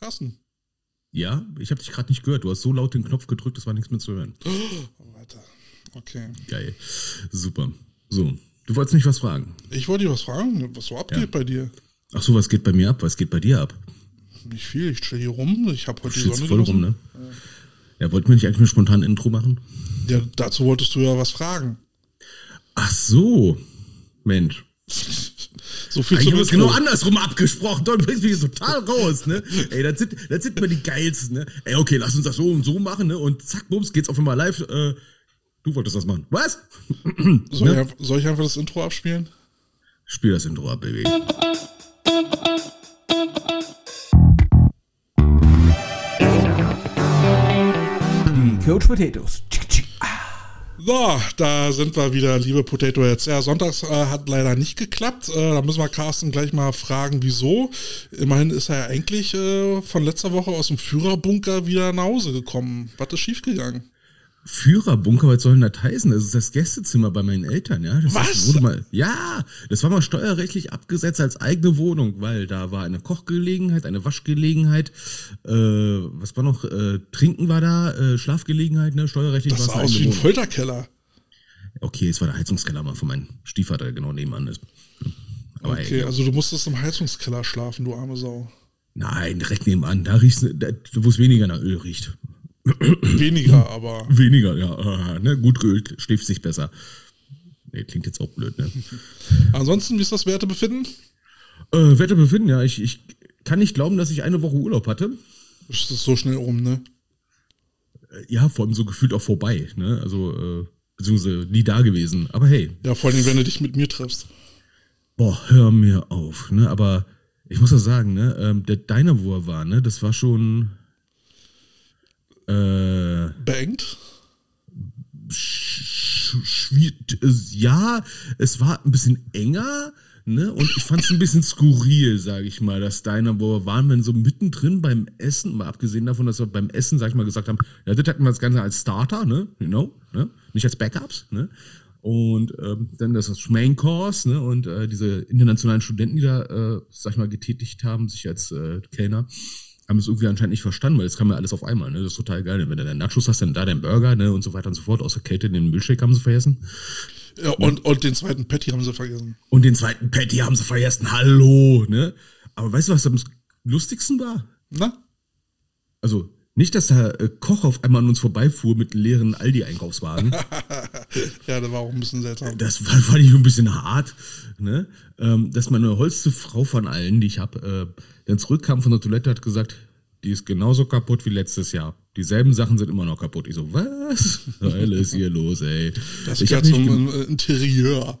Carsten. Ja, ich habe dich gerade nicht gehört. Du hast so laut den Knopf gedrückt, es war nichts mehr zu hören. Oh, warte. Okay. Geil. Super. So, du wolltest mich was fragen. Ich wollte dich was fragen, was so abgeht Ja. bei dir. Ach so, was geht bei mir ab? Was geht bei dir ab? Nicht viel, ich stehe hier rum, ich habe Du heute die stehst Sonne voll rum, ne? Ja, wollten wir nicht eigentlich mal spontan ein Intro machen? Ja, dazu wolltest du ja was fragen. Ach so. Mensch. So viel Ich zum habe es Intro. genau andersrum abgesprochen. Du bringst mich total raus, ne? Ey, das sind, das sind immer die geilsten, ne? Ey, okay, lass uns das so und so machen, ne? Und zack, bums, geht's auf einmal live. Äh, du wolltest das machen. Was? Soll, Ne? ich, einfach- soll ich einfach das Intro abspielen? Spiel das Intro ab, Baby. Die Coach Potatoes. So, da sind wir wieder, liebe Potato Heads. Ja, sonntags äh, hat leider nicht geklappt. Äh, da müssen wir Carsten gleich mal fragen, wieso. Immerhin ist er ja eigentlich äh, von letzter Woche aus dem Führerbunker wieder nach Hause gekommen. Was ist schiefgegangen? Führerbunker, was soll denn das heißen? Das ist das Gästezimmer bei meinen Eltern, ja? Das Was? Wurde mal, ja, das war mal steuerrechtlich abgesetzt als eigene Wohnung, weil da war eine Kochgelegenheit, eine Waschgelegenheit, äh, was war noch, äh, Trinken war da, äh, Schlafgelegenheit, ne? Steuerrechtlich Das war sah es aus eine wie ein. Folterkeller. Okay, es war der Heizungskeller mal von meinem Stiefvater, der genau nebenan ist. Aber Okay, ey, also du musstest im Heizungskeller schlafen, du arme Sau. nein, direkt nebenan, da riecht's, da, wo es weniger nach Öl riecht. Weniger, aber. Weniger, ja, äh, ne? Gut geölt, schläft sich besser. Nee, klingt jetzt auch blöd, ne? Ansonsten, wie ist das Wertebefinden? Äh, Wetterbefinden, ja. Ich, ich kann nicht glauben, dass ich eine Woche Urlaub hatte. Es ist so schnell um, ne? Äh, Ja, vor allem so gefühlt auch vorbei, ne? Also, äh, beziehungsweise nie da gewesen. Aber hey, Ja, vor allem, wenn du dich mit mir triffst. boah, hör mir auf, ne? Aber ich muss das sagen, ne? Ähm, der Deiner, wo er war, ne? Das war schon. Äh, Beengt? Ja, es war ein bisschen enger, ne? Und ich fand es ein bisschen skurril, sage ich mal, dass Deiner, wo wir waren, wenn so mittendrin beim Essen, mal abgesehen davon, dass wir beim Essen, sag ich mal, gesagt haben, ja, das hatten wir das Ganze als Starter, ne? You know, ne? Nicht als Backups, ne? Und ähm, dann das das Main Course, ne? Und äh, diese internationalen Studenten, die da, äh, sag ich mal, getätigt haben, sich als äh, Kellner, haben es irgendwie anscheinend nicht verstanden, weil das kam ja alles auf einmal, ne? Das ist total geil. Wenn du deinen Nachschuss hast, dann da deinen Burger, ne? Und so weiter und so fort. Außer Kälte, den Milchshake haben sie vergessen. Ja, und, und den zweiten Patty haben sie vergessen. Und den zweiten Patty haben sie vergessen. Hallo, ne? Aber weißt du, was am lustigsten war? Na? Also, nicht, dass der äh, Koch auf einmal an uns vorbeifuhr mit leeren Aldi-Einkaufswagen. Ja, das war auch ein bisschen seltsam. Das war, fand ich ein bisschen hart, ne? Ähm, dass meine holste Frau von allen, die ich habe, äh, dann zurückkam von der Toilette, hat gesagt, die ist genauso kaputt wie letztes Jahr. Dieselben Sachen sind immer noch kaputt. Ich so, was? Was ist hier los, ey? Das ich habe zum nämlich, äh, Interieur.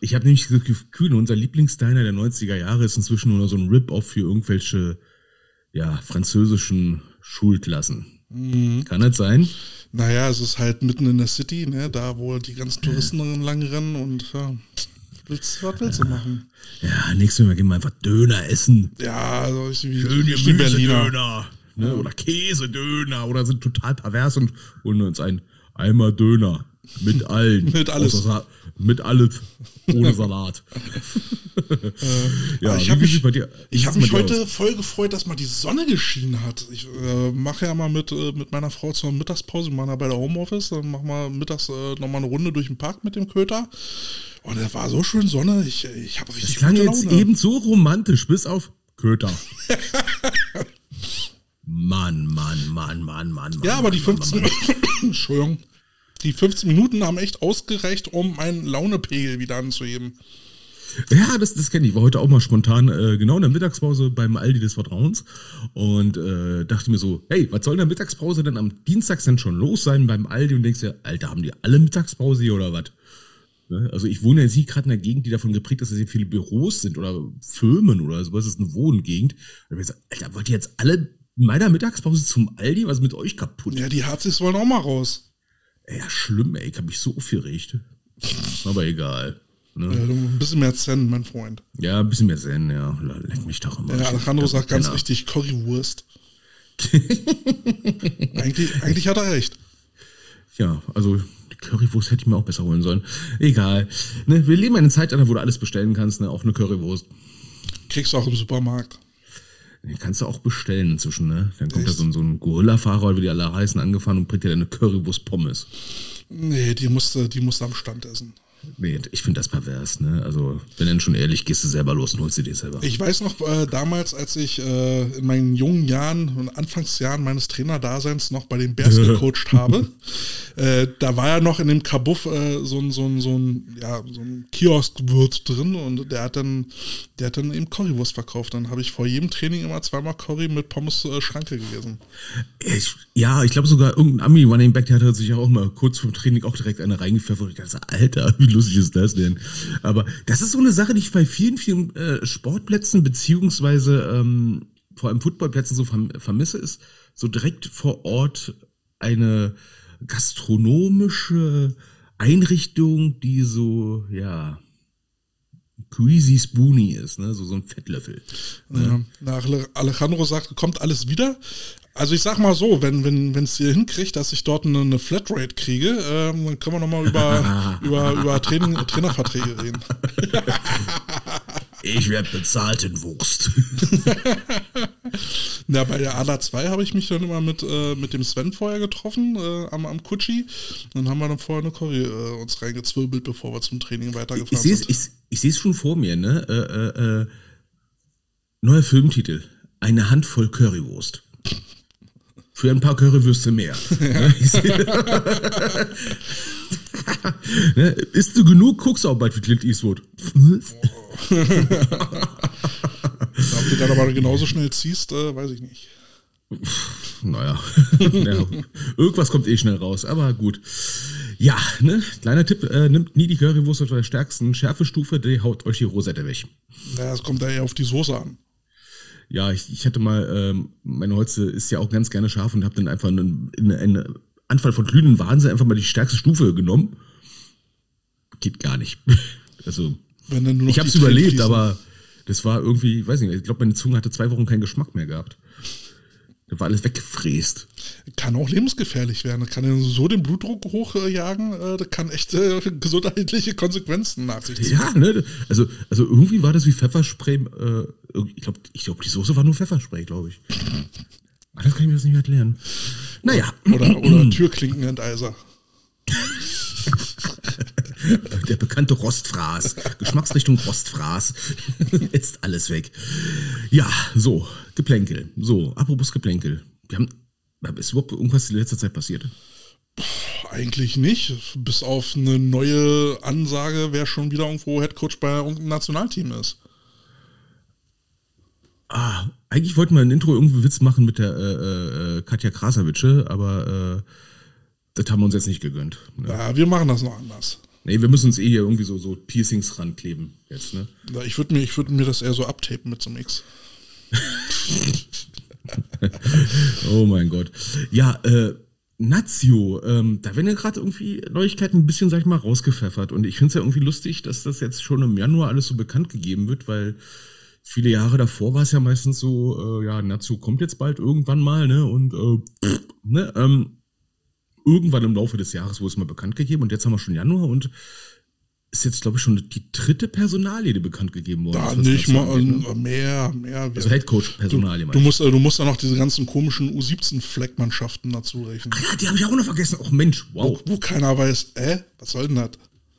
ich hab nämlich das Gefühl, unser Lieblingsdiner der 90er Jahre ist inzwischen nur noch so ein Rip-Off für irgendwelche, ja, französischen Schulklassen. Mhm. Kann das sein? Naja, es ist halt mitten in der City, ne? Da, wo die ganzen Touristen lang rennen und ja, willst, was willst du machen? Ja, nächstes Mal gehen wir einfach Döner essen. Ja, also ich, wie, Schön ich bin Berliner. Gemüsedöner. Ne? Oder Käsedöner. Oder sind total pervers und holen uns ein Eimer Döner. Mit allen. Mit alles. Mit alles. Ohne Salat. ja, Aber ich habe mich, bei dir- ich hab mich heute aus? voll gefreut, dass mal die Sonne geschienen hat. Ich äh, mache ja mal mit, äh, mit meiner Frau zur Mittagspause, ja bei der Homeoffice, dann machen wir mittags äh, nochmal eine Runde durch den Park mit dem Köter. Und es war so schön Sonne, ich, ich habe richtig Das klang jetzt Laune. eben so romantisch, bis auf Köter. Mann, Mann, Mann, Mann, Mann. Ja, aber Mann, die Mann, 15, Mann, Entschuldigung, die 15 Minuten haben echt ausgereicht, um meinen Launepegel wieder anzuheben. Ja, das, das kenne ich. War heute auch mal spontan, äh, genau in der Mittagspause beim Aldi des Vertrauens und äh, dachte mir so, hey, was soll in der Mittagspause denn am Dienstag denn schon los sein beim Aldi? Und denkst dir, Alter, haben die alle Mittagspause hier oder was? Ne? Also ich wohne jetzt nicht gerade in der Gegend, die davon geprägt ist, dass hier viele Büros sind oder Firmen oder sowas. Es ist eine Wohngegend. Und ich so, Alter, wollt ihr jetzt alle in meiner Mittagspause zum Aldi? Was ist mit euch kaputt? Ja, die Hazis wollen auch mal raus. Ja, schlimm, ey. Ich hab mich so aufgeregt. Aber egal. Ne? Äh, ein bisschen mehr Zen, mein Freund. Ja, ein bisschen mehr Zen, ja. Leck mich doch immer. Ja, Alejandro sagt ganz Penner. richtig Currywurst. eigentlich, eigentlich hat er recht. Ja, also die Currywurst hätte ich mir auch besser holen sollen. Egal. Ne, wir leben in einer Zeitalter, wo du alles bestellen kannst, ne? auch eine Currywurst. Kriegst du auch im Supermarkt. Den kannst du auch bestellen inzwischen, ne? Dann kommt da so ein, so ein Gorilla-Fahrer, wie die alle heißen, angefahren und bringt dir deine Currywurst Pommes. Nee, die musste, die musste am Stand essen. Nee, ich finde das pervers, ne? Also, wenn dann schon ehrlich, gehst du selber los und holst sie dir selber. Ich weiß noch äh, damals, als ich äh, in meinen jungen Jahren und Anfangsjahren meines Trainerdaseins noch bei den Bears gecoacht habe, äh, da war ja noch in dem Kabuff äh, so ein so ein so ein ja so ein Kioskwirt drin und der hat dann der hat dann eben Currywurst verkauft. Dann habe ich vor jedem Training immer zweimal Curry mit Pommes äh, Schranke gegessen. Ich, ja, ich glaube sogar irgendein Ami Running Back, der hat sich auch mal kurz vom Training auch direkt eine reingepfeffert. Ich dachte, Alter, wie lustig ist das denn? Aber das ist so eine Sache, die ich bei vielen, vielen äh, Sportplätzen beziehungsweise ähm, vor allem Footballplätzen so verm vermisse, ist so direkt vor Ort eine gastronomische Einrichtung, die so, ja, greasy spoony ist, ne? so, so ein Fettlöffel. Ja. Nach Alejandro sagt, kommt alles wieder. Also ich sag mal so, wenn wenn wenn es hier hinkriegt, dass ich dort eine, eine Flatrate kriege, ähm, dann können wir nochmal über, über, über Training, Trainerverträge reden. Ich werde bezahlt in Wurst. Ja, bei der ADA 2 habe ich mich dann immer mit, äh, mit dem Sven vorher getroffen, äh, am, am Kutschi. Dann haben wir dann vorher eine Curry äh, uns reingezwirbelt, bevor wir zum Training ich weitergefahren sehe sind. es ich, ich seh's schon vor mir, ne? Äh, äh, äh, neuer Filmtitel. Eine Handvoll Currywurst. Für ein paar Currywürste mehr. Ne? Ich seh- ne? Isst du genug, guckst du auch bald wie Clint Eastwood. Ob du dann aber genauso schnell ziehst, äh, weiß ich nicht. Naja, ja, irgendwas kommt eh schnell raus, aber gut. Ja, ne, kleiner Tipp, äh, nimmt nie die Currywurst auf der stärksten Schärfestufe, die haut euch die Rosette weg. Naja, es kommt da eher auf die Soße an. Ja, ich, ich hatte mal, ähm, meine Holze ist ja auch ganz gerne scharf und habe dann einfach einen, in einen Anfall von glühenden Wahnsinn einfach mal die stärkste Stufe genommen. Geht gar nicht. Also, ich habe es überlebt, fließen. aber das war irgendwie, weiß nicht, ich glaube, meine Zunge hatte zwei Wochen keinen Geschmack mehr gehabt. Da war alles weggefräst. Kann auch lebensgefährlich werden. Das kann ja so den Blutdruck hochjagen. Äh, das kann echt äh, gesundheitliche Konsequenzen nach sich ziehen. Ja, ne? Also, also irgendwie war das wie Pfefferspray. Äh, ich glaube, ich glaub, die Soße war nur Pfefferspray, glaube ich. Anders kann ich mir das nicht mehr erklären. Naja, Oder, oder Türklinkenenteiser. der bekannte Rostfraß. Geschmacksrichtung Rostfraß. Ist alles weg. Ja, so, Geplänkel. So, apropos Geplänkel. Wir haben, ist überhaupt irgendwas in letzter Zeit passiert? Eigentlich nicht. Bis auf eine neue Ansage, wer schon wieder irgendwo Headcoach bei irgendeinem Nationalteam ist. Ah, eigentlich wollten wir ein Intro irgendwie Witz machen mit der äh, äh, Katja Krasavitsche, aber äh, das haben wir uns jetzt nicht gegönnt. Ne? Ja, wir machen das noch anders. Nee, wir müssen uns eh hier irgendwie so, so Piercings rankleben jetzt, ne? Ja, Ich würde mir, ich würd mir das eher so abtapen mit so einem X. Oh mein Gott. Ja, äh, Nazio, ähm, da werden ja gerade irgendwie Neuigkeiten ein bisschen, sag ich mal, rausgepfeffert. Und ich finde es ja irgendwie lustig, dass das jetzt schon im Januar alles so bekannt gegeben wird, weil viele Jahre davor war es ja meistens so, äh, ja, Nazio kommt jetzt bald irgendwann mal, ne? Und äh, pff, ne, ähm, irgendwann im Laufe des Jahres wurde es mal bekannt gegeben und jetzt haben wir schon Januar und ist jetzt, glaube ich, schon die dritte Personalie, die bekannt gegeben worden Da ist. nicht mal angeht, ne? mehr, mehr. Also Headcoach-Personalie, du, du musst, du musst da noch diese ganzen komischen U17-Fleckmannschaften dazu rechnen. Ja, die habe ich auch noch vergessen. Oh Mensch, wow. Wo keiner weiß, äh, was soll denn das?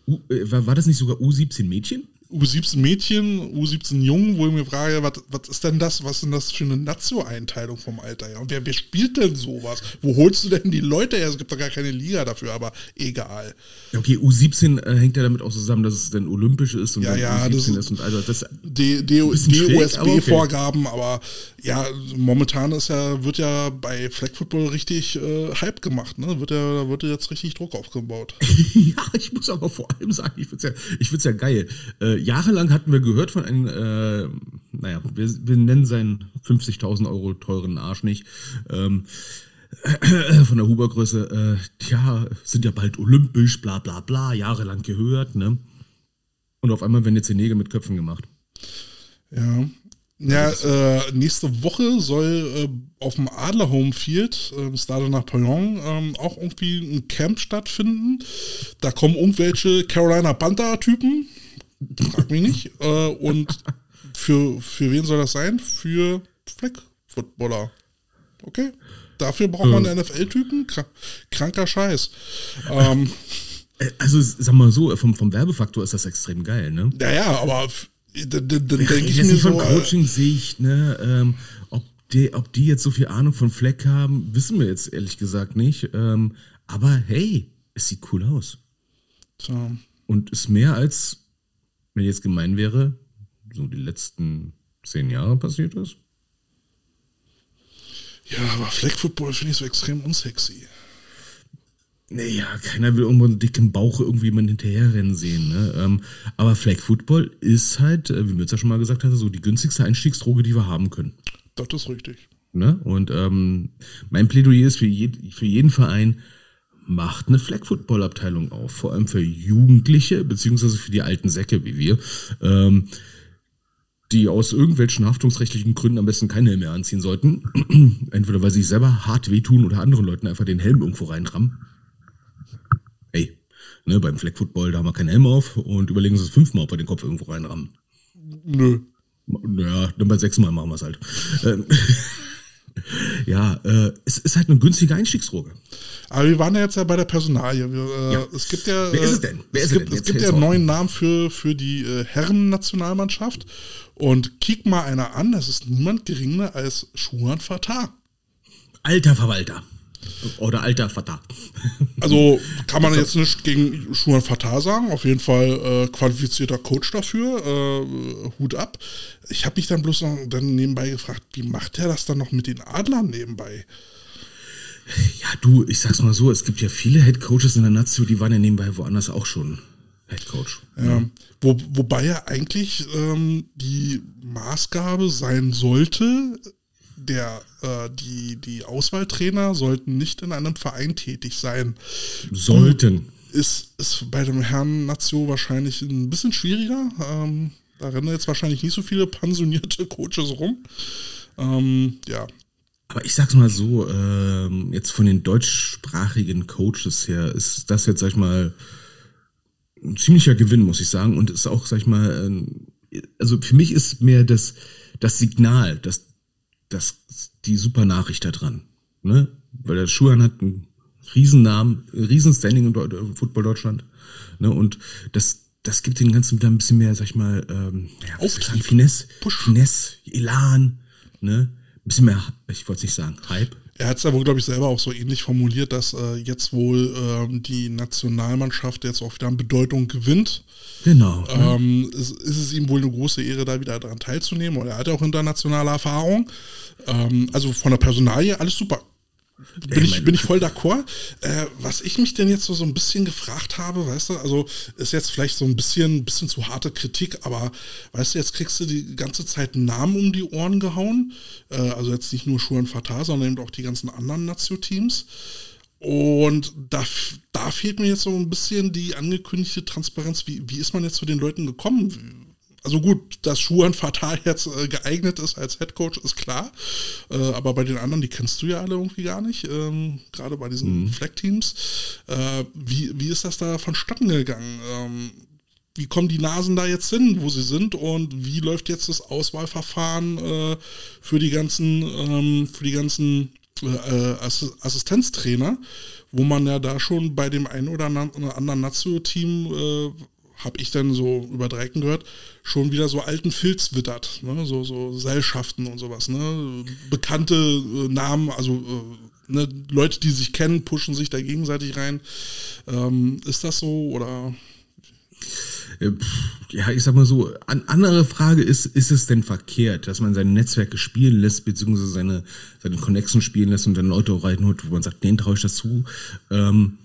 U, äh, war, war das nicht sogar U17 Mädchen? U17 Mädchen, U17 Jungen, wo ich mir frage, was, was ist denn das, was ist denn das für eine Nazio-Einteilung vom Alter her? Und wer, wer spielt denn sowas? Wo holst du denn die Leute her? Es gibt doch gar keine Liga dafür, aber egal. Okay, U17 äh, hängt ja damit auch zusammen, dass es dann olympisch ist und Ja, ja, U17 das ist- und also das D- D- Bisschen schräg, aber okay. DOSB-Vorgaben, aber ja, momentan ist ja, wird ja bei Flag Football richtig äh, Hype gemacht, ne? Wird ja, da wird ja jetzt richtig Druck aufgebaut. ja, ich muss aber vor allem sagen, ich find's ja, ich find's ja geil. Äh, jahrelang hatten wir gehört von einem, äh, naja, wir, wir nennen seinen 50.000 Euro teuren Arsch nicht, ähm, von der Hubergröße, äh, ja, sind ja bald olympisch, bla bla bla, jahrelang gehört, ne? Und auf einmal werden jetzt die Nägel mit Köpfen gemacht. Ja. Ja, äh, nächste Woche soll äh, auf dem Adler Home Field, äh, Stade Napoleon, ähm, auch irgendwie ein Camp stattfinden. Da kommen irgendwelche Carolina Panther-Typen, frag mich nicht. Äh, und für, für wen soll das sein? Für Flag-Footballer. Okay. Dafür braucht man einen NFL-Typen? Kr kranker Scheiß. Ähm, Äh, Also, sag mal so, vom, vom Werbefaktor ist das extrem geil, ne? naja, aber dann denke ich jetzt mir nicht von so. Äh, Coaching-Sicht, ne? Ähm, ob, die, ob die jetzt so viel Ahnung von Fleck haben, wissen wir jetzt ehrlich gesagt nicht. Ähm, aber hey, es sieht cool aus. tja. Und ist mehr als, wenn jetzt gemein wäre, so die letzten zehn Jahre passiert ist. Ja, aber Flag Football finde ich so extrem unsexy. Naja, keiner will irgendwo einen dicken Bauch irgendwie jemand hinterherrennen sehen. Ne? Ähm, aber Flag Football ist halt, äh, wie Mützer schon mal gesagt hatte, so die günstigste Einstiegsdroge, die wir haben können. Das ist richtig. Ne? Und ähm, mein Plädoyer ist für, jed für jeden Verein, macht eine Flag Football Abteilung auf, vor allem für Jugendliche, beziehungsweise für die alten Säcke wie wir, ähm, die aus irgendwelchen haftungsrechtlichen Gründen am besten keinen Helm mehr anziehen sollten. Entweder weil sie sich selber hart wehtun oder anderen Leuten einfach den Helm irgendwo reinrammen. Ey, ne, beim Flag Football, da haben wir keinen Helm auf und überlegen sie es fünfmal, ob wir den Kopf irgendwo reinrammen. Nö. Naja, dann bei sechsmal machen wir es halt. Ähm, ja, äh, es ist halt eine günstige Einstiegsdroge. Aber wir waren ja jetzt ja bei der Personalie. Wir, äh, Ja. Es gibt ja. Wer ist es denn? Wer es gibt, denn? Es gibt ja einen neuen Namen für, für die äh, Herren-Nationalmannschaft. Und kick mal einer an, das ist niemand geringer als Schuhan Fatah. Alter Verwalter. Oder alter Vater. Also kann man jetzt nicht gegen Schuhan Fatah sagen. Auf jeden Fall äh, qualifizierter Coach dafür. Äh, Hut ab. Ich habe mich dann bloß noch dann nebenbei gefragt, wie macht er das dann noch mit den Adlern nebenbei? Ja, du, ich sag's mal so, es gibt ja viele Headcoaches in der Nazio, die waren ja nebenbei woanders auch schon Headcoach. Ja, wo, wobei ja eigentlich ähm, die Maßgabe sein sollte, der, äh, die, die Auswahltrainer sollten nicht in einem Verein tätig sein. Sollten. Ist, ist bei dem Herrn Nazio wahrscheinlich ein bisschen schwieriger. Ähm, da rennen jetzt wahrscheinlich nicht so viele pensionierte Coaches rum. Ähm, ja, Aber ich sag's mal so, ähm, jetzt von den deutschsprachigen Coaches her ist das jetzt, sag ich mal, ein ziemlicher Gewinn, muss ich sagen. Und ist auch, sag ich mal, also für mich ist mehr das, das Signal, das, das, die super Nachricht da dran. Ne? Weil der Schuhan hat einen Riesennamen, Riesenstanding im Deu- im Football Deutschland. Ne? Und das, das gibt den Ganzen wieder ein bisschen mehr, sag ich mal, ähm, ja, Auftrieb. Finesse, Push. Finesse, Elan, ne? Ein bisschen mehr, ich wollte es nicht sagen, Hype. Er hat es ja wohl, glaube ich, selber auch so ähnlich formuliert, dass äh, jetzt wohl ähm, die Nationalmannschaft jetzt auch wieder an Bedeutung gewinnt. Genau. Ähm, ist, ist es ihm wohl eine große Ehre, da wieder daran teilzunehmen. Und er hat auch internationale Erfahrung. Ähm, also von der Personalie alles super. Bin, Ey, ich, bin ich voll d'accord. Äh, was ich mich denn jetzt so, so ein bisschen gefragt habe, weißt du, also ist jetzt vielleicht so ein bisschen, bisschen zu harte Kritik, aber weißt du, jetzt kriegst du die ganze Zeit Namen um die Ohren gehauen. Äh, also jetzt nicht nur Schuhen Fatah, sondern eben auch die ganzen anderen Nazio-Teams. Und da, da fehlt mir jetzt so ein bisschen die angekündigte Transparenz. Wie, wie ist man jetzt zu den Leuten gekommen? Also gut, dass Schuhan Fatal jetzt äh, geeignet ist als Headcoach, ist klar. Äh, aber bei den anderen, die kennst du ja alle irgendwie gar nicht. Ähm, Gerade bei diesen Flag-Teams. Äh, wie, wie ist das da vonstatten gegangen? Ähm, wie kommen die Nasen da jetzt hin, wo sie sind und wie läuft jetzt das Auswahlverfahren äh, für die ganzen, ähm, für die ganzen äh, Ass Assistenztrainer, wo man ja da schon bei dem einen oder anderen Nazio-Team, äh, habe ich dann so über Dreiecken gehört, schon wieder so alten Filz wittert, ne? so, so Seilschaften und sowas, ne? bekannte äh, Namen, also äh, ne? Leute, die sich kennen, pushen sich da gegenseitig rein. Ähm, ist das so oder Äh, Ja, ich sag mal so, an, andere Frage ist, ist es denn verkehrt, dass man seine Netzwerke spielen lässt, beziehungsweise seine, seine Connection spielen lässt und dann Leute auch reinholt, wo man sagt, denen traue ich das zu. Ähm,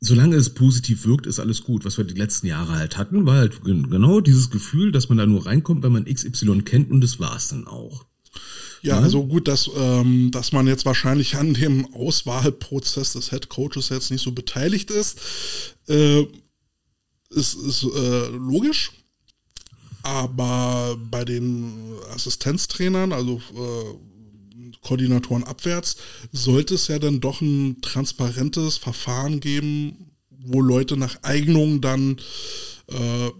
solange es positiv wirkt, ist alles gut. Was wir die letzten Jahre halt hatten, war halt gen- genau dieses Gefühl, dass man da nur reinkommt, wenn man XY kennt und das war's dann auch. Ja, also gut, dass, ähm, dass man jetzt wahrscheinlich an dem Auswahlprozess des Head Coaches jetzt nicht so beteiligt ist, äh, ist, ist äh, logisch. Aber bei den Assistenztrainern, also äh, Koordinatoren abwärts, sollte es ja dann doch ein transparentes Verfahren geben, wo Leute nach Eignung dann äh,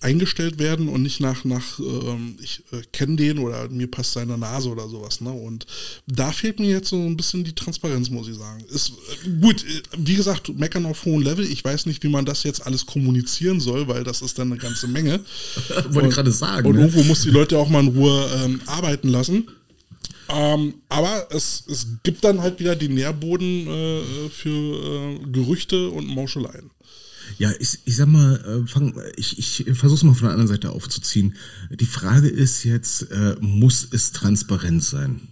eingestellt werden und nicht nach, nach ähm, ich äh, kenne den oder mir passt seine Nase oder sowas. Ne? Und da fehlt mir jetzt so ein bisschen die Transparenz, muss ich sagen. Ist äh, gut, äh, wie gesagt, meckern auf hohem Level. Ich weiß nicht, wie man das jetzt alles kommunizieren soll, weil das ist dann eine ganze Menge. Wollte ich gerade sagen. Und ne? irgendwo muss die Leute auch mal in Ruhe ähm, arbeiten lassen. Ähm, aber es, es gibt dann halt wieder den Nährboden äh, für äh, Gerüchte und Mauscheleien. Ja, ich, ich sag mal, äh, fang, ich, ich versuche es mal von der anderen Seite aufzuziehen. Die Frage ist jetzt, äh, muss es transparent sein?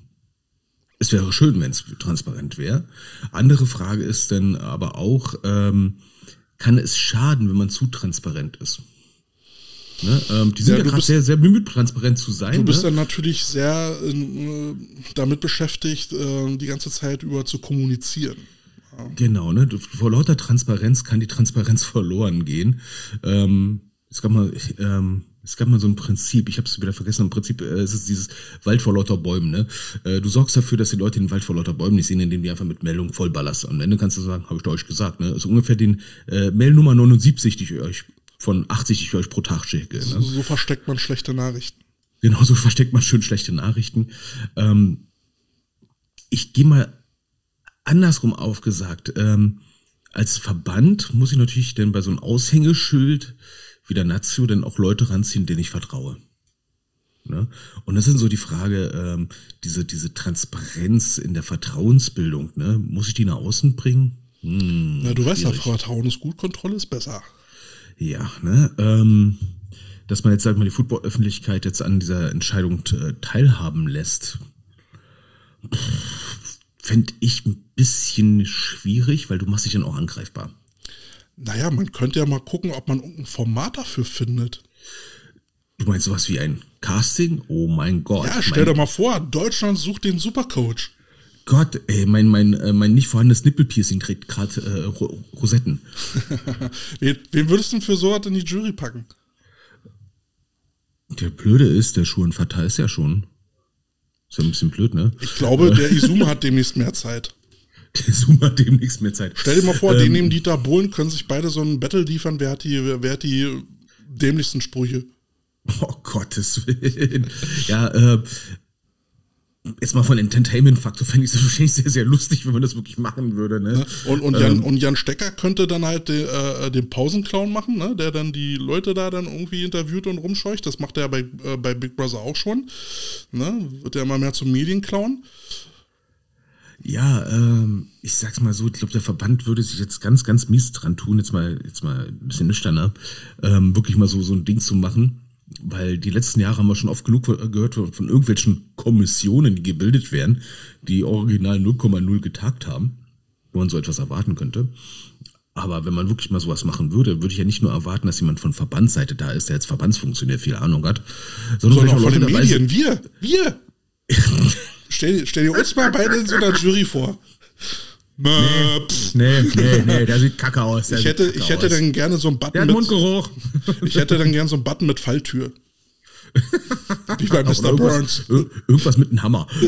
Es wäre schön, wenn es transparent wäre. Andere Frage ist dann aber auch, ähm, kann es schaden, wenn man zu transparent ist? Ne? Ähm, die sind Ja, ja, gerade sehr, sehr bemüht, transparent zu sein. Du bist ne? dann natürlich sehr äh, damit beschäftigt, äh, die ganze Zeit über zu kommunizieren. Genau, ne? Vor lauter Transparenz kann die Transparenz verloren gehen. Ähm, es gab mal, ähm, es gab mal so ein Prinzip, ich habe es wieder vergessen, im Prinzip äh, es ist dieses Wald vor lauter Bäumen, ne? Äh, du sorgst dafür, dass die Leute den Wald vor lauter Bäumen nicht sehen, indem die einfach mit Meldungen vollballerst. Am Ende kannst du sagen, habe ich euch gesagt, ne? Das ist ungefähr den äh, Mail Nummer 79, die ich euch von 80, die ich euch pro Tag schicke. Ne? So versteckt man schlechte Nachrichten. Genauso versteckt man schön schlechte Nachrichten. Ähm, ich gehe mal andersrum aufgesagt. Ähm, als Verband muss ich natürlich denn bei so einem Aushängeschild wie der Nazio dann auch Leute ranziehen, denen ich vertraue. Ne? Und das ist so die Frage, ähm, diese, diese Transparenz in der Vertrauensbildung, ne? muss ich die nach außen bringen? Hm, Na, du weißt ja, schwierig. Vertrauen ist gut, Kontrolle ist besser. Ja, ne? Ähm, dass man jetzt, sag ich mal, die Football-Öffentlichkeit jetzt an dieser Entscheidung äh, teilhaben lässt, fände ich ein bisschen schwierig, weil du machst dich dann auch angreifbar. Naja, man könnte ja mal gucken, ob man irgendein Format dafür findet. Du meinst sowas wie ein Casting? Oh mein Gott. Ja, stell mein dir mal vor, Deutschland sucht den Supercoach. Gott, ey, mein, mein, äh, mein nicht vorhandenes Nippelpiercing kriegt gerade äh, Ro Rosetten. wen, würdest du denn für sowas in die Jury packen? Der Blöde ist, der Schuhen Fatal ist ja schon. Ist ja ein bisschen blöd, ne? Ich glaube, der Izuma hat demnächst mehr Zeit. Der Zoom hat demnächst mehr Zeit. Stell dir mal vor, Ähm, den neben Dieter Bohlen können sich beide so ein Battle liefern, wer hat die, wer hat die dämlichsten Sprüche. Oh Gottes Willen. Ja, äh, jetzt mal von Entertainment-Faktor fände ich es wahrscheinlich sehr, sehr lustig, wenn man das wirklich machen würde. Ne? Und, und, Jan, und Jan Stecker könnte dann halt den, äh, den Pausenclown machen, ne? der dann die Leute da dann irgendwie interviewt und rumscheucht. Das macht er ja bei, äh, bei Big Brother auch schon. Ne? Wird er immer mehr zum Medienclown. Ja, ähm, ich sag's mal so, ich glaube, der Verband würde sich jetzt ganz, ganz mies dran tun, jetzt mal, jetzt mal ein bisschen nüchterner, ähm, wirklich mal so, so ein Ding zu machen. Weil die letzten Jahre haben wir schon oft genug gehört von, irgendwelchen Kommissionen, die gebildet werden, die original 0,0 getagt haben, wo man so etwas erwarten könnte. Aber wenn man wirklich mal sowas machen würde, würde ich ja nicht nur erwarten, dass jemand von Verbandsseite da ist, der jetzt Verbandsfunktionär viel Ahnung hat, sondern, Sondern auch von den Medien. Wir, wir. stell, dir- stell dir uns mal beide in so einer Jury vor. Nee, pff. Nee, nee, nee, der sieht kacke aus. Der Ich hätte, ich hätte aus. dann gerne so einen Der Button hat mit, Mundgeruch. ich hätte dann gerne so einen Button mit Falltür. Wie bei Mr. irgendwas, Burns. ir- irgendwas mit einem Hammer.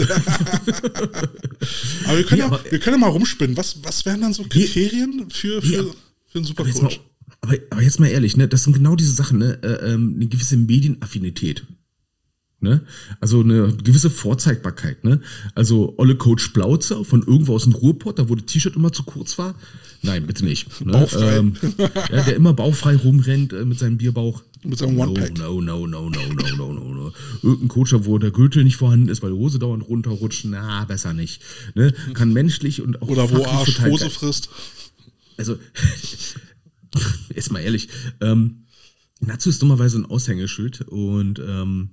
Aber wir können, Nee, ja, aber- wir können ja mal rumspinnen. Was, was wären dann so Kriterien für, für, Ja. für einen Supercoach? aber, aber jetzt mal ehrlich, ne, das sind genau diese Sachen, ne, äh, ähm, eine gewisse Medienaffinität. Ne? Also eine gewisse Vorzeigbarkeit, ne? Also Olle Coach Blauzer von irgendwo aus dem Ruhrpott, da wo das T-Shirt immer zu kurz war. Nein, bitte nicht. Ne? Bauchfrei. Ähm, ja, der immer bauchfrei rumrennt äh, mit seinem Bierbauch. Mit seinem no, One-Pack. No, no, no, no, no, no, no, no. Irgendein Coacher, wo der Gürtel nicht vorhanden ist, weil die Hose dauernd runterrutscht. Na, besser nicht. Ne? Kann menschlich und auch Oder wo Arsch Hose frisst. also, jetzt mal ehrlich, ähm, Natsu ist dummerweise ein Aushängeschild und ähm,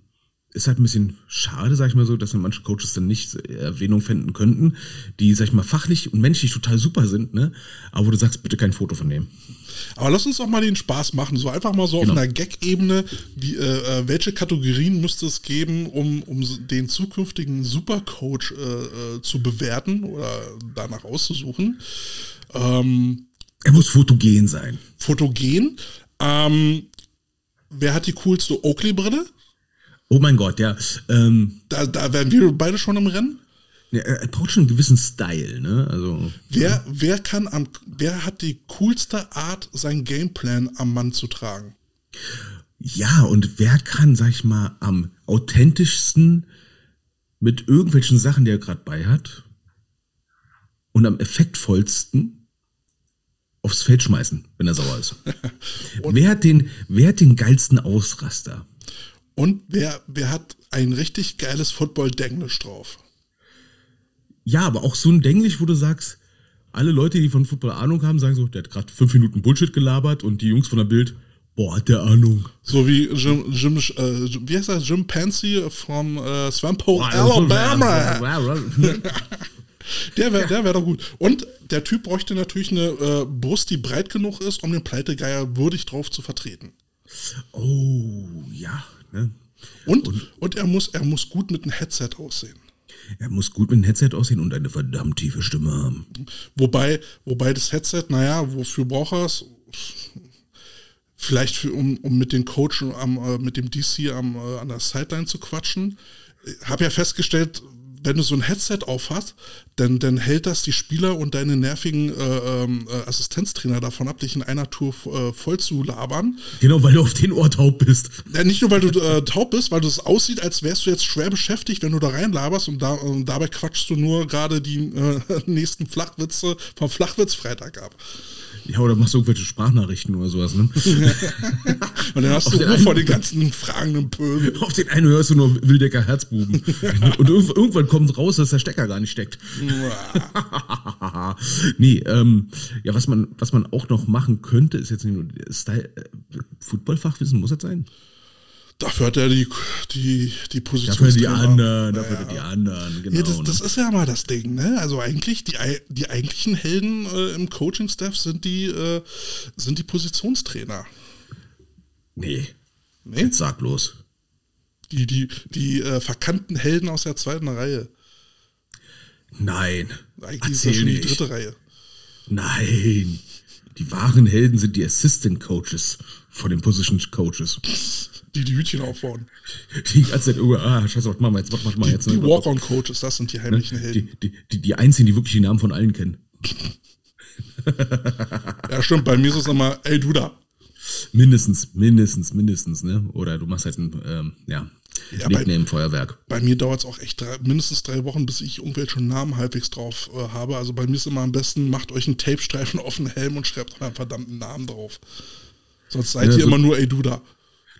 ist halt ein bisschen schade, sag ich mal so, dass manche Coaches dann nicht Erwähnung finden könnten, die, sag ich mal, fachlich und menschlich total super sind, ne? Aber wo du sagst, bitte kein Foto von dem. Aber lass uns doch mal den Spaß machen. So einfach mal so Genau. auf einer Gag-Ebene. Äh, äh, welche Kategorien müsste es geben, um, um den zukünftigen Supercoach äh, äh, zu bewerten oder danach auszusuchen? Ähm, Er muss fotogen sein. fotogen. Ähm, wer hat die coolste Oakley-Brille? Oh mein Gott, ja. Ähm, Da, da wären wir beide schon im Rennen. ja, er braucht schon einen gewissen Style, ne? Also, Wer, wer kann am, wer hat die coolste Art, sein Gameplan am Mann zu tragen? Ja, und wer kann, sag ich mal, am authentischsten mit irgendwelchen Sachen, die er gerade bei hat, und am effektvollsten aufs Feld schmeißen, wenn er sauer ist? wer, hat den, wer hat den geilsten Ausraster? Und wer, wer hat ein richtig geiles Football-Denglisch drauf? Ja, aber auch so ein Denglisch, wo du sagst, alle Leute, die von Football Ahnung haben, sagen so, der hat gerade fünf Minuten Bullshit gelabert und die Jungs von der Bild, boah, hat der Ahnung. So wie Jim, Jim äh, wie heißt er, Jim Pansy from äh, Swampo, Alabama. Der wäre der wär doch gut. Und der Typ bräuchte natürlich eine äh, Brust, die breit genug ist, um den Pleitegeier würdig drauf zu vertreten. Oh, ja. Ne? Und, und, und, er, muss, er muss gut mit einem Headset aussehen. Er muss gut mit einem Headset aussehen und eine verdammt tiefe Stimme haben. Wobei, wobei das Headset, naja, wofür braucht er es? Vielleicht für, um, um mit dem Coach am, äh, mit dem DC am, äh, an der Sideline zu quatschen. Ich habe ja festgestellt, wenn du so ein Headset auf hast, dann, dann hält das die Spieler und deine nervigen äh, ähm, äh, Assistenztrainer davon ab, dich in einer Tour äh, voll zu labern. Genau, weil du auf den Ohr taub bist. Ja, nicht nur, weil du äh, taub bist, weil es aussieht, als wärst du jetzt schwer beschäftigt, wenn du da reinlaberst und, da, und dabei quatschst du nur gerade die äh, nächsten Flachwitze vom Flachwitzfreitag ab. Ja, oder machst du irgendwelche Sprachnachrichten oder sowas, ne? und dann hast du Ruhe vor den ganzen fragenden Pöbel. Auf den einen hörst du nur Wildecker Herzbuben. und irgendwann kommt raus, dass der Stecker gar nicht steckt. nee, ähm, ja, was man, was man auch noch machen könnte, ist jetzt nicht nur Style, äh, Footballfachwissen, muss das sein? Dafür hat er die, die, die Position. Dafür die anderen, dafür ja. die anderen, genau. Ja, das, das, ist ja mal das Ding, ne? Also eigentlich, die, die eigentlichen Helden äh, im Coaching-Staff sind die, äh, sind die Positionstrainer. Nee. Nee? Jetzt sag bloß. Die, die, die äh, verkannten Helden aus der zweiten Reihe. Nein. Eigentlich ist das schon nicht. die dritte Reihe. Nein. Die wahren Helden sind die Assistant Coaches von den Position Coaches die die Hütchen aufbauen. Die ganze Zeit, oh, ah, scheiße, was machen wir jetzt, was machen wir jetzt? Die, die Walk-on-Coaches, das sind die heimlichen Helden. Die, die, die, einzigen, die wirklich die Namen von allen kennen. ja, stimmt, bei mir ist es immer, ey, du da. Mindestens, mindestens, mindestens, ne? Oder du machst halt ein, ähm, ja, ja Nickname Feuerwerk. Bei mir dauert es auch echt drei, mindestens drei Wochen, bis ich irgendwelche Namen halbwegs drauf äh, habe. Also bei mir ist immer am besten, macht euch einen Tapestreifen auf den Helm und schreibt euren verdammten Namen drauf. Sonst seid ja, ihr so immer nur, ey, du da.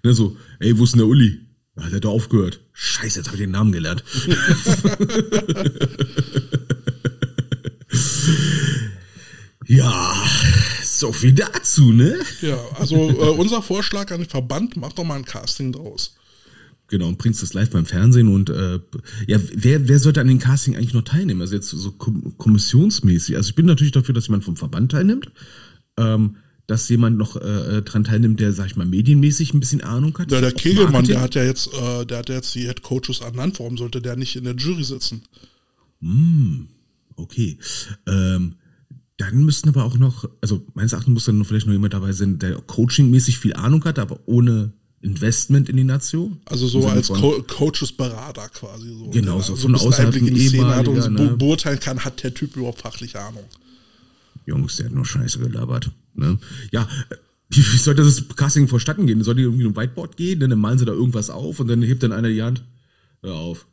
Ne, so, ey, wo ist denn der Uli? Ja, der hat da aufgehört. Scheiße, jetzt habe ich den Namen gelernt. ja, so viel dazu, ne? Ja, also äh, unser Vorschlag an den Verband, mach doch mal ein Casting draus. Genau, und bringst das live beim Fernsehen und äh, ja, wer, wer sollte an den Casting eigentlich noch teilnehmen? Also jetzt so kommissionsmäßig. Also ich bin natürlich dafür, dass jemand vom Verband teilnimmt. Ähm, dass jemand noch äh, dran teilnimmt, der, sag ich mal, medienmäßig ein bisschen Ahnung hat. Ja, der Kegelmann, der hat ja jetzt, äh, der hat ja jetzt die Head Coaches ernannt. Warum sollte der nicht in der Jury sitzen? Hm, okay. Ähm, dann müssten aber auch noch, also meines Erachtens muss dann vielleicht noch jemand dabei sein, der coachingmäßig viel Ahnung hat, aber ohne Investment in die Nation. Also so als Co Coaches-Berater quasi. So, genau, so außerhalb ein ehemaliger, und ne? beurteilen kann, hat der Typ überhaupt fachliche Ahnung. Jungs, der hat nur Scheiße gelabert. Ne? Ja, wie, wie soll das Casting vorstatten gehen? Soll die irgendwie ein Whiteboard gehen? Dann malen sie da irgendwas auf und dann hebt dann einer die Hand. Hör auf.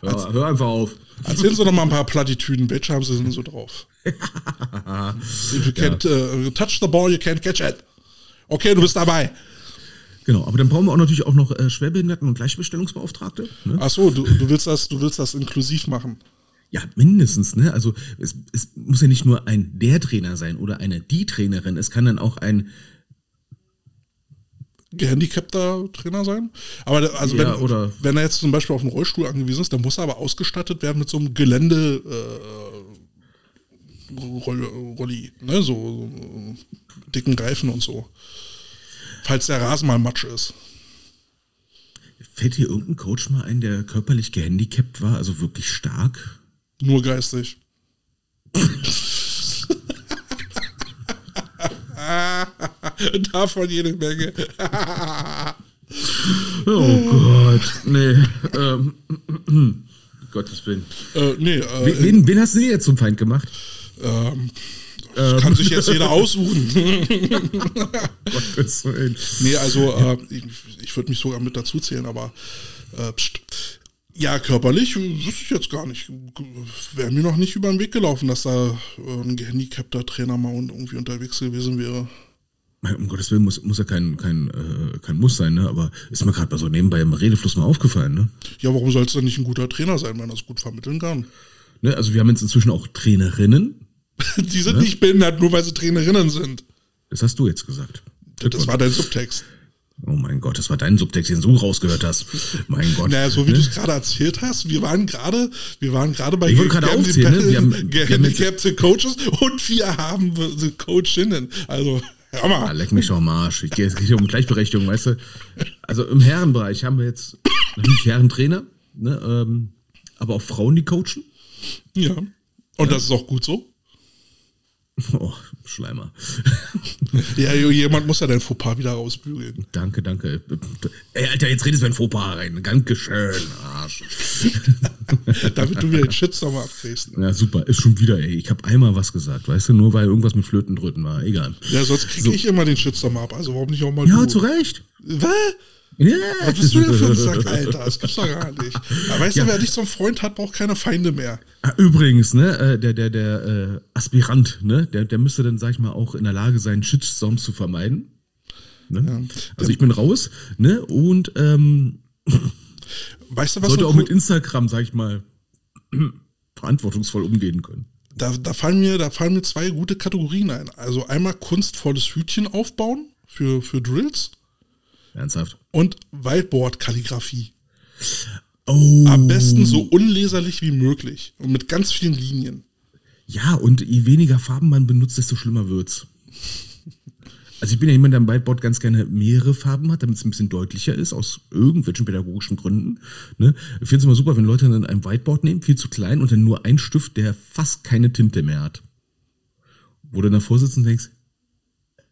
Hör, Als, hör einfach auf. Erzählen Sie noch mal ein paar Plattitüden. Welche haben Sie denn so drauf? If you can't uh, touch the ball, you can't catch it. Okay, du bist dabei. Genau, aber dann brauchen wir auch natürlich auch noch äh, Schwerbehinderten- und Gleichbestellungsbeauftragte. Ne? Ach so, du, du, willst das, du willst das inklusiv machen. Ja, mindestens, ne? Also es, es muss ja nicht nur ein der Trainer sein oder eine die Trainerin, es kann dann auch ein gehandicapter Trainer sein. Aber also ja, wenn, wenn er jetzt zum Beispiel auf einen Rollstuhl angewiesen ist, dann muss er aber ausgestattet werden mit so einem Gelände äh, Rolli, ne? So, so dicken Reifen und so. Falls der Rasen mal Matsch ist. Fällt dir irgendein Coach mal ein, der körperlich gehandicapt war, also wirklich stark? Nur geistig. Davon jede Menge. oh Gott. Nee. Ähm, Gottes Willen. Äh, nee, äh, wen, wen, hast du dir jetzt zum Feind gemacht? Ähm, Das kann sich jetzt jeder aussuchen. Gottes Willen. nee, also äh, ich, ich würde mich sogar mit dazu zählen, aber äh, pst. Ja, körperlich wüsste ich jetzt gar nicht. Wäre mir noch nicht über den Weg gelaufen, dass da äh, ein gehandicapter Trainer mal irgendwie unterwegs gewesen wäre. Um Gottes Willen muss, muss ja kein, kein, äh, kein Muss sein, ne? aber ist mir gerade mal so nebenbei im Redefluss mal aufgefallen. Ne? Ja, warum soll es denn nicht ein guter Trainer sein, wenn er es gut vermitteln kann? Ne? Also wir haben jetzt inzwischen auch Trainerinnen. Die sind nicht behindert, nur weil sie Trainerinnen sind. Das hast du jetzt gesagt. Das war dein Subtext. Oh mein Gott, das war dein Subtext, den du rausgehört hast. Mein Gott. Naja, so wie ne? du es gerade erzählt hast, wir waren gerade, wir waren gerade bei Ich gerade aufzählen, ne? Wir haben- gehandicapte Coaches und wir haben Coachinnen. Also, hör Ah, mal. leck mich doch am Arsch. Ich gehe geht um Gleichberechtigung, weißt du. Also im Herrenbereich haben wir jetzt natürlich Herrentrainer, ne, ähm, aber auch Frauen, die coachen. Ja. Und das ist auch gut so. Oh, Schleimer. Ja, jemand muss ja dein Fauxpas wieder rausbügeln. Danke, danke. Ey, Alter, jetzt redest du ein Fauxpas rein. Dankeschön, Arsch. Damit du wieder den Shitstorm abkriegst. Ja, super. Ist schon wieder, ey. Ich habe einmal was gesagt, weißt du, nur weil irgendwas mit Flötendrücken war. Egal. Ja, sonst kriege ich immer den Shitstorm ab. Also warum nicht auch mal Ja, du? zu Recht. Was? Ja. Was bist du denn für ein Sack, Alter? Das gibt's doch gar nicht. Aber weißt Ja. du, wer dich zum Freund hat, braucht keine Feinde mehr. Ah, Übrigens, ne, äh, der, der, der äh, Aspirant, ne, der, der müsste dann, sag ich mal, auch in der Lage sein, Shitstorms zu vermeiden. Ne? Also ich bin raus, ne, und ähm, Weißt du, was sollte so auch mit Instagram, sag ich mal, verantwortungsvoll umgehen können. da, da, fallen mir, da fallen mir zwei gute Kategorien ein. Also einmal kunstvolles Hütchen aufbauen für, für Drills Ernsthaft. und Whiteboard-Kalligrafie. Oh. Am besten so unleserlich wie möglich und mit ganz vielen Linien. Ja, und je weniger Farben man benutzt, desto schlimmer wird's. Also ich bin ja jemand, der am Whiteboard ganz gerne mehrere Farben hat, damit es ein bisschen deutlicher ist, aus irgendwelchen pädagogischen Gründen. Ne? Ich finde es immer super, wenn Leute dann ein Whiteboard nehmen, viel zu klein, und dann nur einen Stift, der fast keine Tinte mehr hat. Wo du davor sitzt und denkst,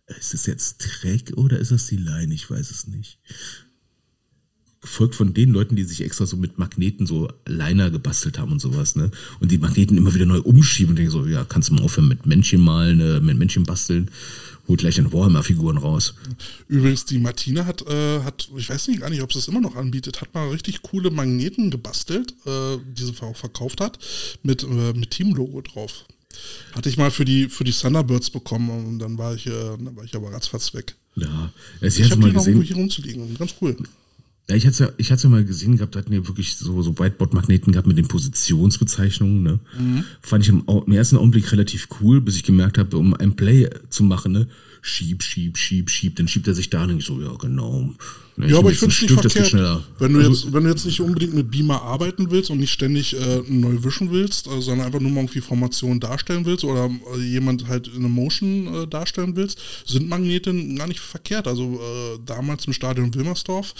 ist das jetzt Dreck oder ist das die Line? Ich weiß es nicht. Gefolgt von den Leuten, die sich extra so mit Magneten so Liner gebastelt haben und sowas, ne? Und die Magneten immer wieder neu umschieben und denken so, ja, kannst du mal aufhören mit Männchen malen, äh, mit Männchen basteln, holt gleich deine Warhammer-Figuren raus. Übrigens, die Martina hat, äh, hat, ich weiß nicht gar nicht, ob sie es immer noch anbietet, hat mal richtig coole Magneten gebastelt, äh, die sie auch verkauft hat, mit, äh, mit Team-Logo drauf. Hatte ich mal für die, für die Thunderbirds bekommen und dann war ich, äh, dann war ich aber ratzfatz weg. Ja, ich Ich hatte habe mal gesehen, hier rumzuliegen. Ganz cool. ja, ich hatte ich hatte ja mal gesehen gehabt, da hatten ja wirklich so, so Whiteboard-Magneten gehabt mit den Positionsbezeichnungen, ne? Fand ich im, im ersten Augenblick relativ cool, bis ich gemerkt habe, um ein Play zu machen, ne? Schieb, schieb, schieb, schieb, dann schiebt er sich da und ich so, ja, genau. Ne, Ja, aber ich finde es nicht verkehrt. schneller. Wenn du, Also- jetzt, wenn du jetzt nicht unbedingt mit Beamer arbeiten willst und nicht ständig äh, neu wischen willst, äh, sondern einfach nur mal irgendwie Formationen darstellen willst oder äh, jemand halt in Motion äh, darstellen willst, sind Magnete gar nicht verkehrt. Also äh, damals im Stadion Wilmersdorf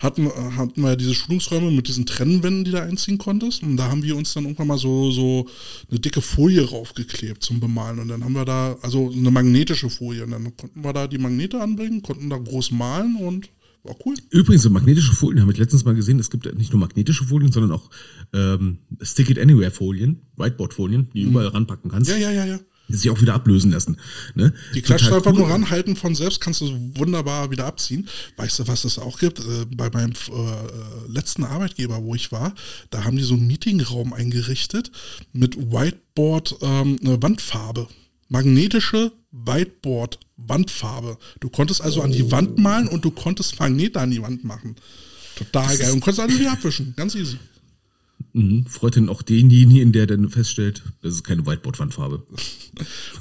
hatten, äh, hatten wir ja diese Schulungsräume mit diesen Trennwänden, die du einziehen konntest. Und da haben wir uns dann irgendwann mal so, so eine dicke Folie raufgeklebt zum Bemalen. Und dann haben wir da, also eine magnetische Folie. Und dann konnten wir da die Magnete anbringen, konnten da groß malen und war cool. Übrigens, so magnetische Folien habe ich letztens mal gesehen. Es gibt nicht nur magnetische Folien, sondern auch ähm, Stick It Anywhere Folien, Whiteboard-Folien, die du überall ranpacken kannst, Ja, ja, ja, ja. die sich auch wieder ablösen lassen. Ne? Die klatscht einfach cool. nur ranhalten von selbst, kannst du wunderbar wieder abziehen. Weißt du, was es auch gibt? Äh, bei meinem äh, letzten Arbeitgeber, wo ich war, da haben die so einen Meetingraum eingerichtet mit Whiteboard ähm, Wandfarbe. Magnetische Whiteboard-Wandfarbe. Du konntest also an die Wand malen und du konntest Magnete an die Wand machen. Total geil. Und konntest alle wieder abwischen. Ganz easy. Mhm. Freut dann auch denjenigen, der dann feststellt, das ist keine Whiteboard-Wandfarbe.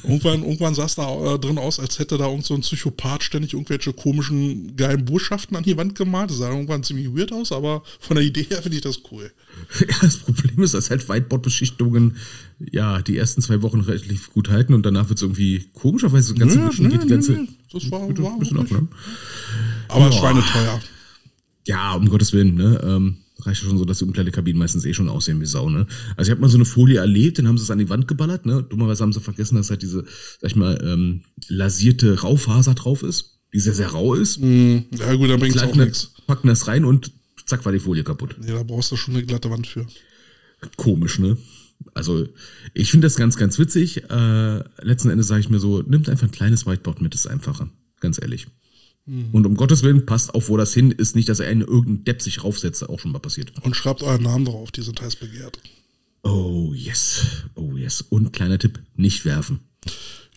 Irgendwann, irgendwann sah es da äh, drin aus, als hätte da irgend so ein Psychopath ständig irgendwelche komischen, geilen Botschaften an die Wand gemalt. Das sah irgendwann ziemlich weird aus, aber von der Idee her finde ich das cool. Ja, das Problem ist, dass halt Whiteboard-Beschichtungen ja die ersten zwei Wochen relativ gut halten und danach wird es irgendwie komischerweise ganz Nö, nö, geht die ganze. nö. Das war- war bisschen ab, wirklich- ne? Aber Boah. schweineteuer. Ja, um Gottes Willen, ne? Ähm, reicht ja schon so, dass die Umkleidekabinen meistens eh schon aussehen wie Sau, ne? Also ich habe mal so eine Folie erlebt, dann haben sie es an die Wand geballert, ne? Dummerweise haben sie vergessen, dass halt diese, sag ich mal, ähm, lasierte Raufaser drauf ist, die sehr, sehr rau ist. Hm, ja gut, dann bringt es auch Kleiden, nichts. packen das rein und zack war die Folie kaputt. Nee, da brauchst du schon eine glatte Wand für. Komisch, ne? Also ich finde das ganz, ganz witzig. Äh, letzten Endes sage ich mir so, nimmt einfach ein kleines Whiteboard mit, ist einfacher. Ganz ehrlich. Und um Gottes Willen, passt auf, wo das hin ist, nicht, dass er einen irgendeinen Depp sich raufsetzt, auch schon mal passiert. Und schreibt euren Namen drauf, die sind heiß begehrt. Oh yes, oh yes. Und kleiner Tipp, nicht werfen.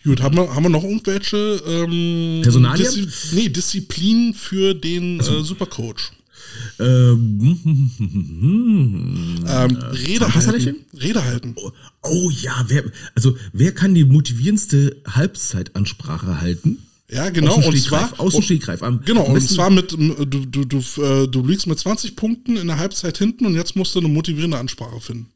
Gut, haben wir, haben wir noch irgendwelche ähm, Personalien? Diszi nee, Disziplinen für den äh, Supercoach? Ähm, Ähm, Rede Zahnpasta-Lächeln? halten. Rede halten. oh, oh ja, wer, also wer kann die motivierendste Halbzeitansprache halten? Ja, genau. Und zwar, aus dem Stegreif. Genau, und zwar mit, du, du, du, äh, du liegst mit 20 Punkten in der Halbzeit hinten und jetzt musst du eine motivierende Ansprache finden.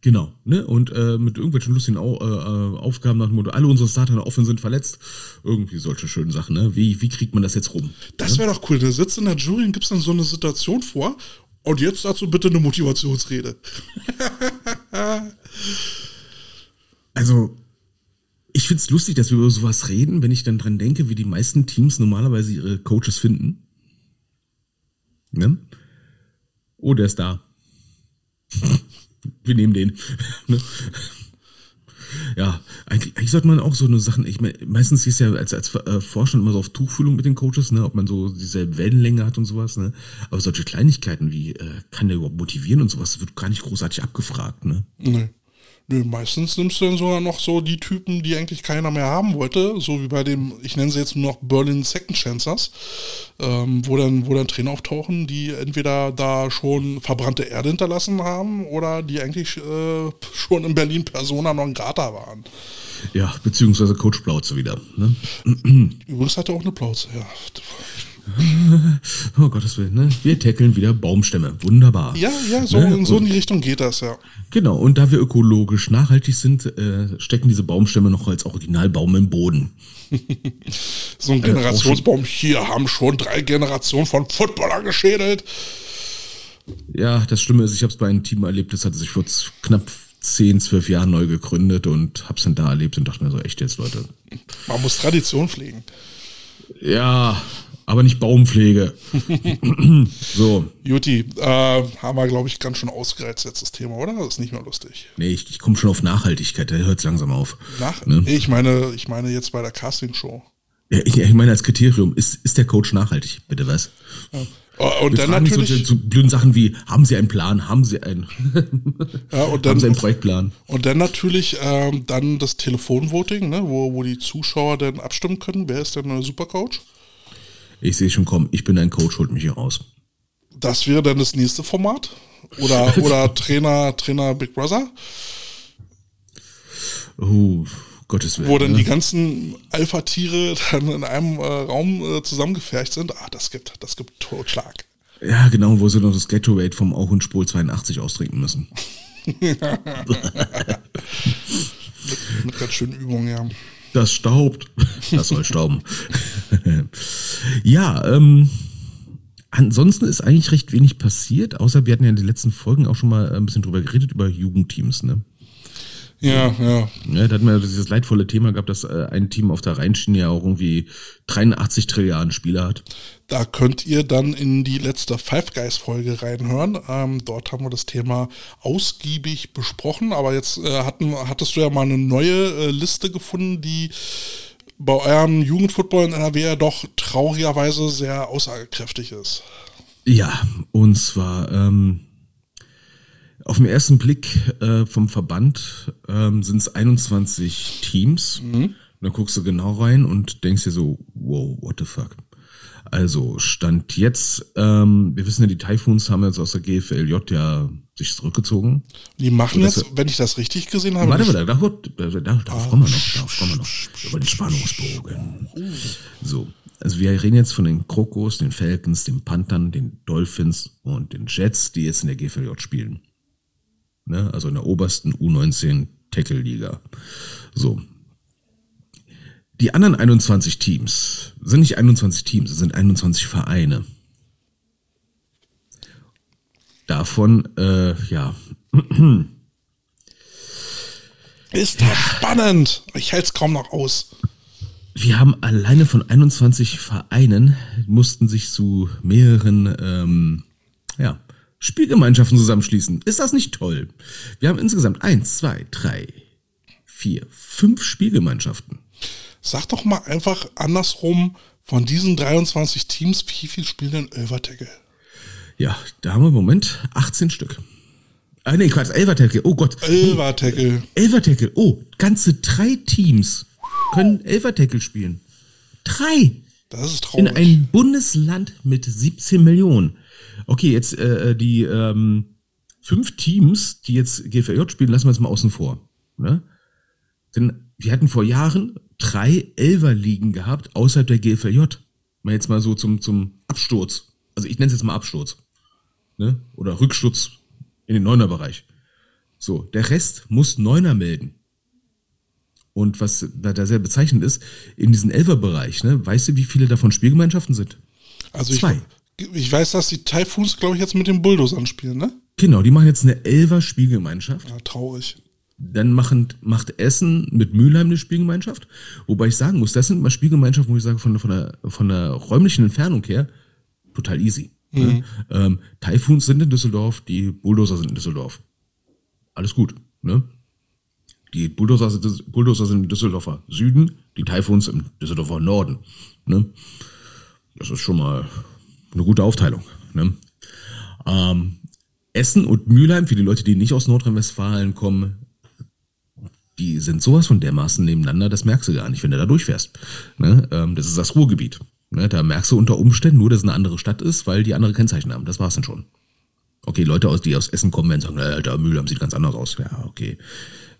Genau, ne? Und äh, mit irgendwelchen lustigen Au äh, äh, Aufgaben nach dem Motto, alle unsere Starter in Offense sind verletzt. Irgendwie solche schönen Sachen, ne? Wie, wie kriegt man das jetzt rum? Das wäre doch cool. Du sitzt in der Jury und gibst dann so eine Situation vor. Und jetzt dazu bitte eine Motivationsrede. Also, ich find's lustig, dass wir über sowas reden, wenn ich dann dran denke, wie die meisten Teams normalerweise ihre Coaches finden. Ne? Oh, der ist da. wir nehmen den. ne? Ja, eigentlich, eigentlich sollte man auch so eine Sachen, ich meine, meistens ist ja als, als äh, Vorstand immer so auf Tuchfühlung mit den Coaches, ne, ob man so dieselbe Wellenlänge hat und sowas, ne. Aber solche Kleinigkeiten wie, äh, kann der überhaupt motivieren und sowas, wird gar nicht großartig abgefragt, ne. Nee. Nö, meistens nimmst du dann sogar noch so die Typen, die eigentlich keiner mehr haben wollte, so wie bei dem, ich nenne sie jetzt nur noch Berlin Second Chancers, ähm, wo, dann, wo dann Trainer auftauchen, die entweder da schon verbrannte Erde hinterlassen haben oder die eigentlich äh, schon in Berlin Persona non grata waren. Ja, beziehungsweise Coach Plauze wieder, ne. Übrigens hat er auch eine Plauze, ja. Oh Gottes Willen, ne? Wir tackeln wieder Baumstämme. Wunderbar. Ja, ja, so, Ne? in, so in die Richtung geht das, ja. Genau, und da wir ökologisch nachhaltig sind, äh, stecken diese Baumstämme noch als Originalbaum im Boden. So ein Generationsbaum, hier haben schon drei Generationen von Footballern geschädelt. Ja, das Schlimme ist, ich habe es bei einem Team erlebt, das hatte sich vor knapp 10, 12 Jahren neu gegründet und hab's dann da erlebt und dachte mir so, echt jetzt, Leute. Man muss Tradition pflegen. Ja, aber nicht Baumpflege. so, Juti, äh, haben wir, glaube ich, ganz schön ausgereizt jetzt das Thema, oder? Das ist nicht mehr lustig. nee, ich, ich komme schon auf Nachhaltigkeit, da hört's langsam auf. Nach, Ne? nee, ich meine, ich meine jetzt bei der Castingshow. Ja, ich, ich meine als Kriterium, ist, ist der Coach nachhaltig, bitte was? Oh, Und Wir dann fragen so, natürlich, so blöden Sachen wie, haben Sie einen Plan, haben Sie einen, ja, und haben dann, Sie einen Projektplan? und dann natürlich ähm, dann das Telefonvoting, ne, wo, wo die Zuschauer dann abstimmen können. Wer ist denn der Supercoach? Ich sehe schon kommen, ich bin ein Coach, holt mich hier raus. Das wäre dann das nächste Format. Oder, oder Trainer, Trainer Big Brother, Oh, Gottes Willen. wo dann ne? die ganzen Alpha-Tiere dann in einem äh, Raum äh, zusammengefercht sind. Ah, das gibt, das gibt Totschlag. Ja, genau, wo sie noch das Gatorade vom Auch und Spol 82 austrinken müssen. Mit ganz schönen Übungen, ja. Das staubt. Das soll stauben. ja, ähm, ansonsten ist eigentlich recht wenig passiert, außer wir hatten ja in den letzten Folgen auch schon mal ein bisschen drüber geredet, über Jugendteams, ne? Ja, ja. Ja, da hatten wir dieses leidvolle Thema gehabt, dass äh, ein Team auf der Rheinschiene ja auch irgendwie 83 Trilliarden Spieler hat. Da könnt ihr dann in die letzte Five Guys Folge reinhören. Ähm, dort haben wir das Thema ausgiebig besprochen. Aber jetzt äh, hatten, hattest du ja mal eine neue äh, Liste gefunden, die bei eurem Jugendfootball in NRW ja doch traurigerweise sehr aussagekräftig ist. Ja, und zwar ähm, auf den ersten Blick äh, vom Verband ähm, sind es 21 Teams. Und dann guckst du genau rein und denkst dir so, wow, what the fuck. Also Stand jetzt, ähm, wir wissen ja, die Typhoons haben jetzt aus der GFLJ ja sich zurückgezogen. Die machen das- jetzt, wenn ich das richtig gesehen habe, Warte, warte, da, da, da, darauf kommen wir noch, darauf kommen wir noch. Über den Spannungsbogen. So, also wir reden jetzt von den Krokos, den Falcons, den Panthern, den Dolphins und den Jets, die jetzt in der GFLJ spielen. Ne? Also in der obersten U19 Tackle-Liga. So. Die anderen 21 Teams sind nicht 21 Teams, es sind 21 Vereine. Davon, äh, ja, ist das spannend. Ich halte es kaum noch aus. Wir haben alleine von 21 Vereinen mussten sich zu mehreren ähm, ja, Spielgemeinschaften zusammenschließen. Ist das nicht toll? Wir haben insgesamt eins, zwei, drei, vier, fünf Spielgemeinschaften. Sag doch mal einfach andersrum, von diesen 23 Teams, wie viel spielen denn Elvertackle? Ja, da haben wir im Moment 18 Stück. Ah, nee, Quatsch, Elvertackle. Oh Gott. Elvertackle. Elvertackle. Oh, ganze drei Teams können Elvertackle spielen. Drei. Das ist In traurig. einem Bundesland mit 17 Millionen. Okay, jetzt äh, die ähm, fünf Teams, die jetzt GVJ spielen, lassen wir jetzt mal außen vor. Ne? Denn wir hatten vor Jahren drei Elverligen gehabt außerhalb der GVJ. Mal jetzt mal so zum, zum Absturz. Also ich nenne es jetzt mal Absturz. Ne? Oder Rücksturz in den Neuner-Bereich. So, der Rest muss Neuner melden. Und was da, da sehr bezeichnend ist, in diesem Elfer-Bereich, ne, weißt du, wie viele davon Spielgemeinschaften sind? also ich, zwei. ich weiß, dass die Typhoons, glaube ich, jetzt mit den Bulldozern spielen, ne? Genau, die machen jetzt eine Elfer-Spielgemeinschaft. Ja, traurig. Dann machen, macht Essen mit Mülheim eine Spielgemeinschaft. Wobei ich sagen muss, das sind mal Spielgemeinschaften, wo ich sage, von, von, der, von der räumlichen Entfernung her, total easy. Ne? Ähm, Typhoons sind in Düsseldorf, die Bulldozer sind in Düsseldorf. Alles gut. Ne? Die Bulldozer sind, Bulldozer sind im Düsseldorfer Süden, die Typhoons im Düsseldorfer Norden. Ne? Das ist schon mal eine gute Aufteilung. Ne? Ähm, Essen und Mülheim, für die Leute, die nicht aus Nordrhein-Westfalen kommen, die sind sowas von dermaßen nebeneinander, das merkst du gar nicht, wenn du da durchfährst. Ne? Ähm, das ist das Ruhrgebiet. Ne? Da merkst du unter Umständen nur, dass es eine andere Stadt ist, weil die andere Kennzeichen haben. Das war's dann schon. Okay, Leute, aus, die aus Essen kommen, werden sagen, "Äh, Alter, Mülheim sieht ganz anders aus. Ja, okay.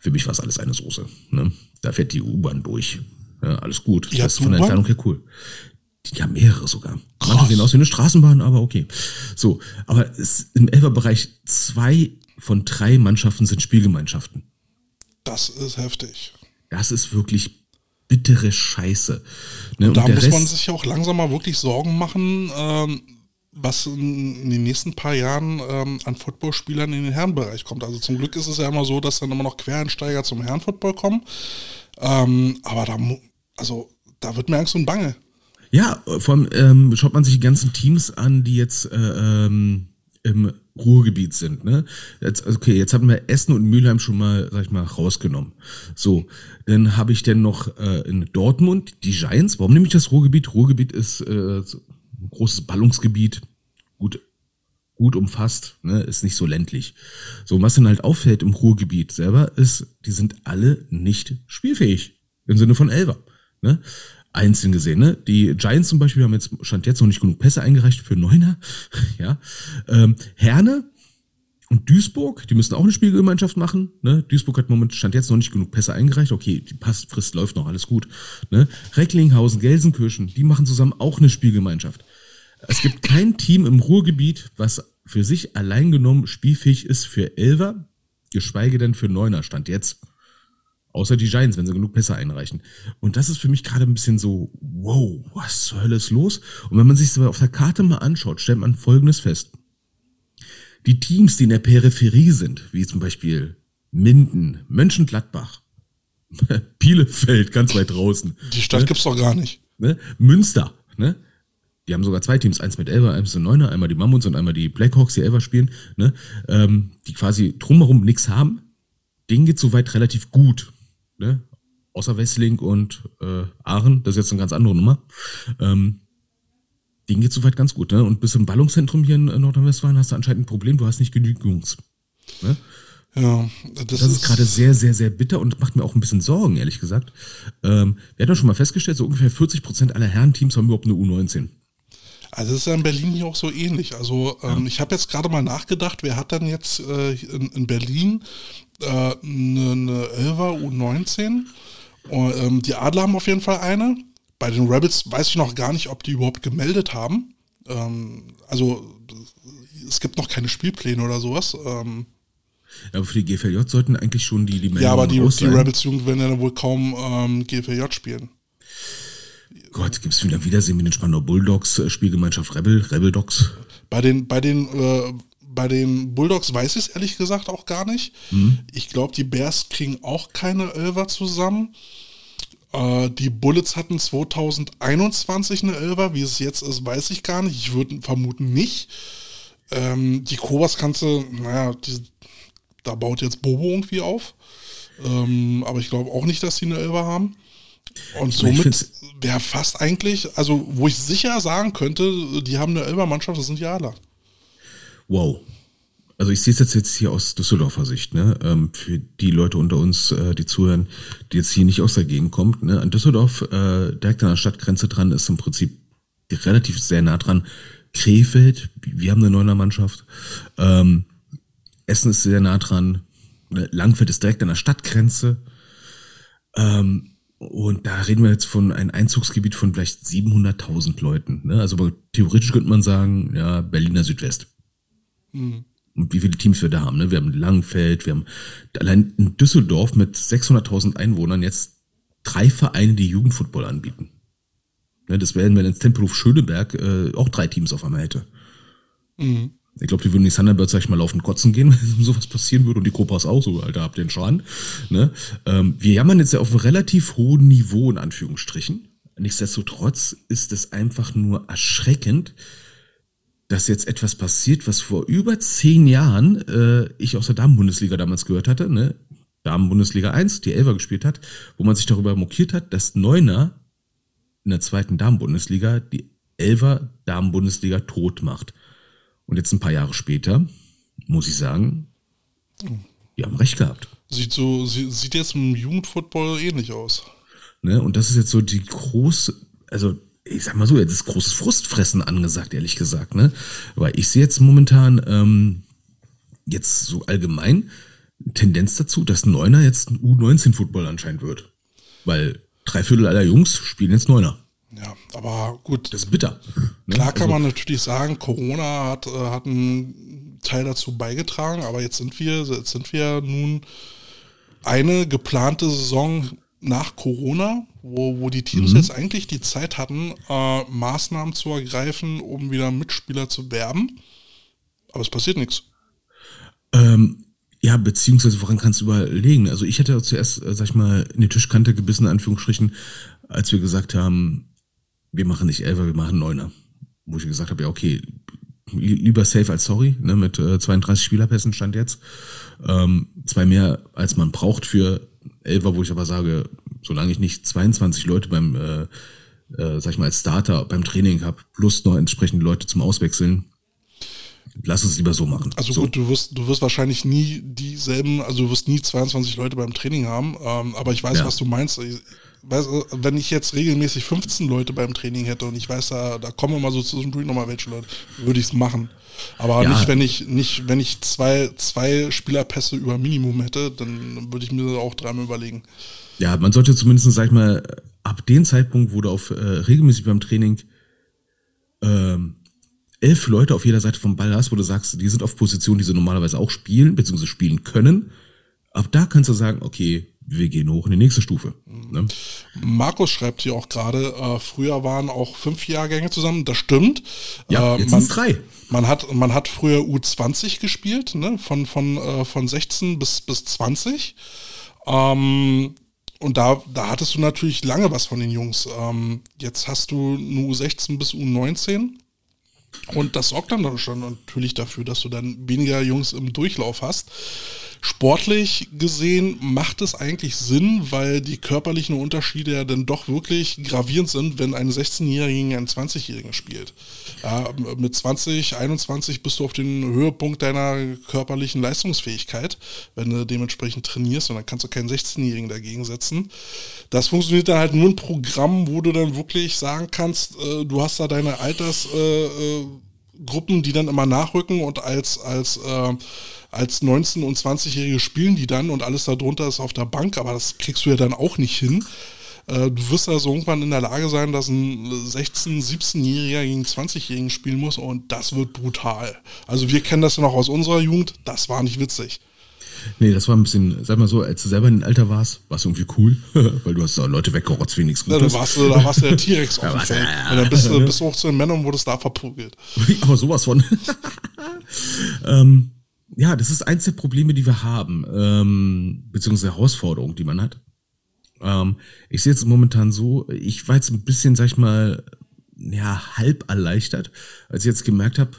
Für mich war es alles eine Soße. Ne? Da fährt die U-Bahn durch. Ja, alles gut. Ja, das ist von der? Entfernung her cool. Ja, mehrere sogar. Manche sehen aus wie eine Straßenbahn, aber okay. So, aber es, im Elferbereich zwei von drei Mannschaften sind Spielgemeinschaften. Das ist heftig. Das ist wirklich bittere Scheiße. Ne? Da und muss Rest, man sich auch langsam mal wirklich Sorgen machen, ähm, was in, den nächsten paar Jahren ähm, an Footballspielern in den Herrenbereich kommt. Also zum Glück ist es ja immer so, dass dann immer noch Quereinsteiger zum Herrenfootball kommen. Ähm, aber da, also, da wird mir Angst und Bange. Ja, vor allem ähm, schaut man sich die ganzen Teams an, die jetzt äh, ähm, im Ruhrgebiet sind. Ne? Jetzt, okay, jetzt haben wir Essen und Mülheim schon mal, sag ich mal, rausgenommen. So, dann habe ich denn noch äh, in Dortmund die Giants. Warum nehme ich das Ruhrgebiet? Ruhrgebiet ist äh, so ein großes Ballungsgebiet, gut, gut umfasst, ne? ist nicht so ländlich. So, was dann halt auffällt im Ruhrgebiet selber, ist, die sind alle nicht spielfähig. Im Sinne von Elver. Ne? Einzeln gesehen, ne? Die Giants zum Beispiel haben jetzt, stand jetzt noch nicht genug Pässe eingereicht für Neuner. ja. Ähm, Herne und Duisburg, die müssen auch eine Spielgemeinschaft machen. Ne? Duisburg hat momentan stand jetzt noch nicht genug Pässe eingereicht. Okay, die Passfrist läuft noch, alles gut. Ne? Recklinghausen, Gelsenkirchen, die machen zusammen auch eine Spielgemeinschaft. Es gibt kein Team im Ruhrgebiet, was für sich allein genommen spielfähig ist für Elver, geschweige denn für Neuner, stand jetzt. Außer die Giants, wenn sie genug Pässe einreichen. Und das ist für mich gerade ein bisschen so, wow, was zur Hölle ist los? Und wenn man sich das auf der Karte mal anschaut, stellt man Folgendes fest. Die Teams, die in der Peripherie sind, wie zum Beispiel Minden, Mönchengladbach, Bielefeld, ganz weit draußen, Die Stadt gibt's doch gar nicht. ne? Münster, ne? Die haben sogar zwei Teams, eins mit Elver, eins mit Neuner, einmal die Mammuts und einmal die Blackhawks, die Elver spielen, ne? Ähm, die quasi drumherum nichts haben. Denen geht soweit relativ gut, ne? Außer Wessling und äh, Aachen, das ist jetzt eine ganz andere Nummer. Ähm, denen geht soweit ganz gut, ne? Und bis im Ballungszentrum hier in Nordrhein-Westfalen hast du anscheinend ein Problem, du hast nicht genügend Jungs. Ne? Ja, das, Das ist gerade sehr, sehr, sehr bitter und macht mir auch ein bisschen Sorgen, ehrlich gesagt. Ähm, wir hatten ja schon mal festgestellt, so ungefähr 40 Prozent aller Herrenteams haben überhaupt eine U19. Also das ist ja in Berlin hier auch so ähnlich. Also ähm, ich habe jetzt gerade mal nachgedacht, wer hat dann jetzt äh, in, in Berlin äh, eine, eine 11er U19? Und, ähm, die Adler haben auf jeden Fall eine. Bei den Rebels weiß ich noch gar nicht, ob die überhaupt gemeldet haben. Ähm, also es gibt noch keine Spielpläne oder sowas. Ähm, Aber für die GVJ sollten eigentlich schon die, die ja, aber die, die. Rebels-Jugend werden ja wohl kaum ähm, GFJ spielen. Gott, gibt's wieder Wiedersehen mit den Spandau Bulldogs, äh, Spielgemeinschaft Rebel, Rebel Dogs. Bei den, bei den, äh, bei den Bulldogs weiß ich es ehrlich gesagt auch gar nicht. Ich glaube, die Bears kriegen auch keine Elver zusammen. Äh, die Bullets hatten 2021 eine Elver. Wie es jetzt ist, weiß ich gar nicht. Ich würde vermuten nicht. Ähm, die Kobas kannst du, naja, die, da baut jetzt Bobo irgendwie auf. Ähm, aber ich glaube auch nicht, dass sie eine Elfer haben. Und somit wäre fast eigentlich, also wo ich sicher sagen könnte, die haben eine Elfer-Mannschaft, das sind die Adler. Wow. Also ich sehe es jetzt, jetzt hier aus Düsseldorfer Sicht, ne? Ähm, für die Leute unter uns, äh, die zuhören, die jetzt hier nicht aus der Gegend kommt, ne? An Düsseldorf, äh, direkt an der Stadtgrenze dran, ist im Prinzip relativ sehr nah dran. Krefeld, wir haben eine Neuner Mannschaft. Ähm, Essen ist sehr nah dran. Langfeld ist direkt an der Stadtgrenze. Ähm, und da reden wir jetzt von einem Einzugsgebiet von vielleicht 700.000 Leuten. Ne? Also theoretisch könnte man sagen, ja, Berliner Südwest. Und wie viele Teams wir da haben. Ne? Wir haben Langfeld, wir haben allein in Düsseldorf mit 600.000 Einwohnern jetzt drei Vereine, die Jugendfootball anbieten. Ne? Das wären, wenn in Tempelhof Schöneberg äh, auch drei Teams auf einmal hätte. Ich glaube, die würden die Thunderbirds, sag ich mal, laufend kotzen gehen, wenn sowas passieren würde und die Cobras auch so, Alter, habt ihr den Schaden. Ne? Ähm, wir jammern jetzt ja auf einem relativ hohen Niveau, in Anführungsstrichen. Nichtsdestotrotz ist es einfach nur erschreckend, dass jetzt etwas passiert, was vor über zehn Jahren äh, ich aus der Damenbundesliga damals gehört hatte, ne? Damenbundesliga 1, die Elfer gespielt hat, wo man sich darüber mokiert hat, dass Neuner in der zweiten Damenbundesliga die Elfer Damenbundesliga tot macht. Und jetzt ein paar Jahre später, muss ich sagen, die haben recht gehabt. Sieht so, sie, sieht jetzt im Jugendfootball ähnlich aus. Ne? Und das ist jetzt so die große, also ich sag mal so, jetzt ist großes Frustfressen angesagt, ehrlich gesagt. Ne? Weil ich sehe jetzt momentan ähm, jetzt so allgemein Tendenz dazu, dass Neuner jetzt ein U19-Football anscheinend wird. Weil drei Viertel aller Jungs spielen jetzt Neuner. Ja, aber gut. Das ist bitter. Ne? Klar kann Also, man natürlich sagen, Corona hat, äh, hat einen Teil dazu beigetragen, aber jetzt sind wir, jetzt sind wir nun eine geplante Saison nach Corona, wo, wo die Teams jetzt eigentlich die Zeit hatten, äh, Maßnahmen zu ergreifen, um wieder Mitspieler zu werben. Aber es passiert nichts. Ähm, ja, beziehungsweise woran kannst du überlegen? Also ich hätte zuerst, äh, sag ich mal, in die Tischkante gebissen, in Anführungsstrichen, als wir gesagt haben, wir machen nicht Elfer, wir machen Neuner. Wo ich gesagt habe, ja, okay, li- lieber safe als sorry, ne, mit äh, 32 Spielerpässen stand jetzt. Ähm, zwei mehr, als man braucht für Elfer, wo ich aber sage, solange ich nicht 22 Leute beim, äh, äh, sag ich mal, als Starter beim Training habe, plus noch entsprechende Leute zum Auswechseln, lass uns lieber so machen. Also so. gut, du wirst, du wirst wahrscheinlich nie dieselben, also du wirst nie 22 Leute beim Training haben, ähm, aber ich weiß, Ja. was du meinst. Weiß, wenn ich jetzt regelmäßig 15 Leute beim Training hätte und ich weiß, da, da kommen immer so zwischendurch nochmal welche Leute, würde ich es machen. Aber Ja. nicht, wenn ich, nicht, wenn ich zwei, zwei Spielerpässe über Minimum hätte, dann würde ich mir auch dreimal überlegen. Ja, man sollte zumindest, sag ich mal, ab dem Zeitpunkt, wo du auf äh, regelmäßig beim Training ähm, elf Leute auf jeder Seite vom Ball hast, wo du sagst, die sind auf Positionen, die sie normalerweise auch spielen, beziehungsweise spielen können. Ab da kannst du sagen, okay, wir gehen hoch in die nächste Stufe. Ne? Markus schreibt hier auch gerade, äh, früher waren auch fünf Jahrgänge zusammen, das stimmt. Ja, äh, jetzt man, sind's drei. Man hat, man hat früher U20 gespielt, ne? von, von, äh, von 16 bis, bis 20. Ähm, und da, da hattest du natürlich lange was von den Jungs. Ähm, jetzt hast du nur U16 bis U19. Und das sorgt dann, dann schon natürlich dafür, dass du dann weniger Jungs im Durchlauf hast. Sportlich gesehen macht es eigentlich Sinn, weil die körperlichen Unterschiede ja dann doch wirklich gravierend sind, wenn ein 16-Jähriger gegen einen 20-Jährigen spielt. Ja, mit 20, 21 bist du auf den Höhepunkt deiner körperlichen Leistungsfähigkeit, wenn du dementsprechend trainierst und dann kannst du keinen 16-Jährigen dagegen setzen. Das funktioniert dann halt nur ein Programm, wo du dann wirklich sagen kannst, äh, du hast da deine Altersgruppen, äh, äh, Gruppen, die dann immer nachrücken und als, als, äh, als 19- und 20-Jährige spielen die dann und alles darunter ist auf der Bank, aber das kriegst du ja dann auch nicht hin. Äh, du wirst also irgendwann in der Lage sein, dass ein 16-, 17-Jähriger gegen 20-Jährigen spielen muss und das wird brutal. Also wir kennen das ja noch aus unserer Jugend, das war nicht witzig. Nee, das war ein bisschen, sag mal so, als du selber in dem Alter warst, war es irgendwie cool, weil du hast da Leute weggerotzt, wie nichts Ja, da, warst du, da warst du der T-Rex auf dem warst du- Feld. Und dann bist du, bist du hoch zu den Männern und wurdest da verprügelt. Aber sowas von. ähm, ja, das ist eins der Probleme, die wir haben, ähm, beziehungsweise Herausforderungen, die man hat. Ähm, ich sehe jetzt momentan so, ich war jetzt ein bisschen, sag ich mal, ja, halb erleichtert, als ich jetzt gemerkt habe,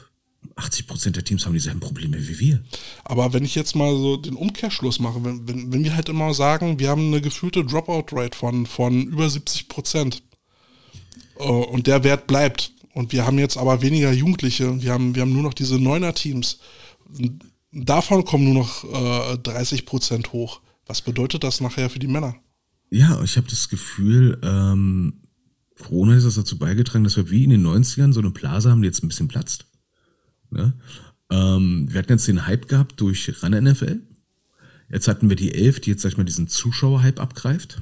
80 Prozent der Teams haben dieselben Probleme wie wir. Aber wenn ich jetzt mal so den Umkehrschluss mache, wenn, wenn, wenn wir halt immer sagen, wir haben eine gefühlte Dropout-Rate von, von über 70 Prozent äh, und der Wert bleibt und wir haben jetzt aber weniger Jugendliche, wir haben, wir haben nur noch diese Neuner-Teams, davon kommen nur noch äh, 30 Prozent hoch. Was bedeutet das nachher für die Männer? Ja, ich habe das Gefühl, ähm, Corona ist das dazu beigetragen, dass wir wie in den 90ern so eine Blase haben, die jetzt ein bisschen platzt. Ne? Ähm, wir hatten jetzt den Hype gehabt durch Run NFL. Jetzt hatten wir die Elf, die jetzt, sag ich mal, diesen Zuschauer-Hype abgreift.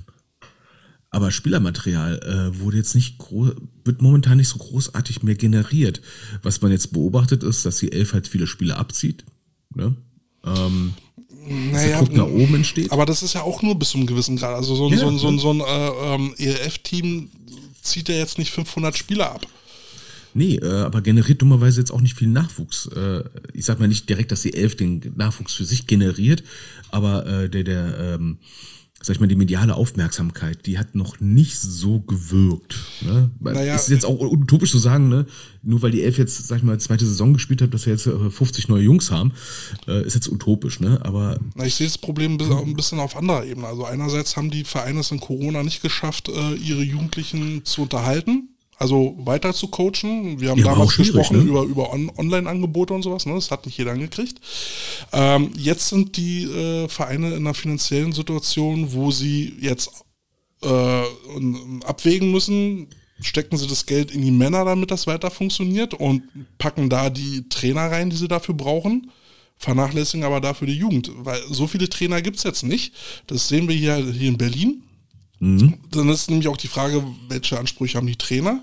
Aber Spielermaterial äh, wurde jetzt nicht groß, wird momentan nicht so großartig mehr generiert. Was man jetzt beobachtet ist, dass die Elf halt viele Spiele abzieht. Ne? Ähm, naja, Druck nach oben entsteht. Aber das ist ja auch nur bis zu einem gewissen Grad. Also so ein, Ja, so ein, so ein, so ein äh, ähm, ELF-Team zieht ja jetzt nicht 500 Spieler ab. Nee, äh, aber generiert dummerweise jetzt auch nicht viel Nachwuchs. Äh, ich sag mal nicht direkt, dass die Elf den Nachwuchs für sich generiert, aber äh, der, der, ähm, sag ich mal, die mediale Aufmerksamkeit, die hat noch nicht so gewirkt. Ne? Naja, es ist jetzt auch utopisch zu sagen, ne? nur weil die Elf jetzt, sag ich mal, zweite Saison gespielt hat, dass wir jetzt äh, 50 neue Jungs haben, äh, ist jetzt utopisch, ne? Aber Na, ich sehe das Problem ein bisschen- ein bisschen auf anderer Ebene. Also einerseits haben die Vereine es in Corona nicht geschafft, äh, ihre Jugendlichen zu unterhalten, also weiter zu coachen. Wir haben Ja, damals gesprochen ne? über, über On Online-Angebote und sowas. Ne? Das hat nicht jeder angekriegt. Ähm, jetzt sind die äh, Vereine in einer finanziellen Situation, wo sie jetzt äh, abwägen müssen, stecken sie das Geld in die Männer, damit das weiter funktioniert und packen da die Trainer rein, die sie dafür brauchen, vernachlässigen aber dafür die Jugend, weil so viele Trainer gibt's jetzt nicht. Das sehen wir hier, hier in Berlin. Dann ist nämlich auch die Frage, welche Ansprüche haben die Trainer?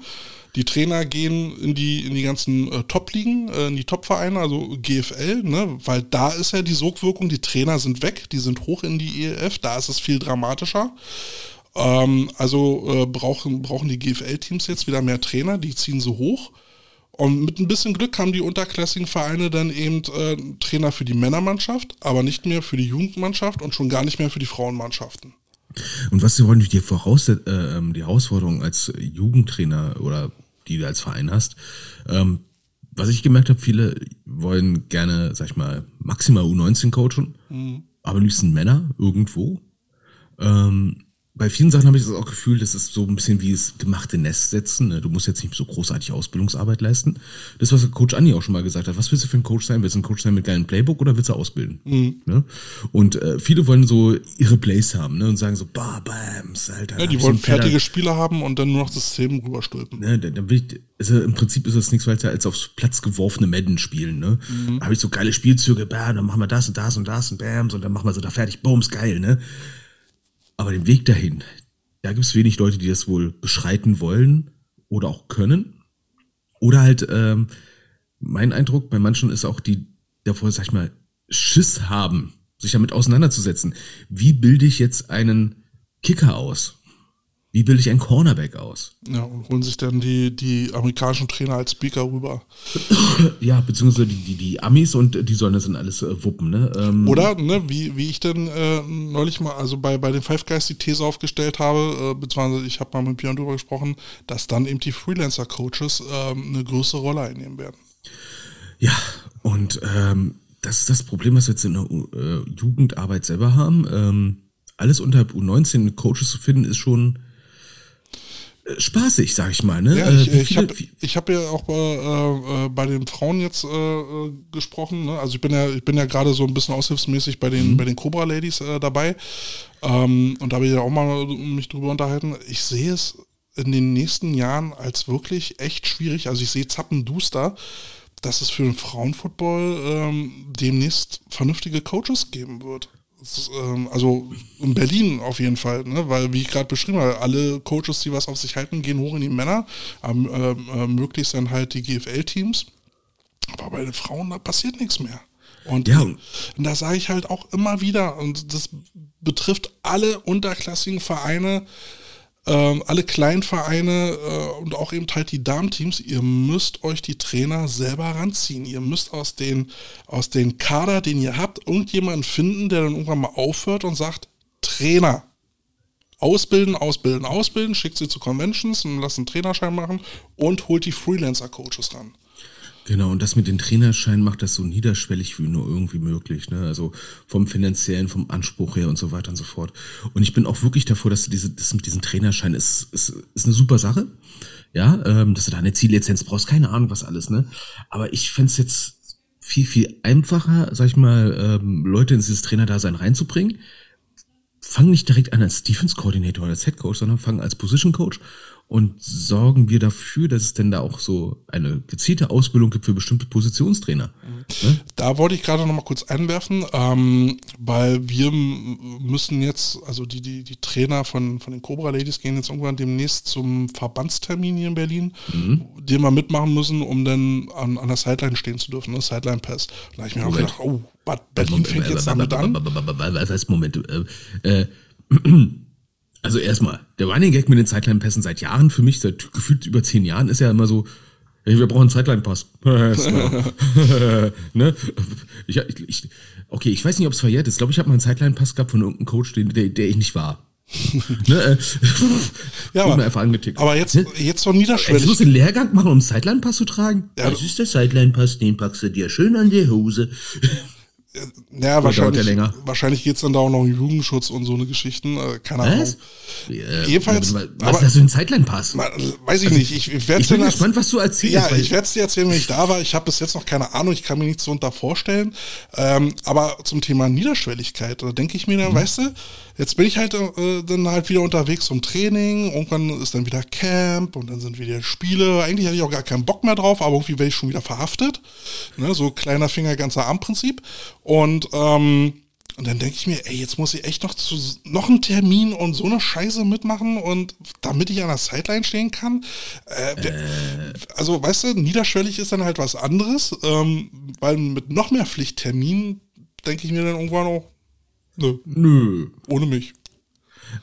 Die Trainer gehen in die, in die ganzen äh, Top-Ligen, äh, in die Top-Vereine, also GFL, ne? weil da ist ja die Sogwirkung, die Trainer sind weg, die sind hoch in die ELF, da ist es viel dramatischer. Ähm, also äh, brauchen, brauchen die GFL-Teams jetzt wieder mehr Trainer, die ziehen so hoch. Und mit ein bisschen Glück haben die unterklassigen Vereine dann eben äh, Trainer für die Männermannschaft, aber nicht mehr für die Jugendmannschaft und schon gar nicht mehr für die Frauenmannschaften. Und was wollen die Voraus äh, ähm, die Herausforderung als Jugendtrainer oder die du als Verein hast? Ähm, was ich gemerkt habe, viele wollen gerne, sag ich mal, maximal U19 coachen, aber am liebsten Männer irgendwo. Ähm, bei vielen Sachen habe ich das auch Gefühl, das ist so ein bisschen wie das gemachte Nest setzen. ne? Du musst jetzt nicht so großartig Ausbildungsarbeit leisten. Das, was Coach Andi auch schon mal gesagt hat. Was willst du für ein Coach sein? Willst du ein Coach sein mit geilen Playbook oder willst du ausbilden? Ne? Und äh, viele wollen so ihre Plays haben ne? und sagen so, bah, bams, Alter. Ja, da die wollen fertige Spieler haben und dann nur noch das System rüberstülpen. Ne, dann, dann will ich, also im Prinzip ist das nichts weiter als aufs Platz geworfene Madden spielen. Ne? Da habe ich so geile Spielzüge, bam, dann machen wir das und das und das und bams und dann machen wir so da fertig, bums, geil, ne? Aber den Weg dahin, da gibt es wenig Leute, die das wohl beschreiten wollen oder auch können. Oder halt, ähm, mein Eindruck bei manchen ist auch, die davor, sag ich mal, Schiss haben, sich damit auseinanderzusetzen. Wie bilde ich jetzt einen Kicker aus? Wie bilde ich einen Cornerback aus? Ja, und holen sich dann die, die amerikanischen Trainer als Speaker rüber. Ja, beziehungsweise die, die, die Amis und die sollen das dann alles äh, wuppen, ne? Ähm, Oder, ne, wie, wie ich denn äh, neulich mal, also bei, bei den Five Guys die These aufgestellt habe, äh, beziehungsweise ich habe mal mit Björn drüber gesprochen, dass dann eben die Freelancer-Coaches ähm, eine größere Rolle einnehmen werden. Ja, und ähm, das ist das Problem, was wir jetzt in der äh, Jugendarbeit selber haben. Ähm, alles unterhalb U19 Coaches zu finden, ist schon spaßig, sag ich mal. Ne? Ja, Äh, ich, wie ich viele- habe hab ja auch bei, äh, äh, bei den Frauen jetzt äh, äh, gesprochen. Ne? Also ich bin ja, ich bin ja gerade so ein bisschen aushilfsmäßig bei den, bei den Cobra Ladies äh, dabei. Ähm, und da habe ich ja auch mal mich drüber unterhalten. Ich sehe es in den nächsten Jahren als wirklich echt schwierig. Also ich sehe zappenduster, dass es für den Frauenfootball ähm, demnächst vernünftige Coaches geben wird. Ähm, also in Berlin auf jeden Fall, ne? weil wie ich gerade beschrieben habe, alle Coaches, die was auf sich halten, gehen hoch in die Männer, ähm, äh, möglichst dann halt die GFL-Teams. Aber bei den Frauen, da passiert nichts mehr. Und, Ja. und da sage ich halt auch immer wieder, und das betrifft alle unterklassigen Vereine, ähm, alle Kleinvereine äh, und auch eben halt die Damenteams, ihr müsst euch die Trainer selber ranziehen. Ihr müsst aus den, aus den Kader, den ihr habt, irgendjemanden finden, der dann irgendwann mal aufhört und sagt, Trainer, ausbilden, ausbilden, ausbilden, schickt sie zu Conventions und lasst einen Trainerschein machen und holt die Freelancer-Coaches ran. Genau, und das mit den Trainerscheinen macht das so niederschwellig wie nur irgendwie möglich. Ne? Also vom finanziellen, vom Anspruch her und so weiter und so fort. Und ich bin auch wirklich davor, dass du diese, das mit diesen Trainerscheinen ist, ist, ist eine super Sache. Ja, ähm, dass du da eine Ziellizenz brauchst, keine Ahnung, was alles, ne? Aber ich fände jetzt viel, viel einfacher, sag ich mal, ähm, Leute in dieses Trainerdasein reinzubringen. Fang nicht direkt an als Defense Coordinator oder als Head Coach, sondern fang als Position Coach und sorgen wir dafür, dass es denn da auch so eine gezielte Ausbildung gibt für bestimmte Positionstrainer. Ne? Da wollte ich gerade noch mal kurz einwerfen, ähm, weil wir müssen jetzt, also die, die, die Trainer von, von den Cobra Ladies gehen jetzt irgendwann demnächst zum Verbandstermin hier in Berlin, den wir mitmachen müssen, um dann an, an der Sideline stehen zu dürfen, ne? Sideline Pass. Da habe ich mir auch gedacht, oh, Bad Berlin fängt jetzt damit an. Was heißt Moment? Äh, äh, also erstmal, der Running Gag mit den Sideline-Pässen seit Jahren für mich, seit gefühlt über zehn Jahren, ist ja immer so, hey, wir brauchen einen klar. ne? ich, ich, okay, ich weiß nicht, ob es verjährt ist. Ich glaube, ich habe mal einen Sideline-Pass gehabt von irgendeinem Coach, den, der, der ich nicht war. ne? äh, Ja, aber- mir einfach angetickt. Aber jetzt, Ne? jetzt so Ich muss niederschwellig. den Lehrgang machen, um einen Sideline-Pass zu tragen? Ja, das ist der Sideline-Pass, den packst du dir schön an die Hose. Ja, dauert wahrscheinlich, wahrscheinlich geht's dann da auch noch um Jugendschutz und so eine Geschichten. Äh, keine Was? Ahnung. Äh, Jedenfalls, Was aber- ist das für ein? Ma- Weiß ich nicht. Ich, ich werde Ich bin gespannt, was du erzählst. Ja, ich werde es dir erzählen, wenn ich da war. Ich habe bis jetzt noch keine Ahnung, ich kann mir nichts so unter vorstellen. Ähm, aber zum Thema Niederschwelligkeit, da denke ich mir dann, weißt du, jetzt bin ich halt äh, dann halt wieder unterwegs zum Training, irgendwann ist dann wieder Camp und dann sind wieder Spiele. Eigentlich hatte ich auch gar keinen Bock mehr drauf, aber irgendwie werde ich schon wieder verhaftet. Ne, so kleiner Finger, ganzer Arm-Prinzip. Und ähm, und dann denke ich mir, ey, jetzt muss ich echt noch zu noch einen Termin und so eine Scheiße mitmachen und damit ich an der Sideline stehen kann. Äh, wer- Also, weißt du, niederschwellig ist dann halt was anderes, ähm, weil mit noch mehr Pflichtterminen denke ich mir dann irgendwann auch, nö, Nö. ohne mich.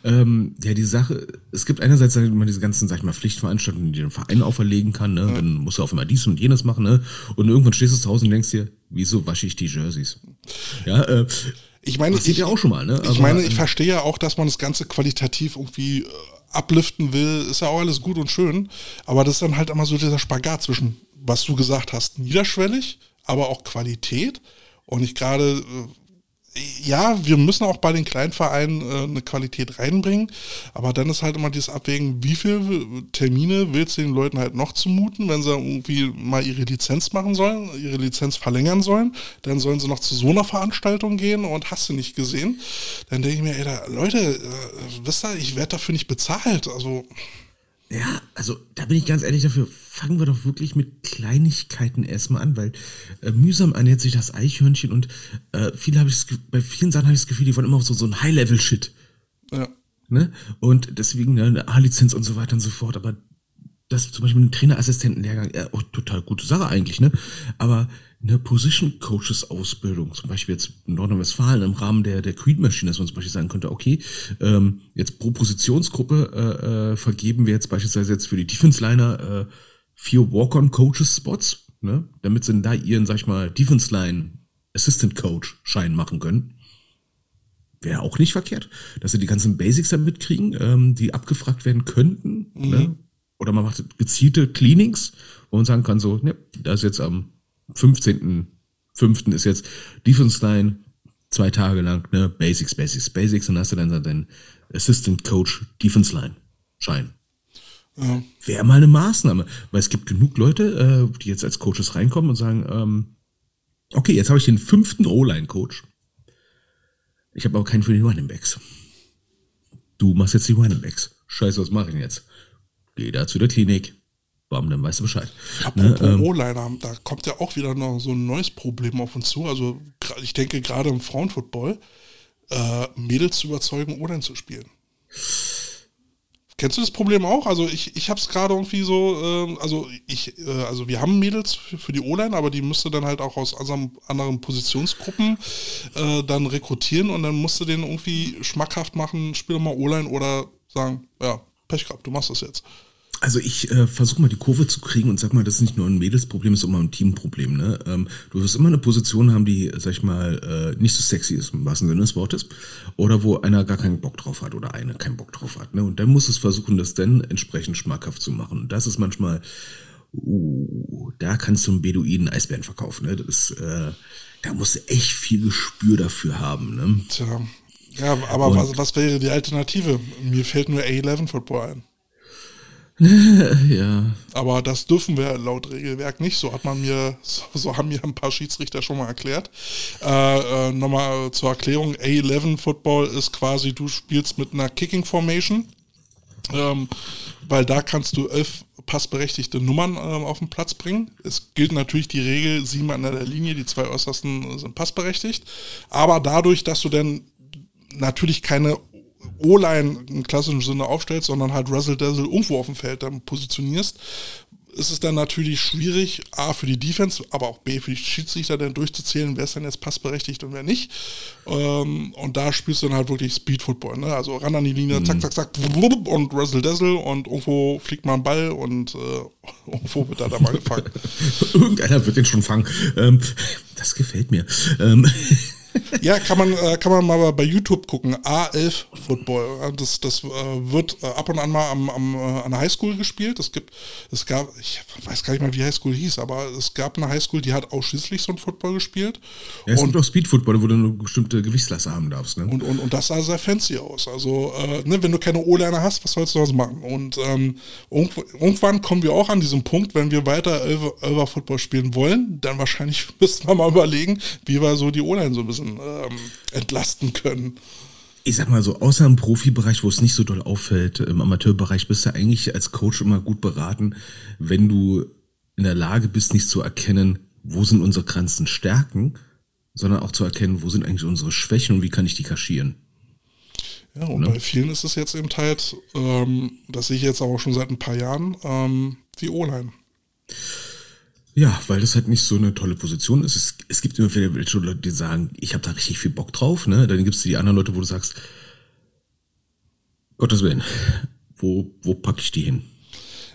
Ähm, ja, die Sache, es gibt einerseits sag ich mal diese ganzen, sag ich mal, Pflichtveranstaltungen, die der Verein auferlegen kann, ne? Dann musst du auf einmal dies und jenes machen, ne? Und irgendwann stehst du zu Hause und denkst dir, wieso wasche ich die Jerseys? Ja, äh, Ich meine, ich, ja auch schon mal, ne? ich Aber, meine, ich äh, verstehe ja auch, dass man das Ganze qualitativ irgendwie äh, upliften will, ist ja auch alles gut und schön, aber das ist dann halt immer so dieser Spagat zwischen, was du gesagt hast, niederschwellig, aber auch Qualität und ich gerade, äh, ja, wir müssen auch bei den kleinen Vereinen äh, eine Qualität reinbringen, aber dann ist halt immer dieses Abwägen, wie viele Termine willst du den Leuten halt noch zumuten, wenn sie irgendwie mal ihre Lizenz machen sollen, ihre Lizenz verlängern sollen, dann sollen sie noch zu so einer Veranstaltung gehen und hast du nicht gesehen. Dann denke ich mir, ey, da, Leute, äh, wisst ihr, ich werde dafür nicht bezahlt, also Ja, also da bin ich ganz ehrlich dafür, fangen wir doch wirklich mit Kleinigkeiten erstmal an, weil äh, mühsam ernährt sich das Eichhörnchen und äh, viele habe ich das Ge- bei vielen Sachen habe ich das Gefühl, die wollen immer so, so ein High-Level-Shit. ja. Ne? Und deswegen ne, eine A-Lizenz und so weiter und so fort. Aber das zum Beispiel ein Trainerassistentenlehrgang, ja, oh, total gute Sache eigentlich, ne? Aber eine Position Coaches Ausbildung, zum Beispiel jetzt in Nordrhein-Westfalen im Rahmen der, der Creed Machine, dass man zum Beispiel sagen könnte, okay, ähm, jetzt pro Positionsgruppe äh, äh, vergeben wir jetzt beispielsweise jetzt für die Defense Liner äh, vier Walk-on Coaches Spots, ne? Damit sie da ihren, sag ich mal, Defense Line Assistant Coach Schein machen können wäre auch nicht verkehrt, dass sie die ganzen Basics dann mitkriegen, ähm, die abgefragt werden könnten. Ne? Oder man macht gezielte Cleanings, wo man sagen kann, so, ne, da ist jetzt am 15.05. ist jetzt Defense Line zwei Tage lang, ne, Basics, Basics, Basics, und dann hast du dann deinen Assistant Coach Defense Line Schein. Ja. Wäre mal eine Maßnahme, weil es gibt genug Leute, äh, die jetzt als Coaches reinkommen und sagen, ähm, okay, jetzt habe ich den fünften O-Line-Coach. Ich habe aber keinen für die Running Backs. Du machst jetzt die Running Backs. Scheiße, was mache ich denn jetzt? Geh da zu der Klinik. Bam, dann weißt du Bescheid. Apropos Ne, ähm, O-Liner, da kommt ja auch wieder noch so ein neues Problem auf uns zu. Also ich denke gerade im Frauenfootball, äh, Mädels zu überzeugen, O-Line zu spielen. Kennst du das Problem auch? Also ich, ich habe es gerade irgendwie so, ähm, also ich, äh, also wir haben Mädels für, für die O-Line, aber die müsste dann halt auch aus anderen, anderen Positionsgruppen äh, dann rekrutieren und dann musste den irgendwie schmackhaft machen, spiel mal O-Line oder sagen, ja, Pech gehabt, du machst das jetzt. Also ich äh, versuche mal die Kurve zu kriegen und sag mal, das ist nicht nur ein Mädelsproblem, es ist immer ein Teamproblem. Ne? Ähm, du wirst immer eine Position haben, die, sag ich mal, äh, nicht so sexy ist, im wahrsten Sinne des Wortes, oder wo einer gar keinen Bock drauf hat oder eine keinen Bock drauf hat. Ne? Und dann muss es versuchen, das dann entsprechend schmackhaft zu machen. Und das ist manchmal uh, da kannst du einen Beduinen Eisbären verkaufen. Ne? Das, äh, da musst du echt viel Gespür dafür haben. Ne? Tja. Ja, aber was, was wäre die Alternative? Mir fällt nur A11 Football ein. ja. Aber das dürfen wir laut Regelwerk nicht. So hat man mir, so, so haben mir ein paar Schiedsrichter schon mal erklärt. Äh, äh, Nochmal zur Erklärung: A11 Football ist quasi, du spielst mit einer Kicking Formation, ähm, weil da kannst du elf passberechtigte Nummern ähm, auf den Platz bringen. Es gilt natürlich die Regel, sieben an der Linie, die zwei äußersten sind passberechtigt. Aber dadurch, dass du dann natürlich keine O-Line im klassischen Sinne aufstellst, sondern halt Razzle Dazzle irgendwo auf dem Feld dann positionierst, ist es dann natürlich schwierig, A für die Defense, aber auch B für die Schiedsrichter dann durchzuzählen, wer ist denn jetzt passberechtigt und wer nicht. Ähm, und da spielst du dann halt wirklich Speed Football, ne? Also ran an die Linie, mhm. zack, zack, zack, und Razzle Dazzle und irgendwo fliegt mal ein Ball und äh, irgendwo wird er da mal gefangen. Irgendeiner wird den schon fangen. Ähm, das gefällt mir. Ähm. ja, kann man, äh, kann man mal bei YouTube gucken. A11 Football. Das, das äh, wird äh, ab und an mal am, am, an der Highschool gespielt. Es gibt, es gab, ich weiß gar nicht mal, wie Highschool hieß, aber es gab eine Highschool, die hat ausschließlich so ein Football gespielt. Ja, es und, gibt auch Speed Football, wo du eine bestimmte Gewichtsklasse haben darfst. Ne? Und, und, und das sah sehr fancy aus. Also, äh, ne, wenn du keine O-Liner hast, was sollst du was machen? Und ähm, irgendwann kommen wir auch an diesen Punkt, wenn wir weiter Elver Football spielen wollen, dann wahrscheinlich müssen wir mal überlegen, wie wir so die O-Line so ein bisschen bisschen ähm, entlasten können. Ich sag mal so, außer im Profibereich, wo es nicht so doll auffällt, im Amateurbereich bist du eigentlich als Coach immer gut beraten, wenn du in der Lage bist, nicht zu erkennen, wo sind unsere ganzen Stärken, sondern auch zu erkennen, wo sind eigentlich unsere Schwächen und wie kann ich die kaschieren. Ja, und ne? bei vielen ist es jetzt eben halt, ähm, das sehe ich jetzt aber schon seit ein paar Jahren, ähm, die O-Line. Ja, weil das halt nicht so eine tolle Position ist. Es, es gibt immer viele Leute, die sagen, ich habe da richtig viel Bock drauf. Ne? Dann gibt es die anderen Leute, wo du sagst, Gottes Willen, wo, wo packe ich die hin?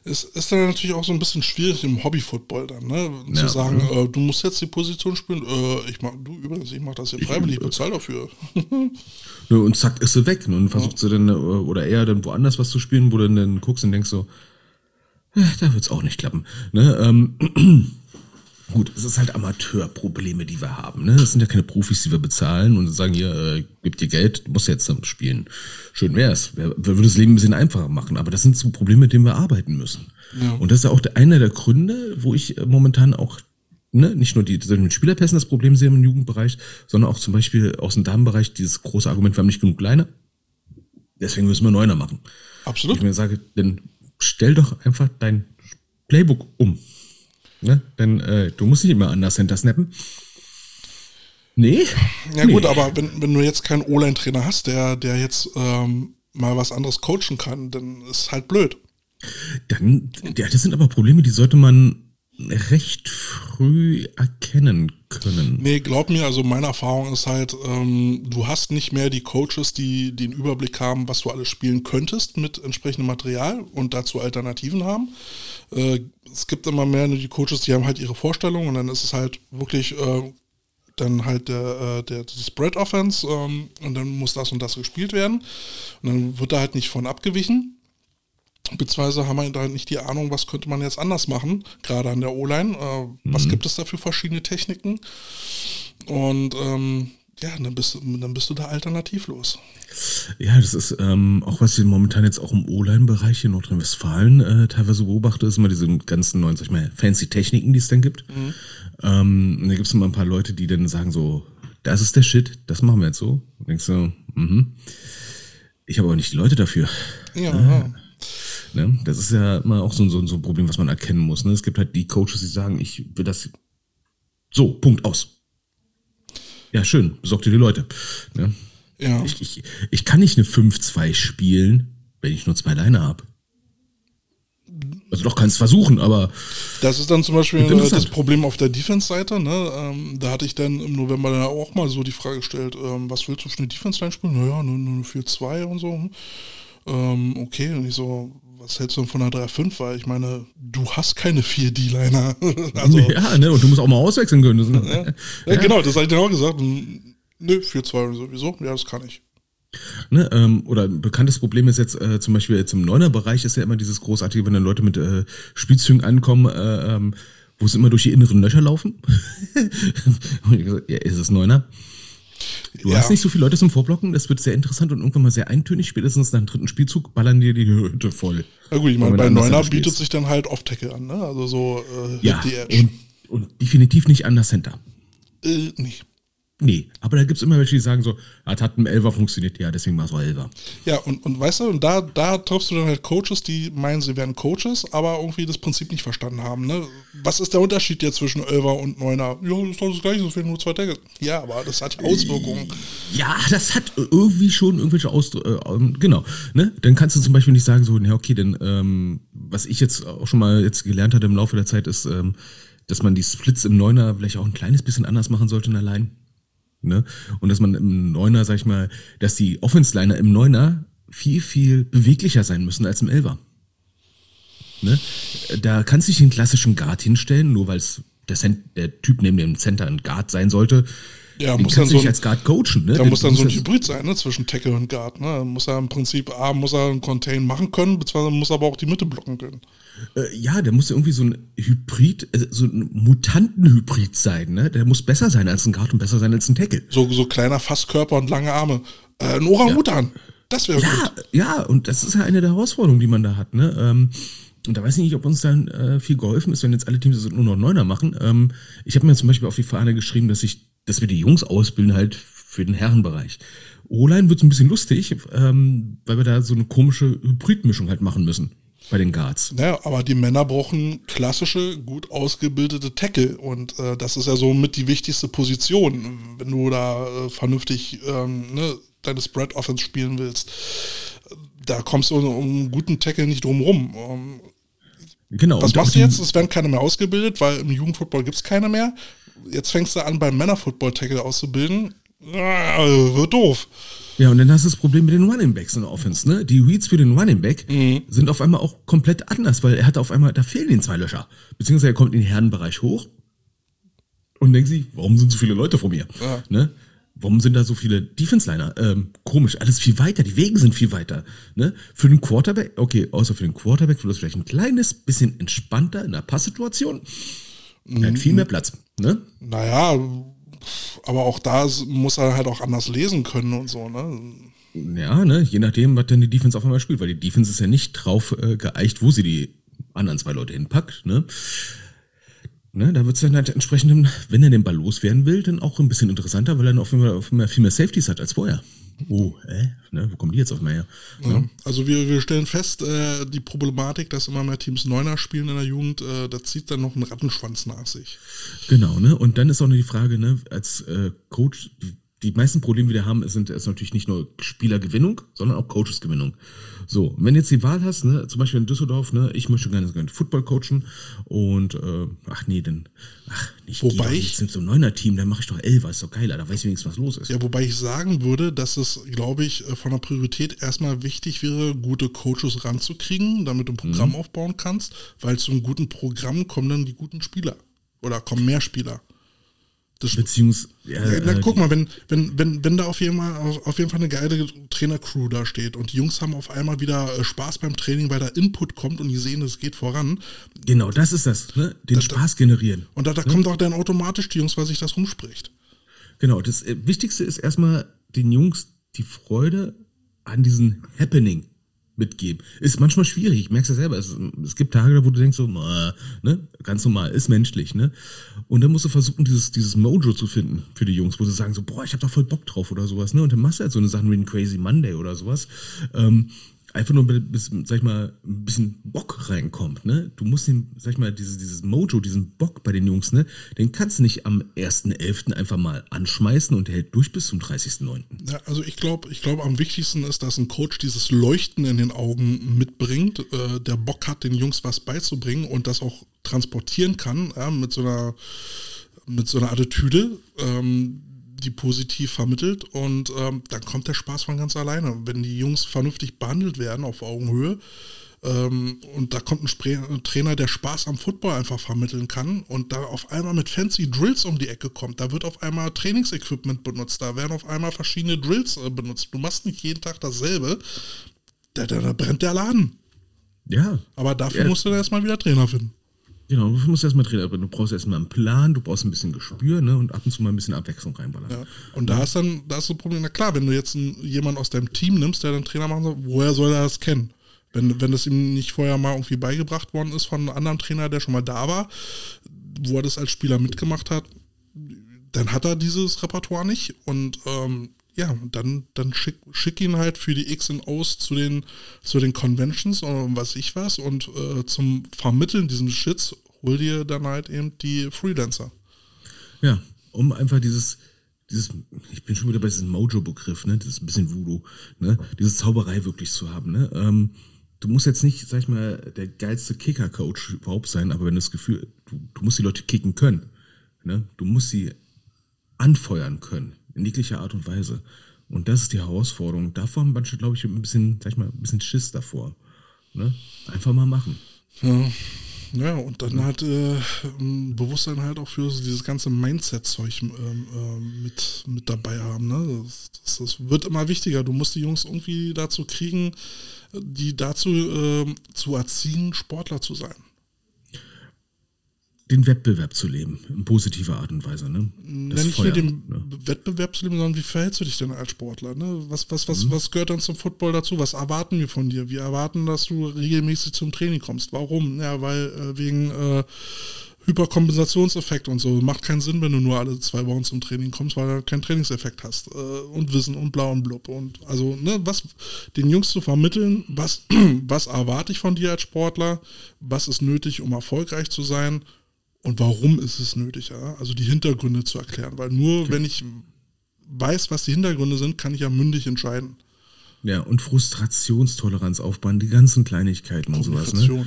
Es ist dann natürlich auch so ein bisschen schwierig im Hobby-Football dann, ne? Zu ja, sagen, ja. Äh, du musst jetzt die Position spielen, äh, ich mach, du übrigens, ich mach das hier freiwillig, bezahl dafür. und zack, ist sie weg. Ne? Und versucht ja. sie dann, äh, oder eher dann woanders was zu spielen, wo du dann guckst und denkst so, da wird es auch nicht klappen. Ne? Ähm, gut, es ist halt Amateurprobleme, die wir haben. Ne? Das sind ja keine Profis, die wir bezahlen und sagen, hier, äh, gib dir Geld, musst jetzt spielen. Schön wär's. Wer, wer würde das Leben ein bisschen einfacher machen, aber das sind so Probleme, mit denen wir arbeiten müssen. Ja. Und das ist ja auch einer der Gründe, wo ich äh, momentan auch ne, nicht nur die, die Spielerpässen das Problem sehe im Jugendbereich, sondern auch zum Beispiel aus dem Damenbereich dieses große Argument, wir haben nicht genug Kleine. Deswegen müssen wir Neuner machen. Absolut. Ich mir sage, denn stell doch einfach dein Playbook um. Ne? Denn äh, du musst nicht immer anders Center snappen. Nee. Ja nee. gut, aber wenn, wenn du jetzt keinen O-Line-Trainer hast, der, der jetzt ähm, mal was anderes coachen kann, dann ist halt blöd. Dann, ja, das sind aber Probleme, die sollte man recht früh erkennen können. Nee, glaub mir, also meine Erfahrung ist halt, ähm, du hast nicht mehr die Coaches, die den Überblick haben, was du alles spielen könntest mit entsprechendem Material und dazu Alternativen haben. Äh, es gibt immer mehr die Coaches, die haben halt ihre Vorstellungen und dann ist es halt wirklich äh, dann halt der, äh, der, der Spread Offense ähm, und dann muss das und das gespielt werden und dann wird da halt nicht von abgewichen Beziehungsweise haben wir da nicht die Ahnung, was könnte man jetzt anders machen, gerade an der O-Line. Äh, mhm. Was gibt es da für verschiedene Techniken? Und ähm, ja, dann bist, du, dann bist du da alternativlos. Ja, das ist ähm, auch, was ich momentan jetzt auch im O-Line-Bereich in Nordrhein-Westfalen äh, teilweise beobachte, ist immer diese ganzen neuen, sag ich mal, fancy Techniken, die es dann gibt. Mhm. Ähm, da gibt es immer ein paar Leute, die dann sagen so, das ist der Shit, das machen wir jetzt so. Und denkst so, mhm. Ich habe aber nicht die Leute dafür. Ja. Äh, Ne? Das ist ja immer auch so, so, so ein Problem, was man erkennen muss. Ne? Es gibt halt die Coaches, die sagen, ich will das so, Punkt aus. Ja, schön, besorgt dir die Leute. Ne? Ja. Ich, ich, ich kann nicht eine 5-2 spielen, wenn ich nur zwei Leine habe. Also doch kann es versuchen, aber. Das ist dann zum Beispiel äh, das Problem auf der Defense-Seite. Ne? Ähm, da hatte ich dann im November dann auch mal so die Frage gestellt, ähm, was willst du für eine Defense-Line spielen? Naja, nur, nur 4-2 und so. Ähm, okay, und ich so, was hältst du von einer 3-5? Weil ich meine, du hast keine 4 D-Liner. also, ja, ne, und du musst auch mal auswechseln können. Ja, ja, ja. Genau, das habe ich dir auch gesagt. Nö, 4-2 sowieso. Ja, das kann ich. Ne, ähm, oder ein bekanntes Problem ist jetzt äh, zum Beispiel jetzt im Neuner-Bereich ist ja immer dieses großartige, wenn dann Leute mit äh, Spielzügen ankommen, äh, ähm, wo sie immer durch die inneren Löcher laufen. Und ich gesagt, ja, ist es Neuner? Du Ja. hast nicht so viele Leute zum Vorblocken, das wird sehr interessant und irgendwann mal sehr eintönig. Spätestens nach dem dritten Spielzug ballern dir die Hütte voll. Na gut, ich meine, bei Neuner bietet sich dann halt Off-Tackle an, ne? Also so äh, Ja, the Edge. und, und definitiv nicht an der Center. äh, nicht. Nee, aber da gibt's immer welche, die sagen so, ah, das hat ein Elfer funktioniert, ja, deswegen war es auch. Ja, und, und weißt du, und da, da triffst du dann halt Coaches, die meinen, sie wären Coaches, aber irgendwie das Prinzip nicht verstanden haben. Ne? Was ist der Unterschied jetzt zwischen Elfer und Neuner? Ja, das ist doch das gleiche, es fehlen nur zwei Tackle. Ja, aber das hat Auswirkungen. Ja, das hat irgendwie schon irgendwelche Ausdrücke, äh, ähm, genau. Ne? Dann kannst du zum Beispiel nicht sagen, so, ja, okay, denn ähm, was ich jetzt auch schon mal jetzt gelernt hatte im Laufe der Zeit, ist, ähm, dass man die Splits im Neuner vielleicht auch ein kleines bisschen anders machen sollte in der Line. Ne? Und dass man im Neuner, sag ich mal, dass die Offense-Liner im Neuner viel, viel beweglicher sein müssen als im Elfer. Ne? Da kannst du nicht den klassischen Guard hinstellen, nur weil der, der Typ neben dem Center ein Guard sein sollte. Ja, Den muss dann so ein- als Guard coachen. Ne? Da muss dann so ein Hybrid sein, ne, zwischen Tackle und Guard. Ne? Muss er im Prinzip, A, muss er einen Contain machen können, beziehungsweise muss er aber auch die Mitte blocken können. Äh, ja, der muss ja irgendwie so ein Hybrid, äh, so ein Mutantenhybrid sein, ne? Der muss besser sein als ein Guard und besser sein als ein Tackle. So, so kleiner Fasskörper und lange Arme. Äh, ein Orang-Utan. Das wäre Ja, gut. ja, und das ist ja eine der Herausforderungen, die man da hat, ne? Ähm, und da weiß ich nicht, ob uns dann äh, viel geholfen ist, wenn jetzt alle Teams nur noch Neuner machen. Ähm, ich habe mir zum Beispiel auf die Fahne geschrieben, dass ich, dass wir die Jungs ausbilden halt für den Herrenbereich. O-Line wird so ein bisschen lustig, ähm, weil wir da so eine komische Hybridmischung halt machen müssen bei den Guards. Ja, aber die Männer brauchen klassische, gut ausgebildete Tackle und äh, das ist ja so mit die wichtigste Position, wenn du da äh, vernünftig ähm, ne, deine Spread Offense spielen willst. Da kommst du um einen guten Tackle nicht drum rum. Ähm, Genau. was machst du jetzt? Es werden keine mehr ausgebildet, weil im Jugendfootball gibt es keine mehr. Jetzt fängst du an, beim Männerfootball-Tackle auszubilden. Ah, wird doof. Ja, und dann hast du das Problem mit den Running Backs in der Offense, ne? Die Reads für den Running Back sind auf einmal auch komplett anders, weil er hat auf einmal, da fehlen ihm zwei Löcher. Beziehungsweise er kommt in den Herrenbereich hoch und denkt sich, warum sind so viele Leute vor mir? Ja. Ne? Warum sind da so viele Defense-Liner? Ähm, komisch, alles viel weiter, die Wege sind viel weiter. Ne? Für den Quarterback, okay, außer für den Quarterback wird das vielleicht ein kleines bisschen entspannter in der Passsituation. Er hat viel mehr Platz. Ne? Naja, aber auch da muss er halt auch anders lesen können und so, ne? Ja, ne, je nachdem, was denn die Defense auf einmal spielt, weil die Defense ist ja nicht drauf äh, geeicht, wo sie die anderen zwei Leute hinpackt, ne? Ne, da wird es dann halt entsprechend, wenn er den Ball loswerden will, dann auch ein bisschen interessanter, weil er dann auf einmal viel mehr Safeties hat als vorher. Oh, äh, ne, wo kommen die jetzt auf einmal her? Ja. Also wir, wir stellen fest, äh, die Problematik, dass immer mehr Teams Neuner spielen in der Jugend, äh, da zieht dann noch einen Rattenschwanz nach sich. Genau, ne? Und dann ist auch noch die Frage, ne, als äh, Coach, die meisten Probleme, die wir haben, sind ist natürlich nicht nur Spielergewinnung, sondern auch Coachesgewinnung. So, wenn jetzt die Wahl hast, ne, zum Beispiel in Düsseldorf, ne, ich möchte gerne, gerne Football coachen und äh, ach nee, dann ach nicht Wobei ich- sind so ein neuner Team, dann mache ich doch Elfer, ist doch geiler, da weiß ich wenigstens, was los ist. Ja, wobei ich sagen würde, dass es, glaube ich, äh, von der Priorität erstmal wichtig wäre, gute Coaches ranzukriegen, damit du ein Programm aufbauen kannst, weil zu einem guten Programm kommen dann die guten Spieler. Oder kommen mehr Spieler. Das, Beziehungsweise, ja, na, äh, guck mal, wenn, wenn, wenn, wenn da auf jeden, Fall, auf, jeden Fall eine geile Trainercrew da steht und die Jungs haben auf einmal wieder äh, Spaß beim Training, weil da Input kommt und die sehen, es geht voran. genau, das ist das, ne? Den Spaß generieren. Und da, da kommt auch dann automatisch die Jungs, weil sich das rumspricht. Genau, das äh, Wichtigste ist erstmal den Jungs die Freude an diesem Happening mitgeben. Ist manchmal schwierig, ich merk's ja selber. Es, es gibt Tage, wo du denkst so, äh, ne, ganz normal, ist menschlich, ne? Und dann musst du versuchen, dieses, dieses Mojo zu finden für die Jungs, wo sie sagen so, boah, ich hab da voll Bock drauf oder sowas, ne? Und dann machst du halt so eine Sachen wie ein Crazy Monday oder sowas. Ähm, einfach nur bis, sag ich mal, ein bisschen Bock reinkommt, ne? Du musst den, sag ich mal, dieses, dieses Mojo, diesen Bock bei den Jungs, ne? Den kannst du nicht am 1.11. einfach mal anschmeißen und hält durch bis zum 30.09. Ja, also ich glaube, ich glaube, am wichtigsten ist, dass ein Coach dieses Leuchten in den Augen mitbringt, äh, der Bock hat, den Jungs was beizubringen und das auch transportieren kann ja, mit so einer mit so einer Attitüde. Ähm, die positiv vermittelt und ähm, dann kommt der Spaß von ganz alleine. Wenn die Jungs vernünftig behandelt werden auf Augenhöhe ähm, und da kommt ein, Spre ein Trainer, der Spaß am Football einfach vermitteln kann und da auf einmal mit fancy Drills um die Ecke kommt, da wird auf einmal Trainingsequipment benutzt, da werden auf einmal verschiedene Drills äh, benutzt. Du machst nicht jeden Tag dasselbe, da, da, da brennt der Laden. Ja. Aber dafür Ja. musst du dann erstmal wieder Trainer finden. Genau, du musst erstmal Trainer, du brauchst erstmal einen Plan, du brauchst ein bisschen Gespür, ne? Und ab und zu mal ein bisschen Abwechslung reinballern. Ja. Und da ist dann, da ist ein Problem. Na klar, wenn du jetzt jemanden aus deinem Team nimmst, der dann Trainer machen soll, woher soll er das kennen? Wenn, wenn das ihm nicht vorher mal irgendwie beigebracht worden ist von einem anderen Trainer, der schon mal da war, wo er das als Spieler mitgemacht hat, dann hat er dieses Repertoire nicht. Und ähm, ja, dann, dann schick, schick ihn halt für die X und O's zu den, zu den Conventions oder was ich was. Und äh, zum Vermitteln diesen Shits hol dir dann halt eben die Freelancer. Ja, um einfach dieses, dieses, ich bin schon wieder bei diesem Mojo-Begriff, ne, das ist ein bisschen Voodoo, ne, diese Zauberei wirklich zu haben, ne. Ähm, du musst jetzt nicht, sag ich mal, der geilste Kicker-Coach überhaupt sein, aber wenn du das Gefühl, du, du musst die Leute kicken können, ne, du musst sie anfeuern können, in jeglicher Art und Weise. Und das ist die Herausforderung. Davor haben manche, glaube ich, ein bisschen, sag ich mal, ein bisschen Schiss davor. Ne? Einfach mal machen. Ja, ja und dann halt äh, ein Bewusstsein halt auch für so dieses ganze Mindset-Zeug ähm, ähm, mit, mit dabei haben. Ne? Das, das, das wird immer wichtiger. Du musst die Jungs irgendwie dazu kriegen, die dazu ähm, zu erziehen, Sportler zu sein. Den Wettbewerb zu leben, in positiver Art und Weise. Ne? Ja, nicht nur den ne? Wettbewerb zu leben, sondern wie verhältst du dich denn als Sportler? Ne? Was, was, Mhm. was, was gehört dann zum Football dazu? Was erwarten wir von dir? Wir erwarten, dass du regelmäßig zum Training kommst. Warum? Ja, weil äh, wegen äh, Hyperkompensationseffekt und so. Macht keinen Sinn, wenn du nur alle zwei Wochen zum Training kommst, weil du keinen Trainingseffekt hast. Äh, und Wissen und blau und blub. Und also, ne, was den Jungs zu vermitteln, was, was erwarte ich von dir als Sportler, was ist nötig, um erfolgreich zu sein und warum ist es nötig, ja? Also die Hintergründe zu erklären. Weil nur wenn ich weiß, was die Hintergründe sind, kann ich ja mündig entscheiden. Ja, und Frustrationstoleranz aufbauen, die ganzen Kleinigkeiten und sowas. Ne?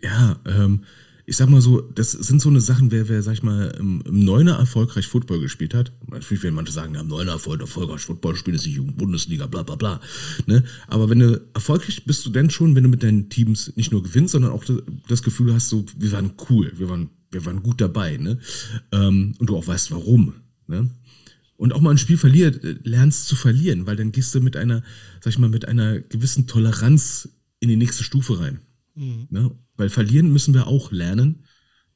Ja, ähm, ich sag mal so, das sind so eine Sachen, wer, wer sag ich mal, im, im Neuner erfolgreich Football gespielt hat. Natürlich werden manche sagen, ja, im Neuner Erfolg, erfolgreich Football spielen ist die Jugendbundesliga, bla bla bla. Ne? Aber wenn du erfolgreich bist du denn schon, wenn du mit deinen Teams nicht nur gewinnst, sondern auch das, das Gefühl hast, so, wir waren cool, wir waren, wir waren gut dabei, ne? Ähm, und du auch weißt, warum. Ne? Und auch mal ein Spiel verliert, lernst zu verlieren, weil dann gehst du mit einer, sag ich mal, mit einer gewissen Toleranz in die nächste Stufe rein. Ne? Weil verlieren müssen wir auch lernen.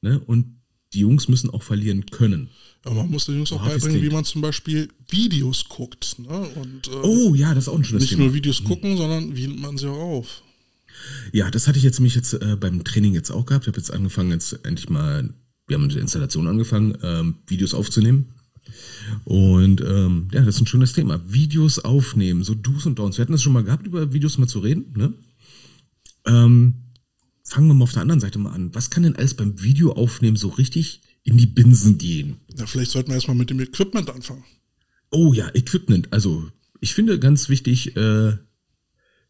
Ne? Und die Jungs müssen auch verlieren können. Ja, man muss den Jungs auch es beibringen, wie man zum Beispiel Videos guckt. Ne? Und äh, Oh ja, das ist auch ein schönes nicht Thema. nur Videos gucken, sondern wie nimmt man sie auch auf. Ja, das hatte ich jetzt mich jetzt äh, beim Training jetzt auch gehabt. Ich habe jetzt angefangen, jetzt endlich mal, wir haben mit der Installation angefangen, ähm, Videos aufzunehmen. Und ähm, ja, das ist ein schönes Thema. Videos aufnehmen, so Do's und Don'ts. Wir hatten es schon mal gehabt, über Videos mal zu reden. Ne? Ähm, fangen wir mal auf der anderen Seite mal an. Was kann denn alles beim Video aufnehmen so richtig in die Binsen gehen? Ja, vielleicht sollten wir erstmal mit dem Equipment anfangen. Oh ja, Equipment. Also ich finde ganz wichtig, äh,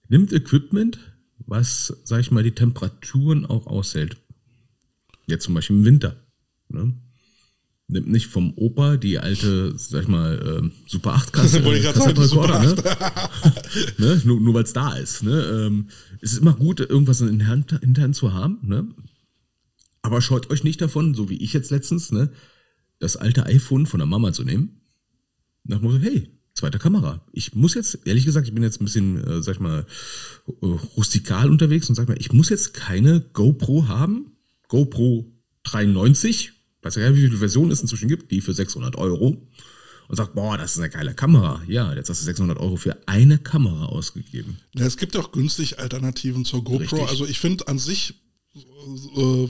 nimmt Equipment, was, sag ich mal, die Temperaturen auch aushält. Jetzt zum Beispiel im Winter. Ne? Nimmt nicht vom Opa die alte, sag ich mal, ähm, Super 8 Kasse, Wollte ich grad sagen, Super ne? ne? Nur, nur weil es da ist. Ne? Ähm, es ist immer gut, irgendwas in der Hand, in der Hand zu haben. Ne? Aber scheut euch nicht davon, so wie ich jetzt letztens, ne, das alte iPhone von der Mama zu nehmen. Nach dem Motto, hey, zweite Kamera. Ich muss jetzt, ehrlich gesagt, ich bin jetzt ein bisschen, äh, sag ich mal, äh, rustikal unterwegs und sag mal, ich muss jetzt keine GoPro haben. GoPro 93, weiß ja gar nicht, wie viele Versionen es inzwischen gibt, die für 600 Euro. Und sagt, boah, das ist eine geile Kamera. Ja, jetzt hast du 600 Euro für eine Kamera ausgegeben. Ja, es gibt auch günstig Alternativen zur GoPro. Richtig. Also ich finde an sich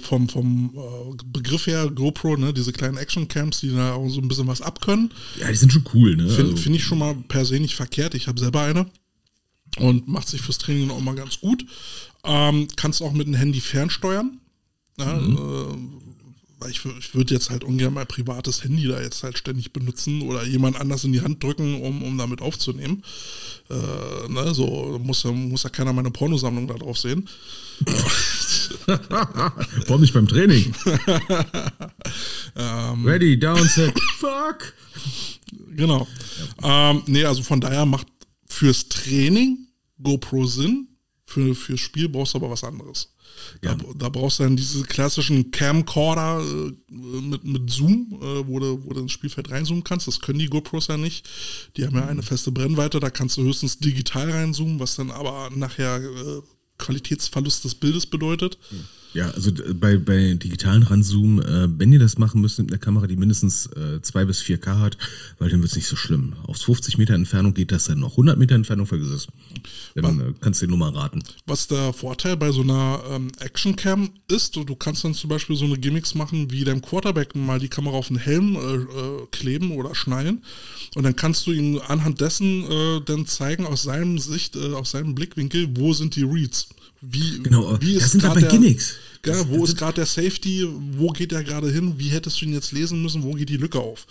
vom, vom äh, Begriff her GoPro, ne, diese kleinen Actioncams, die da auch so ein bisschen was abkönnen, Ja, die sind schon cool, ne? finde Also, find ich schon mal per se nicht verkehrt. Ich habe selber eine und macht sich fürs Training auch mal ganz gut. Ähm, kannst auch mit dem Handy fernsteuern. Ja, äh, weil ich, ich würde jetzt halt ungern mein privates Handy da jetzt halt ständig benutzen oder jemand anders in die Hand drücken, um, um damit aufzunehmen. Äh, ne, so muss ja, muss ja keiner meine Pornosammlung da drauf sehen. Warum nicht beim Training? Ähm. Ready, down, set, fuck. Genau. Ähm, nee, also von daher macht fürs Training GoPro Sinn. Für, fürs Spiel brauchst du aber was anderes. Da, da brauchst du dann diese klassischen Camcorder äh, mit, mit Zoom, äh, wo, du, wo du ins Spielfeld reinzoomen kannst. Das können die GoPros ja nicht. Die haben ja eine feste Brennweite, da kannst du höchstens digital reinzoomen, was dann aber nachher äh, Qualitätsverlust des Bildes bedeutet. Ja, also bei, bei digitalen Ranzoom, äh, wenn ihr das machen müsst mit einer Kamera, die mindestens äh, 2 bis 4K hat, weil dann wird es nicht so schlimm. Aus 50 Meter Entfernung geht das dann noch. 100 Meter Entfernung vergiss es. Dann äh, kannst du die Nummer raten. Was der Vorteil bei so einer ähm, Actioncam ist, du, kannst dann zum Beispiel so eine Gimmicks machen, wie deinem Quarterback mal die Kamera auf den Helm äh, äh, kleben oder schnallen und dann kannst du ihm anhand dessen äh, dann zeigen aus seinem Sicht, äh, aus seinem Blickwinkel, wo sind die Reads. Wie, Genau, wie das sind der- Gimmicks. Ja, wo ist gerade der Safety, wo geht der gerade hin, wie hättest du ihn jetzt lesen müssen, wo geht die Lücke auf?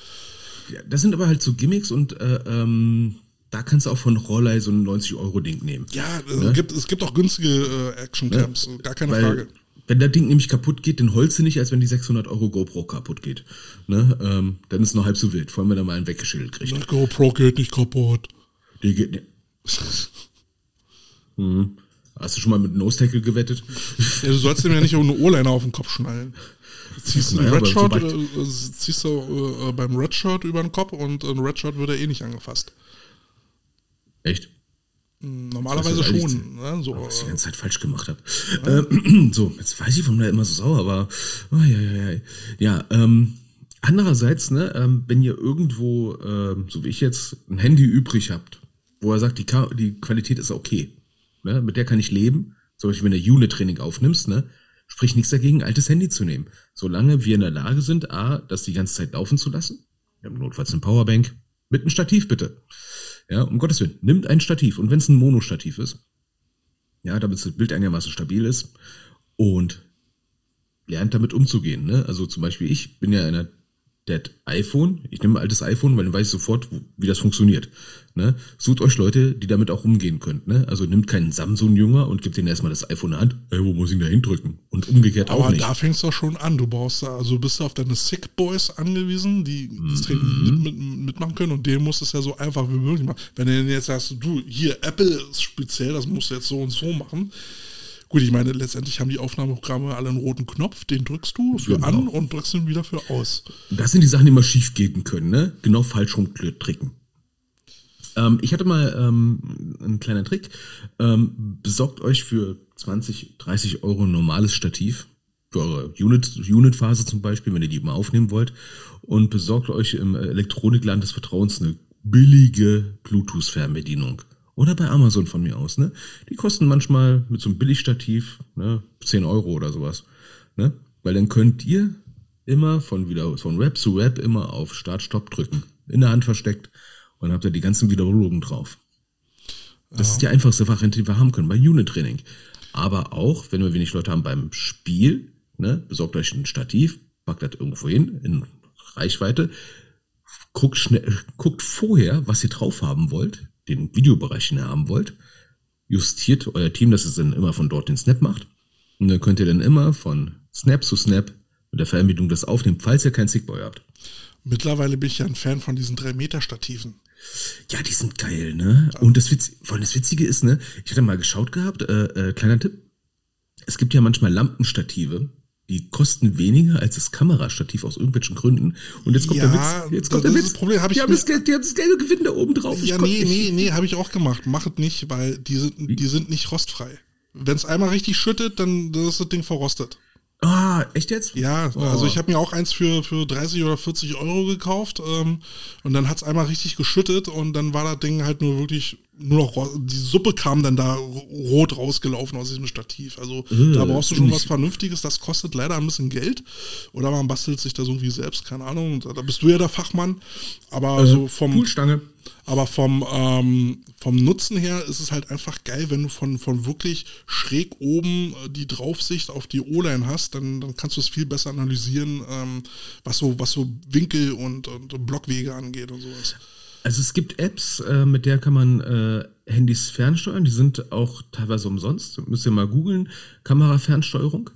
Ja, das sind aber halt so Gimmicks und äh, ähm, da kannst du auch von Rollei so ein 90-Euro-Ding nehmen. Ja, es, gibt, es gibt auch günstige äh, Actioncams, gar keine Weil, Frage. wenn das Ding nämlich kaputt geht, dann holst du nicht, als wenn die 600 Euro GoPro kaputt geht. Ne? Ähm, dann ist es noch halb so wild, vor allem wenn er mal einen weggeschüttelt kriegt. Die GoPro geht nicht kaputt. Die geht, ne. hm. Hast du schon mal mit Nose-Tackle gewettet? Ja, du sollst ihm ja nicht ohne O-Liner auf den Kopf schnallen. Ziehst du Naja, aber Redshirt, äh, äh, ziehst du äh, beim Redshirt über den Kopf und ein Redshirt wird er eh nicht angefasst. Echt? Normalerweise ist ehrlich schon. Ne? So, Was ich die äh, ganze Zeit falsch gemacht habe. Ähm, so, jetzt weiß ich, warum der immer so sauer war. Oh, ja, ja, ja. ja ähm, andererseits, ne, ähm, wenn ihr irgendwo, ähm, so wie ich jetzt, ein Handy übrig habt, wo er sagt, die, Ka die Qualität ist okay, ne, mit der kann ich leben, zum Beispiel wenn du Unit-Training aufnimmst, ne, spricht nichts dagegen, altes Handy zu nehmen. Solange wir in der Lage sind, A, das die ganze Zeit laufen zu lassen, wir haben notfalls eine Powerbank, mit einem Stativ bitte. Ja, um Gottes Willen, nimmt ein Stativ und wenn es ein Monostativ ist, ja, damit das Bild einigermaßen stabil ist und lernt damit umzugehen. Ne? Also zum Beispiel ich bin ja einer, der hat iPhone, ich nehme ein altes iPhone, weil dann weiß ich sofort, wie das funktioniert. Ne? Sucht euch Leute, die damit auch umgehen können. Ne? Also nimmt keinen Samsung-Jünger und gibt denen erstmal das iPhone in die Hand, ey, wo muss ich ihn da hindrücken? Und umgekehrt auch aber nicht. da fängst du auch schon an. Du brauchst da, also bist du auf deine Sick Boys angewiesen, die das Mhm. Mit, mit, mitmachen können und denen musst du es ja so einfach wie möglich machen. Wenn du denen jetzt sagst, du, hier, Apple ist speziell, das musst du jetzt so und so machen. Gut, ich meine, letztendlich haben die Aufnahmeprogramme alle einen roten Knopf, den drückst du für Genau. an und drückst ihn wieder für aus. Das sind die Sachen, die mal schief gehen können, ne? Genau falsch rumtricken. Ähm, ich hatte mal ähm, einen kleinen Trick. Ähm, besorgt euch für 20, 30 Euro ein normales Stativ. Für eure Unit, Unit-Phase zum Beispiel, wenn ihr die mal aufnehmen wollt. Und besorgt euch im Elektronikland des Vertrauens eine billige Bluetooth-Fernbedienung. Oder bei Amazon von mir aus, ne? Die kosten manchmal mit so einem Billigstativ, ne, 10 Euro oder sowas. Ne? Weil dann könnt ihr immer von wieder von Rap zu Rap immer auf Start Stopp drücken, in der Hand versteckt und habt ihr die ganzen Wiederholungen drauf. Das ist die einfachste Variante, die wir haben können bei Unit Training. Aber auch, wenn wir wenig Leute haben beim Spiel, ne, besorgt euch ein Stativ, packt das irgendwo hin in Reichweite, guckt schnell, guckt vorher, was ihr drauf haben wollt, den Videobereich, den ihr haben wollt, justiert euer Team, dass es dann immer von dort den Snap macht. Und dann könnt ihr dann immer von Snap zu Snap mit der Fernbedienung das aufnehmen, falls ihr keinen Stickboy habt. Mittlerweile bin ich ja ein Fan von diesen 3-Meter-Stativen. Ja, die sind geil, ne? Und das, Witz, vor allem das Witzige ist, ne? Ich hatte mal geschaut gehabt, äh, äh, kleiner Tipp. Es gibt ja manchmal Lampenstative, die kosten weniger als das Kamerastativ aus irgendwelchen Gründen. Und jetzt kommt Ja, der Witz. Jetzt kommt der Witz. Problem, hab ich die, haben das, Geld- die haben das gelbe Gewinn da oben drauf. Ja, nee, nicht- nee, nee, habe ich auch gemacht. Machet nicht, weil die sind, die sind nicht rostfrei. Wenn es einmal richtig schüttet, dann dann ist das Ding verrostet. Ah, echt jetzt? Ja, Oh. also ich habe mir auch eins für, für 30 oder 40 Euro gekauft ähm, und dann hat es einmal richtig geschüttet und dann war das Ding halt nur wirklich nur noch, die Suppe kam dann da rot rausgelaufen aus diesem Stativ. Also da brauchst du schon was Vernünftiges, das kostet leider ein bisschen Geld oder man bastelt sich das irgendwie selbst, keine Ahnung, da da bist du ja der Fachmann, aber also vom, Poolstange. aber vom, ähm, vom Nutzen her ist es halt einfach geil, wenn du von, von wirklich schräg oben äh, die Draufsicht auf die O-Line hast, dann, dann kannst du es viel besser analysieren, ähm, was, so, was so Winkel und, und Blockwege angeht und sowas. Also es gibt Apps, äh, mit der kann man äh, Handys fernsteuern. Die sind auch teilweise umsonst. Müsst ihr mal googeln. Kamerafernsteuerung.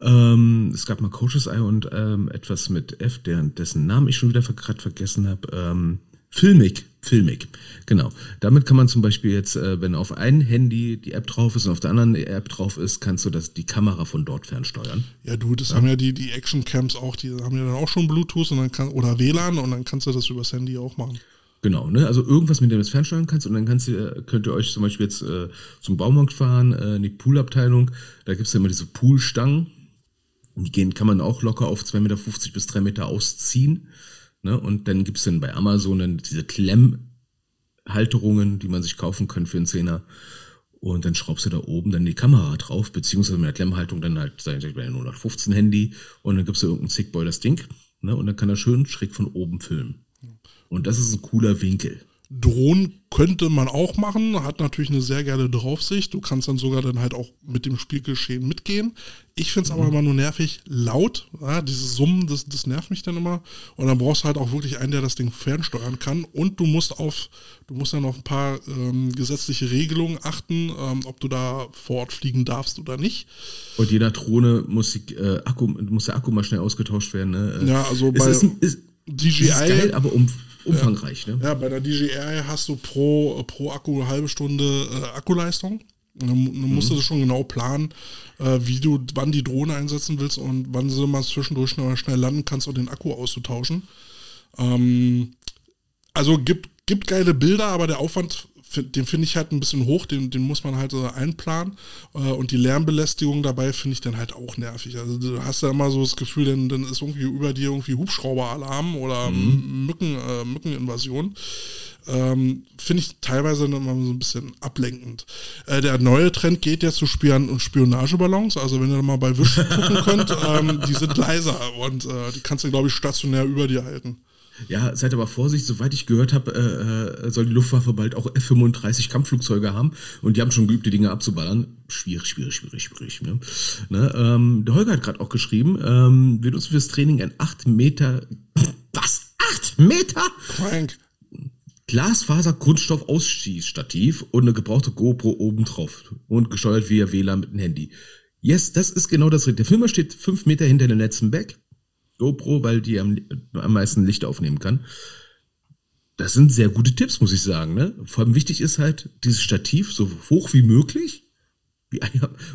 Ähm, es gab mal Coaches Eye und ähm, etwas mit F, deren, dessen Namen ich schon wieder gerade vergessen habe. Ähm, Filmic. Filmic. Genau. Damit kann man zum Beispiel jetzt, äh, wenn auf einem Handy die App drauf ist und auf der anderen App drauf ist, kannst du das, die Kamera von dort fernsteuern. Ja, du, das haben ja die, die Action-Cams auch, die haben ja dann auch schon Bluetooth und dann kann, oder WLAN und dann kannst du das übers Handy auch machen. Genau, ne? Also irgendwas, mit dem du es fernsteuern kannst und dann kannst du, könnt ihr euch zum Beispiel jetzt äh, zum Baumarkt fahren, äh, in die Poolabteilung, da gibt's ja immer diese Poolstangen. Die gehen, kann man auch locker auf 2,50 Meter bis 3 Meter ausziehen. Ne? Und dann gibt's dann bei Amazon dann diese Klemmhalterungen, die man sich kaufen kann für einen Zehner. Und dann schraubst du da oben dann die Kamera drauf, beziehungsweise mit der Klemmhaltung dann halt, sag ich mal, 115 Handy und dann gibst du irgendein Zickboy das Ding. Ne? Und dann kann er schön schräg von oben filmen. Und das ist ein cooler Winkel. Drohnen könnte man auch machen, hat natürlich eine sehr geile Draufsicht. Du kannst dann sogar dann halt auch mit dem Spielgeschehen mitgehen. Ich finde es aber immer nur nervig laut. Ja, dieses Summen, das, das nervt mich dann immer. Und dann brauchst du halt auch wirklich einen, der das Ding fernsteuern kann. Und du musst auf, du musst dann auf ein paar ähm, gesetzliche Regelungen achten, ähm, ob du da vor Ort fliegen darfst oder nicht. Und je nach Drohne muss, die, äh, Akku, muss der Akku mal schnell ausgetauscht werden. Ne? Ja, also bei ist, ist, DJI. ist geil, aber um, umfangreich. Ne? Ja, bei der DJI hast du pro, pro Akku eine halbe Stunde äh, Akkuleistung. Dann musst du das schon genau planen, äh, wie du, wann die Drohne einsetzen willst und wann du mal zwischendurch schnell, schnell landen kannst, um den Akku auszutauschen. Ähm, also gibt, gibt geile Bilder, aber der Aufwand, den finde ich halt ein bisschen hoch, den, den muss man halt äh, einplanen. Äh, und die Lärmbelästigung dabei finde ich dann halt auch nervig. Also du hast ja immer so das Gefühl, dann, dann ist irgendwie über dir irgendwie Hubschrauberalarm oder Mücken, äh, Mückeninvasion. Ähm, finde ich teilweise immer so ein bisschen ablenkend. Äh, der neue Trend geht jetzt zu Spion und Spionageballons. Also wenn ihr mal bei Wish gucken könnt, ähm, die sind leiser und äh, die kannst du, glaube ich, stationär über dir halten. Ja, seid aber Vorsicht, soweit ich gehört habe, äh, äh, soll die Luftwaffe bald auch F-35 Kampfflugzeuge haben und die haben schon geübt, die Dinge abzuballern. Schwierig, schwierig, schwierig, schwierig. Ne? Ne, ähm, der Holger hat gerade auch geschrieben, ähm, wir nutzen fürs Training ein 8 Meter, was? 8 Meter? Frank, Glasfaser-Kunststoff-Ausschießstativ und eine gebrauchte GoPro obendrauf und gesteuert via WLAN mit dem Handy. Yes, das ist genau das. Der Filmer steht fünf Meter hinter den letzten Back. GoPro, weil die am, am meisten Licht aufnehmen kann. Das sind sehr gute Tipps, muss ich sagen. Ne? Vor allem wichtig ist halt, dieses Stativ so hoch wie möglich. Wie ein,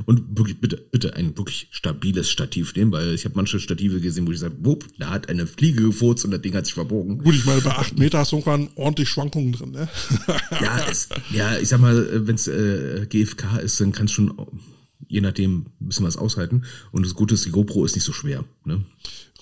und wirklich, bitte, bitte ein wirklich stabiles Stativ nehmen, weil ich habe manche Stative gesehen, wo ich sage, wupp, da hat eine Fliege gefurzt und das Ding hat sich verbogen. gut, ich meine, bei 8 Meter hast du irgendwann ordentlich Schwankungen drin, ne? Ja, es, ja, ich sag mal, wenn es äh, GFK ist, dann kannst schon je nachdem ein bisschen was aushalten. Und das Gute ist, die GoPro ist nicht so schwer. Ne?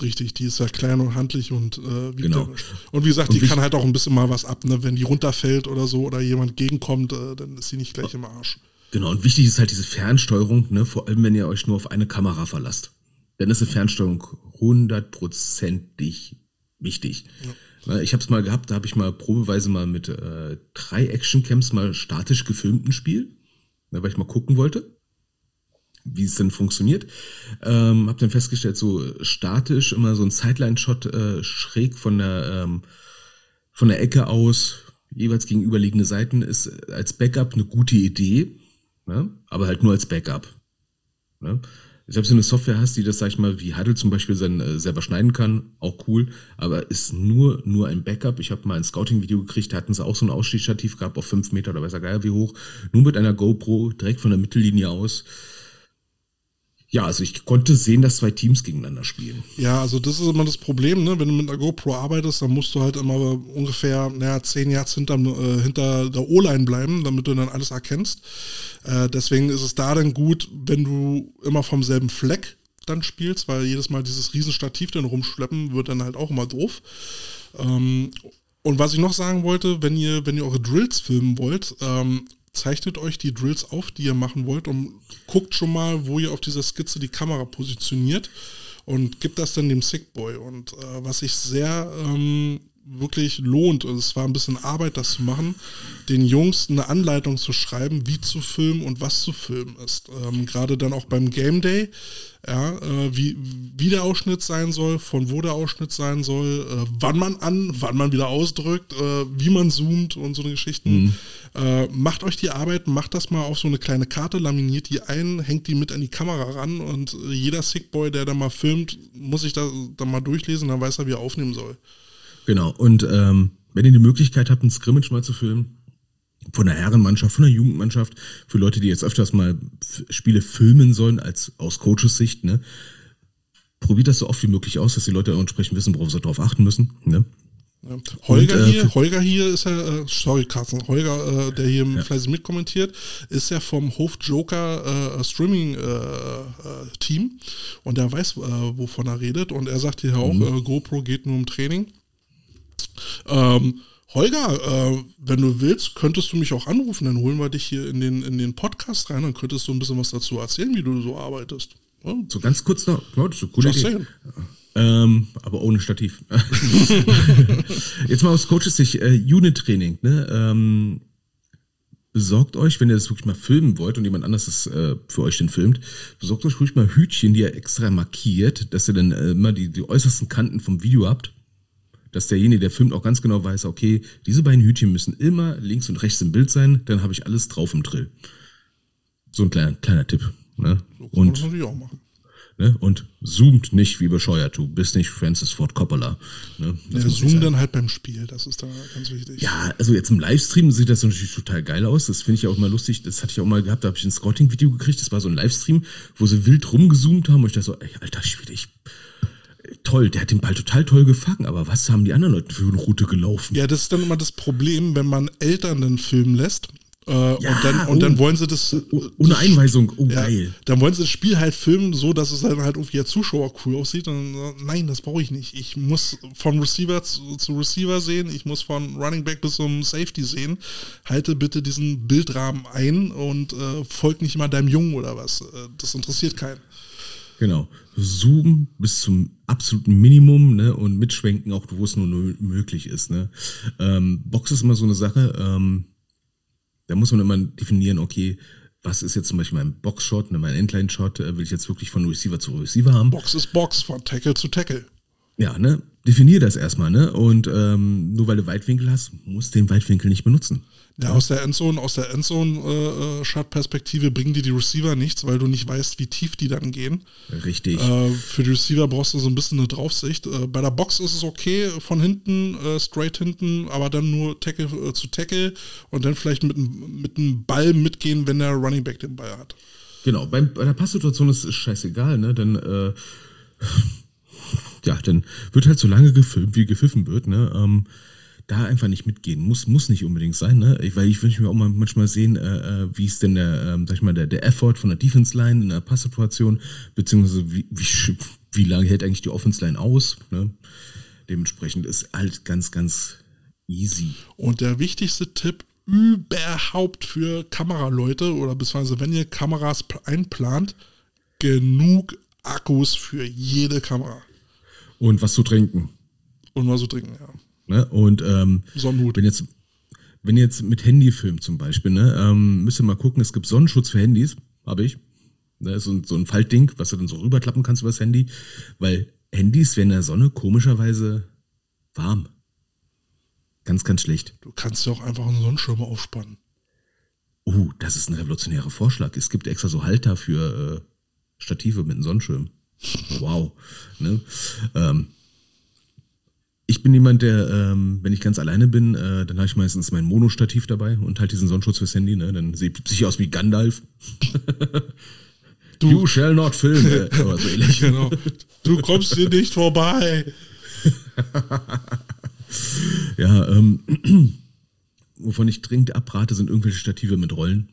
Richtig, die ist ja klein und handlich und äh, wiegt Genau. ja. Und wie gesagt, Und die kann halt auch ein bisschen mal was ab, ne? Wenn die runterfällt oder so oder jemand gegenkommt, äh, dann ist sie nicht gleich im Arsch. Genau, und wichtig ist halt diese Fernsteuerung, ne? vor allem wenn ihr euch nur auf eine Kamera verlasst. Dann ist eine Fernsteuerung hundertprozentig wichtig. Ne, Ich habe es mal gehabt, da habe ich mal probeweise mal mit äh, drei Actioncams mal statisch gefilmt ein Spiel, ne, weil ich mal gucken wollte, wie es denn funktioniert. Ähm, habe dann festgestellt, so statisch immer so ein Sideline-Shot äh, schräg von der ähm, von der Ecke aus jeweils gegenüberliegende Seiten ist als Backup eine gute Idee, ne? aber halt nur als Backup. Ne? Selbst wenn du eine Software hast, die das, sag ich mal, wie Huddle zum Beispiel sein, äh, selber schneiden kann, auch cool, aber ist nur, nur ein Backup. Ich habe mal ein Scouting-Video gekriegt, da hatten sie auch so ein Ausstiegsstativ gehabt auf 5 Meter oder weiß er geil wie hoch, nur mit einer GoPro direkt von der Mittellinie aus. Ja, also ich konnte sehen, dass zwei Teams gegeneinander spielen. Ja, also das ist immer das Problem, ne? Wenn du mit einer GoPro arbeitest, dann musst du halt immer ungefähr, naja, zehn Yards hinter, äh, hinter der O-Line bleiben, damit du dann alles erkennst. Äh, deswegen ist es da dann gut, wenn du immer vom selben Fleck dann spielst, weil jedes Mal dieses Riesenstativ dann rumschleppen wird dann halt auch immer doof. Ähm, und was ich noch sagen wollte, wenn ihr, wenn ihr eure Drills filmen wollt, ähm, zeichnet euch die Drills auf, die ihr machen wollt und guckt schon mal, wo ihr auf dieser Skizze die Kamera positioniert und gibt das dann dem Sickboy. Und äh, was ich sehr ähm, wirklich lohnt, und es war ein bisschen Arbeit, das zu machen, den Jungs eine Anleitung zu schreiben, wie zu filmen und was zu filmen ist. Ähm, Gerade dann auch beim Game Day, ja, äh, wie, wie der Ausschnitt sein soll, von wo der Ausschnitt sein soll, äh, wann man an, wann man wieder ausdrückt, äh, wie man zoomt und so eine Geschichten. Äh, macht euch die Arbeit, macht das mal auf so eine kleine Karte, laminiert die ein, hängt die mit an die Kamera ran und jeder Sickboy, der da mal filmt, muss sich da dann mal durchlesen, dann weiß er, wie er aufnehmen soll. Genau, und ähm, wenn ihr die Möglichkeit habt, ein Scrimmage mal zu filmen, von der Herrenmannschaft, von der Jugendmannschaft, für Leute, die jetzt öfters mal Spiele filmen sollen, als aus Coaches Sicht, ne? Probiert das so oft wie möglich aus, dass die Leute auch entsprechend wissen, worauf sie darauf achten müssen. Ne? Ja. Holger, Und, äh, hier, Holger hier ist ja, äh, sorry Carsten, Holger, äh, der hier fleißig mitkommentiert, ist ja vom Hof Joker äh, Streaming äh, äh, Team und der weiß, wovon er redet und er sagt hier auch, Mhm. GoPro geht nur um Training. Ähm, Holger, äh, wenn du willst, könntest du mich auch anrufen, dann holen wir dich hier in den, in den Podcast rein, dann könntest du ein bisschen was dazu erzählen, wie du so arbeitest. Ja, So ganz kurz noch, just Idee. saying. Ähm, aber ohne Stativ. Jetzt mal aus Coaches Sicht, äh, Unit-Training, ne? Ähm, besorgt euch, wenn ihr das wirklich mal filmen wollt und jemand anders das äh, für euch den filmt, besorgt euch ruhig mal Hütchen, die ihr extra markiert, dass ihr dann äh, immer die, die äußersten Kanten vom Video habt. Dass derjenige, der filmt, auch ganz genau weiß, okay, diese beiden Hütchen müssen immer links und rechts im Bild sein, dann habe ich alles drauf im Drill. So ein kleiner, kleiner Tipp. Ne? So kann man das Und natürlich auch machen. Ne? Und zoomt nicht wie bescheuert, du bist nicht Francis Ford Coppola. Ne? Das Ja, zoom dann halt beim Spiel, das ist da ganz wichtig. Ja, also jetzt im Livestream sieht das natürlich total geil aus. Das finde ich auch immer lustig. Das hatte ich auch mal gehabt, da habe ich ein Scouting-Video gekriegt. Das war so ein Livestream, wo sie wild rumgezoomt haben. Und ich dachte so, ey, alter Schwede, ich, toll, der hat den Ball total toll gefangen. Aber was haben die anderen Leute für eine Route gelaufen? Ja, das ist dann immer das Problem, wenn man Eltern einen Film lässt. Äh, Ja, und, dann, und oh. dann wollen sie das. Oh, Ohne Einweisung, oh Ja, geil. dann wollen sie das Spiel halt filmen, so dass es dann halt irgendwie als Zuschauer cool aussieht. Und dann, äh, nein, das brauche ich nicht. Ich muss von Receiver zu, zu Receiver sehen, ich muss von Running Back bis zum Safety sehen. Halte bitte diesen Bildrahmen ein und äh, folg nicht mal deinem Jungen oder was. Äh, das interessiert keinen. Genau. Zoom bis zum absoluten Minimum, ne, und mitschwenken auch, wo es nur möglich ist, ne. Ähm, Box ist immer so eine Sache, ähm, da muss man immer definieren, okay, was ist jetzt zum Beispiel mein Boxshot, ne, mein Endline-Shot, äh, will ich jetzt wirklich von Receiver zu Receiver haben? Box ist Box, von Tackle zu Tackle. Ja, ne, definier das erstmal, ne, und ähm, nur weil du Weitwinkel hast, musst du den Weitwinkel nicht benutzen. Ja, aus der Endzone, aus der Endzone-Shot-Perspektive bringen dir die Receiver nichts, weil du nicht weißt, wie tief die dann gehen. Richtig. Äh, für die Receiver brauchst du so ein bisschen eine Draufsicht. Äh, bei der Box ist es okay, von hinten, äh, straight hinten, aber dann nur Tackle äh, zu Tackle und dann vielleicht mit, mit einem Ball mitgehen, wenn der Running Back den Ball hat. Genau, beim, bei der Passsituation ist es scheißegal, ne? Dann, äh, ja, dann wird halt so lange gefilmt, wie gepfiffen wird, ne? Ähm, da einfach nicht mitgehen. Muss, muss nicht unbedingt sein, ne? Ich, weil ich wünsche mir auch mal manchmal sehen, äh, äh, wie ist denn der, ähm, sag ich mal, der, der Effort von der Defense Line in der Passsituation, beziehungsweise wie, wie, wie lange hält eigentlich die Offense Line aus, ne? Dementsprechend ist halt ganz, ganz easy. Und der wichtigste Tipp überhaupt für Kameraleute oder beziehungsweise wenn ihr Kameras pl- einplant, genug Akkus für jede Kamera. Und was zu trinken. Und mal so trinken, ja. Ne? Und ähm, Sonnenhut. wenn jetzt, wenn ihr jetzt mit Handy filmt zum Beispiel, ne, ähm, müsst ihr mal gucken, es gibt Sonnenschutz für Handys, habe ich. Ne, so, ein- so ein Faltding, was du dann so rüberklappen kannst über das Handy, weil Handys werden in der Sonne komischerweise warm. Ganz, ganz schlecht. Du kannst ja auch einfach einen Sonnenschirm aufspannen. Oh, das ist ein revolutionärer Vorschlag. Es gibt extra so Halter für äh, Stative mit einem Sonnenschirm. Wow. Ne? Ähm, ich bin jemand, der, ähm, wenn ich ganz alleine bin, äh, dann habe ich meistens mein Monostativ dabei und halt diesen Sonnenschutz fürs Handy. Ne? Dann sehe ich aus wie Gandalf. Du- you shall not film. Äh, oder so ähnlich. Genau. Du kommst hier nicht vorbei. Ja, ähm, wovon ich dringend abrate, sind irgendwelche Stative mit Rollen.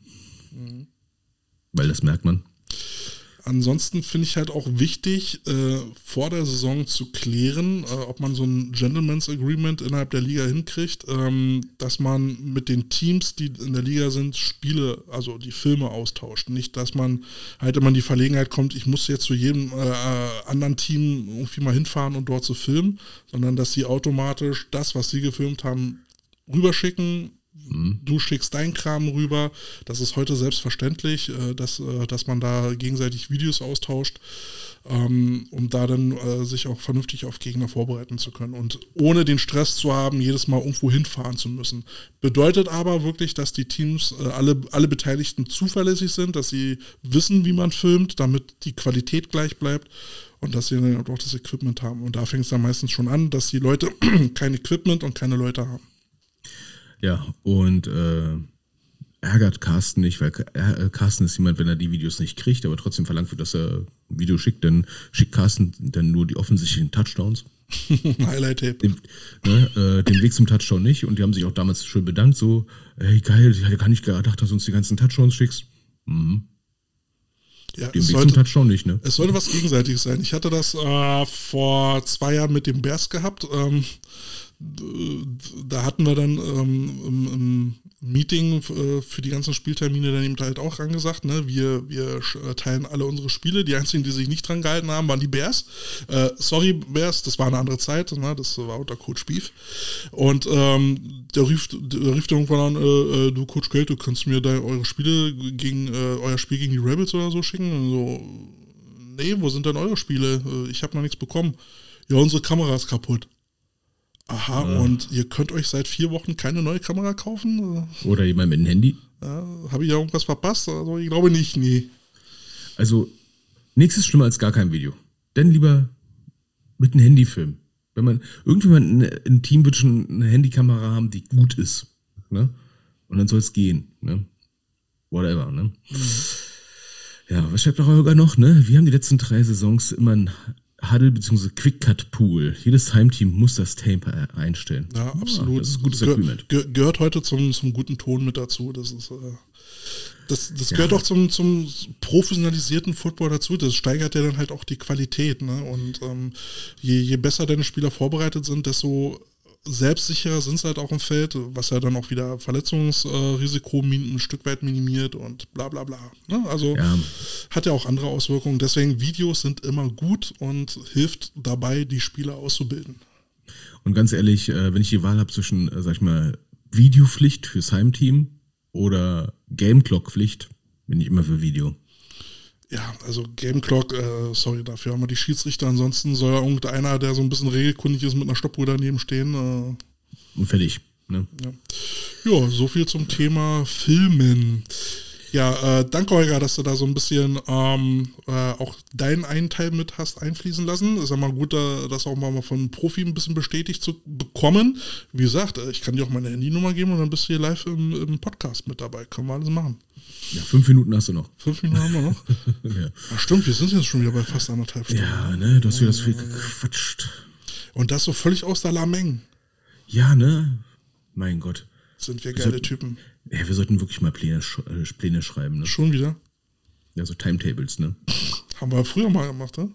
Weil das merkt man. Ansonsten finde ich halt auch wichtig, äh, vor der Saison zu klären, äh, ob man so ein Gentleman's Agreement innerhalb der Liga hinkriegt, ähm, dass man mit den Teams, die in der Liga sind, Spiele, also die Filme austauscht. Nicht, dass man halt immer in die Verlegenheit kommt, ich muss jetzt zu jedem äh, anderen Team irgendwie mal hinfahren und dort zu filmen, sondern dass sie automatisch das, was sie gefilmt haben, rüberschicken, Du schickst deinen Kram rüber. Das ist heute selbstverständlich, äh, dass, äh, dass man da gegenseitig Videos austauscht, ähm, um da dann äh, sich auch vernünftig auf Gegner vorbereiten zu können und ohne den Stress zu haben, jedes Mal irgendwo hinfahren zu müssen. Bedeutet aber wirklich, dass die Teams, alle, alle Beteiligten zuverlässig sind, dass sie wissen, wie man filmt, damit die Qualität gleich bleibt und dass sie dann auch das Equipment haben. Und da fängt es dann meistens schon an, dass die Leute kein Equipment und keine Leute haben. Ja, und äh, ärgert Carsten nicht, weil äh, Carsten ist jemand, wenn er die Videos nicht kriegt, aber trotzdem verlangt wird, dass er ein Video schickt, dann schickt Carsten dann nur die offensichtlichen Touchdowns. Highlight-Tape. Den, ne, äh, den Weg zum Touchdown nicht und die haben sich auch damals schön bedankt, so, ey geil, ich hatte gar nicht gedacht, dass du uns die ganzen Touchdowns schickst. Mhm. Ja, Den es Weg sollte, zum Touchdown nicht, ne? es sollte was Gegenseitiges sein. Ich hatte das äh, vor zwei Jahren mit dem Bears gehabt. Ähm, da hatten wir dann ähm, im, Meeting äh, für die ganzen Spieltermine dann eben halt auch angesagt, ne? wir, wir äh, teilen alle unsere Spiele. Die einzigen, die sich nicht dran gehalten haben, waren die Bears. Äh, sorry, Bears, das war eine andere Zeit, ne? das war unter Coach Beef. Und ähm, der rief, der rief dann irgendwann an, äh, äh, du Coach Geld, du kannst mir da eure Spiele gegen, äh, euer Spiel gegen die Rebels oder so schicken. Und so, nee, wo sind denn eure Spiele? ich habe noch nichts bekommen. Ja, unsere Kamera ist kaputt. Aha, ja. und ihr könnt euch seit vier Wochen keine neue Kamera kaufen? Oder jemand mit einem Handy? Ja, Habe ich ja irgendwas verpasst? Also ich glaube nicht, nee. Also, nichts ist schlimmer als gar kein Video. Denn lieber mit einem Handy filmen. Wenn man, irgendjemand ein Team wird schon eine Handykamera haben, die gut ist. Ne? Und dann soll es gehen. Ne? Whatever, ne? Mhm. Ja, was schreibt der Holger noch, ne? Wir haben die letzten drei Saisons immer ein Huddle bzw. Quick-Cut Pool. Jedes Heimteam muss das Tape einstellen. Ja, absolut. Ja, das ist gutes Ge Agreement. Ge gehört heute zum, zum guten Ton mit dazu. Das ist. Äh, das, das gehört ja. auch zum, zum professionalisierten Football dazu. Das steigert ja dann halt auch die Qualität. Ne? Und ähm, je, je besser deine Spieler vorbereitet sind, desto selbstsicherer sind es halt auch im Feld, was ja dann auch wieder Verletzungsrisiko ein Stück weit minimiert und bla bla bla. Ne? Also ja. hat ja auch andere Auswirkungen. Deswegen Videos sind immer gut und hilft dabei, die Spieler auszubilden. Und ganz ehrlich, äh, wenn ich die Wahl habe zwischen, äh, sag ich mal, Videopflicht fürs Heimteam oder Game Clock Pflicht, bin ich immer für Video. Ja, also Game Clock, äh, sorry, dafür haben wir die Schiedsrichter. Ansonsten soll ja irgendeiner, der so ein bisschen regelkundig ist, mit einer Stoppuhr daneben stehen. Äh. Und fertig. Ne? Ja. ja, so viel zum Thema Filmen. Ja, äh, danke Holger, dass du da so ein bisschen ähm, äh, auch deinen einen Teil mit hast einfließen lassen. Ist ja mal gut, da, das auch mal von einem Profi ein bisschen bestätigt zu bekommen. Wie gesagt, äh, ich kann dir auch meine Handynummer geben und dann bist du hier live im, im Podcast mit dabei. Können wir alles machen. Ja, fünf Minuten hast du noch. Fünf Minuten haben wir noch? ja. Ach, stimmt, wir sind jetzt schon wieder bei fast anderthalb Stunden. Ja, ne, du hast wieder so viel gequatscht. Und das so völlig aus der Lameng. Ja, ne? Mein Gott. Sind wir geile sollten, Typen. Ja, wir sollten wirklich mal Pläne, äh, Pläne schreiben, ne? Schon wieder? Ja, so Timetables, ne? Haben wir früher mal gemacht, ne?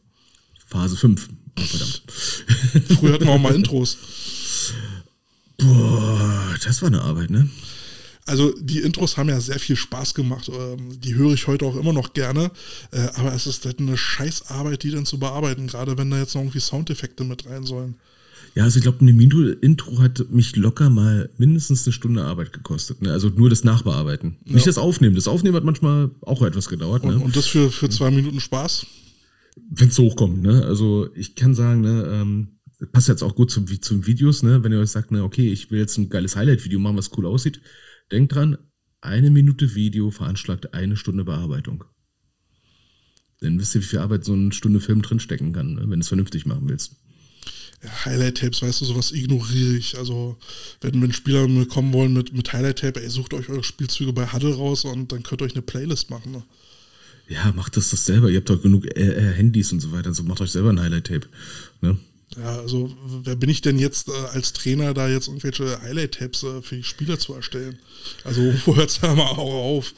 Phase 5. Oh, verdammt. früher hatten wir auch mal Intros. Boah, das war eine Arbeit, ne? Also die Intros haben ja sehr viel Spaß gemacht. Ähm, die höre ich heute auch immer noch gerne. Äh, aber es ist halt eine Scheißarbeit, die dann zu bearbeiten, gerade wenn da jetzt noch irgendwie Soundeffekte mit rein sollen. Ja, also ich glaube, ein Intro hat mich locker mal mindestens eine Stunde Arbeit gekostet. Ne? Also nur das Nachbearbeiten. Ja. Nicht das Aufnehmen. Das Aufnehmen hat manchmal auch etwas gedauert. Und, ne? und das für, für zwei Minuten Spaß? Wenn es hochkommt. Ne? Also ich kann sagen, ne, ähm, passt jetzt auch gut zum, zum Videos. Ne? Wenn ihr euch sagt, ne, okay, ich will jetzt ein geiles Highlight-Video machen, was cool aussieht Denk dran, eine Minute Video veranschlagt eine Stunde Bearbeitung. Dann wisst ihr, wie viel Arbeit so eine Stunde Film drinstecken kann, ne, wenn du es vernünftig machen willst. Highlight-Tapes, weißt du, sowas ignoriere ich. Also, wenn, wenn Spieler kommen wollen mit, mit Highlight-Tape, ey, sucht euch eure Spielzüge bei Huddle raus und dann könnt ihr euch eine Playlist machen. Ne? Ja, macht das das selber. Ihr habt doch genug äh, äh, Handys und so weiter. Also macht euch selber ein Highlight-Tape. Ne? Ja, also wer bin ich denn jetzt äh, als Trainer, da jetzt irgendwelche Highlight-Tabs äh, für die Spieler zu erstellen? Also wo hört es da mal auch auf?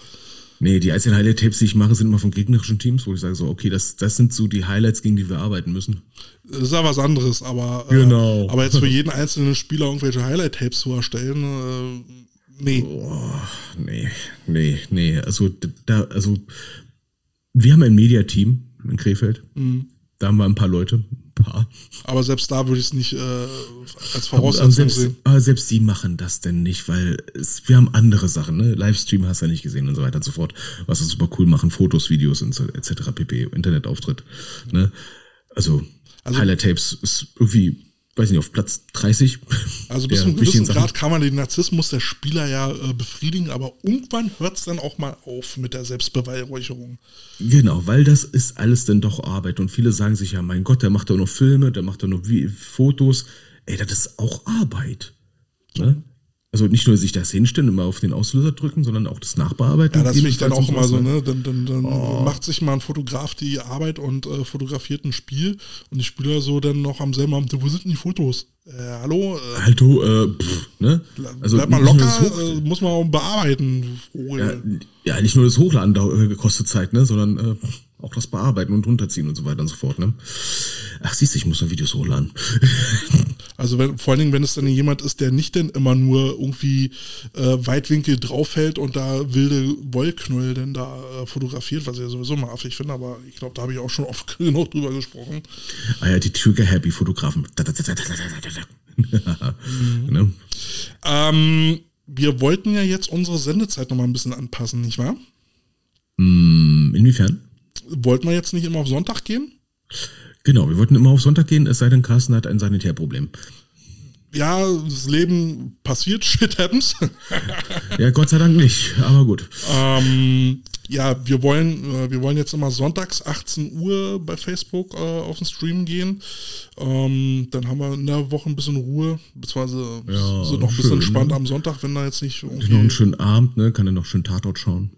Nee, die einzelnen Highlight-Tapes, die ich mache, sind immer von gegnerischen Teams, wo ich sage so, okay, das, das sind so die Highlights, gegen die wir arbeiten müssen. Das ist ja was anderes, aber, Genau. äh, aber jetzt für jeden einzelnen Spieler irgendwelche Highlight-Tapes zu erstellen, äh, nee. Oh, nee, nee, nee. Also da, also wir haben ein Media-Team in Krefeld. Da haben wir ein paar Leute, paar. Aber selbst da würde ich es nicht äh, als Voraussetzung selbst, sehen. aber selbst die machen das denn nicht, weil es, wir haben andere Sachen, ne? Livestream hast du ja nicht gesehen und so weiter und so fort. Was wir super cool machen, Fotos, Videos und so, etc. pp. Internetauftritt. Ne? Also, Also- Highlight-Tapes ist irgendwie, weiß nicht, auf Platz 30. Also bis zu einem gewissen Sachen. Grad kann man den Narzissmus der Spieler ja äh, befriedigen, aber irgendwann hört es dann auch mal auf mit der Selbstbeweihräucherung. Genau, weil das ist alles dann doch Arbeit. Und viele sagen sich ja, mein Gott, der macht doch nur Filme, der macht doch nur Fotos. Ey, das ist auch Arbeit. Ne? Also nicht nur sich das hinstellen, immer auf den Auslöser drücken, sondern auch das Nachbearbeiten. Ja, das finde ich dann auch immer so, ne? Dann, dann, dann macht sich mal ein Fotograf die Arbeit und äh, fotografiert ein Spiel und die Spieler so dann noch am selben Abend, wo sind denn die Fotos? Äh, hallo? Äh, Alto, äh, pff, ne? Also bleib mal locker, äh, muss man auch bearbeiten. Ja, ja, nicht nur das Hochladen äh, kostet Zeit, ne? Sondern äh, auch das Bearbeiten und runterziehen und so weiter und so fort, ne? Ach, siehst du, ich muss noch Videos hochladen. Also wenn, vor allen Dingen, wenn es dann jemand ist, der nicht denn immer nur irgendwie äh, Weitwinkel draufhält und da wilde Wollknäuel denn da äh, fotografiert, was ich ja sowieso mal affig finde, aber ich glaube, da habe ich auch schon oft genug drüber gesprochen. ah ja, die Trigger-Happy-Fotografen. ne? Ähm, wir wollten ja jetzt unsere Sendezeit nochmal ein bisschen anpassen, nicht wahr? Hm, Inwiefern? Wollten wir jetzt nicht immer auf Sonntag gehen? Genau, wir wollten immer auf Sonntag gehen, es sei denn, Carsten hat ein Sanitärproblem. Ja, das Leben passiert, shit happens. Ja, Gott sei Dank nicht, aber gut. ähm, ja, wir wollen, äh, wir wollen jetzt immer sonntags 18 Uhr bei Facebook äh, auf den Stream gehen. Ähm, dann haben wir in der Woche ein bisschen Ruhe, beziehungsweise Ja, sind noch ein bisschen schön, entspannt ne? am Sonntag, wenn da jetzt nicht Noch einen schönen Abend, ne? Kann er noch schön Tatort schauen.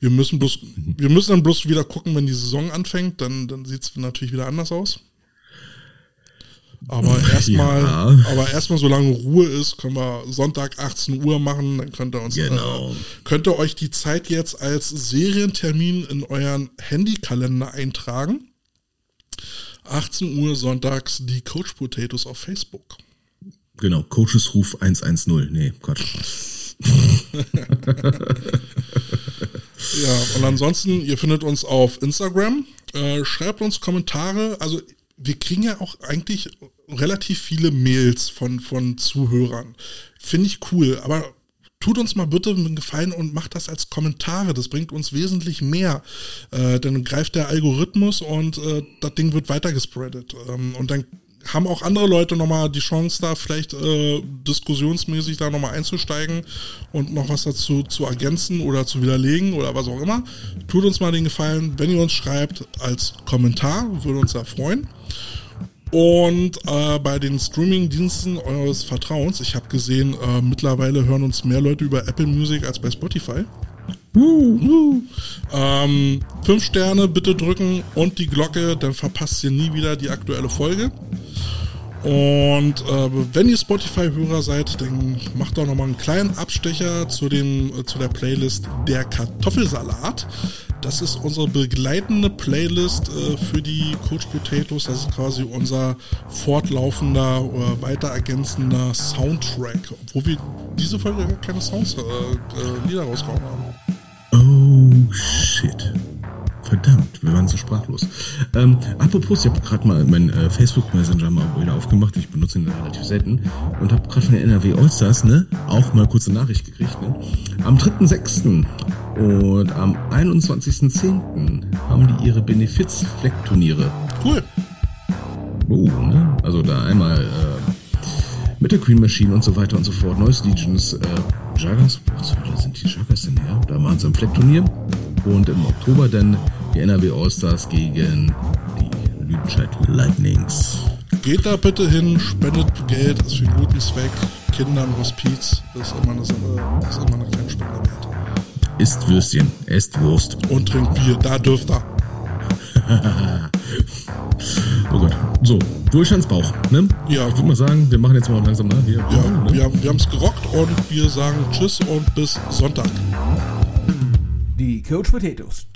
Wir müssen bloß, wir müssen dann bloß wieder gucken, wenn die Saison anfängt, dann, dann sieht es natürlich wieder anders aus. Aber erstmal, Ja. aber erstmal, solange Ruhe ist, können wir Sonntag 18 Uhr machen, dann könnt ihr uns, Genau. äh, könnt ihr euch die Zeit jetzt als Serientermin in euren Handykalender eintragen. 18 Uhr sonntags die Coach Potatoes auf Facebook. Genau, Coachesruf 110. Nee, Quatsch. Ja, und ansonsten, ihr findet uns auf Instagram. Äh, schreibt uns Kommentare. Also, wir kriegen ja auch eigentlich relativ viele Mails von, von Zuhörern. Finde ich cool, aber tut uns mal bitte einen Gefallen und macht das als Kommentare. Das bringt uns wesentlich mehr. Äh, dann greift der Algorithmus und äh, das Ding wird weiter gespreadet. Ähm, und dann haben auch andere Leute nochmal die Chance, da vielleicht äh, diskussionsmäßig da nochmal einzusteigen und noch was dazu zu ergänzen oder zu widerlegen oder was auch immer. Tut uns mal den Gefallen, wenn ihr uns schreibt als Kommentar, würde uns da freuen. Und äh, bei den Streaming-Diensten eures Vertrauens, ich habe gesehen, äh, mittlerweile hören uns mehr Leute über Apple Music als bei Spotify. Ähm, fünf Sterne bitte drücken und die Glocke, dann verpasst ihr nie wieder die aktuelle Folge. Und äh, wenn ihr Spotify-Hörer seid, dann macht doch nochmal einen kleinen Abstecher zu, dem, äh, zu der Playlist Der Kartoffelsalat. Das ist unsere begleitende Playlist äh, für die Coach Potatoes. Das ist quasi unser fortlaufender oder weiter ergänzender Soundtrack. Obwohl wir diese Folge gar keine Sounds, äh, äh, Lieder rausgehauen haben. Oh, shit. Verdammt, wir waren so sprachlos. Ähm, apropos, ich habe gerade mal meinen äh, Facebook Messenger mal wieder aufgemacht. Ich benutze ihn relativ selten. Und habe gerade von der NRW Allstars, ne, auch mal kurze Nachricht gekriegt. Ne? Am 3.6. und am 21.10. haben die ihre Benefiz-Fleck-Turniere. Cool. Oh, ne? Also da einmal äh, mit der Queen Machine und so weiter und so fort. Neues Legions, äh, Jaggers. Hölle sind die Jaggers denn her? Da machen sie ein Fleckturnier. Und im Oktober dann die NRW Allstars gegen die Lüdenscheid Lightnings. Geht da bitte hin, spendet Geld, ist für einen guten Zweck. Kindern, Hospiz, das ist immer eine Sache, ist immer eine kleine Spende wert. Isst Würstchen, esst Wurst. Und trinkt Bier, da dürft ihr. Oh Gott. So, Wohlstandsbauch, ne? Ja. Ich würde mal sagen, wir machen jetzt mal langsam nach hier. Ja, ne? wir, wir haben es gerockt und wir sagen Tschüss und bis Sonntag. Die Coach Potatoes.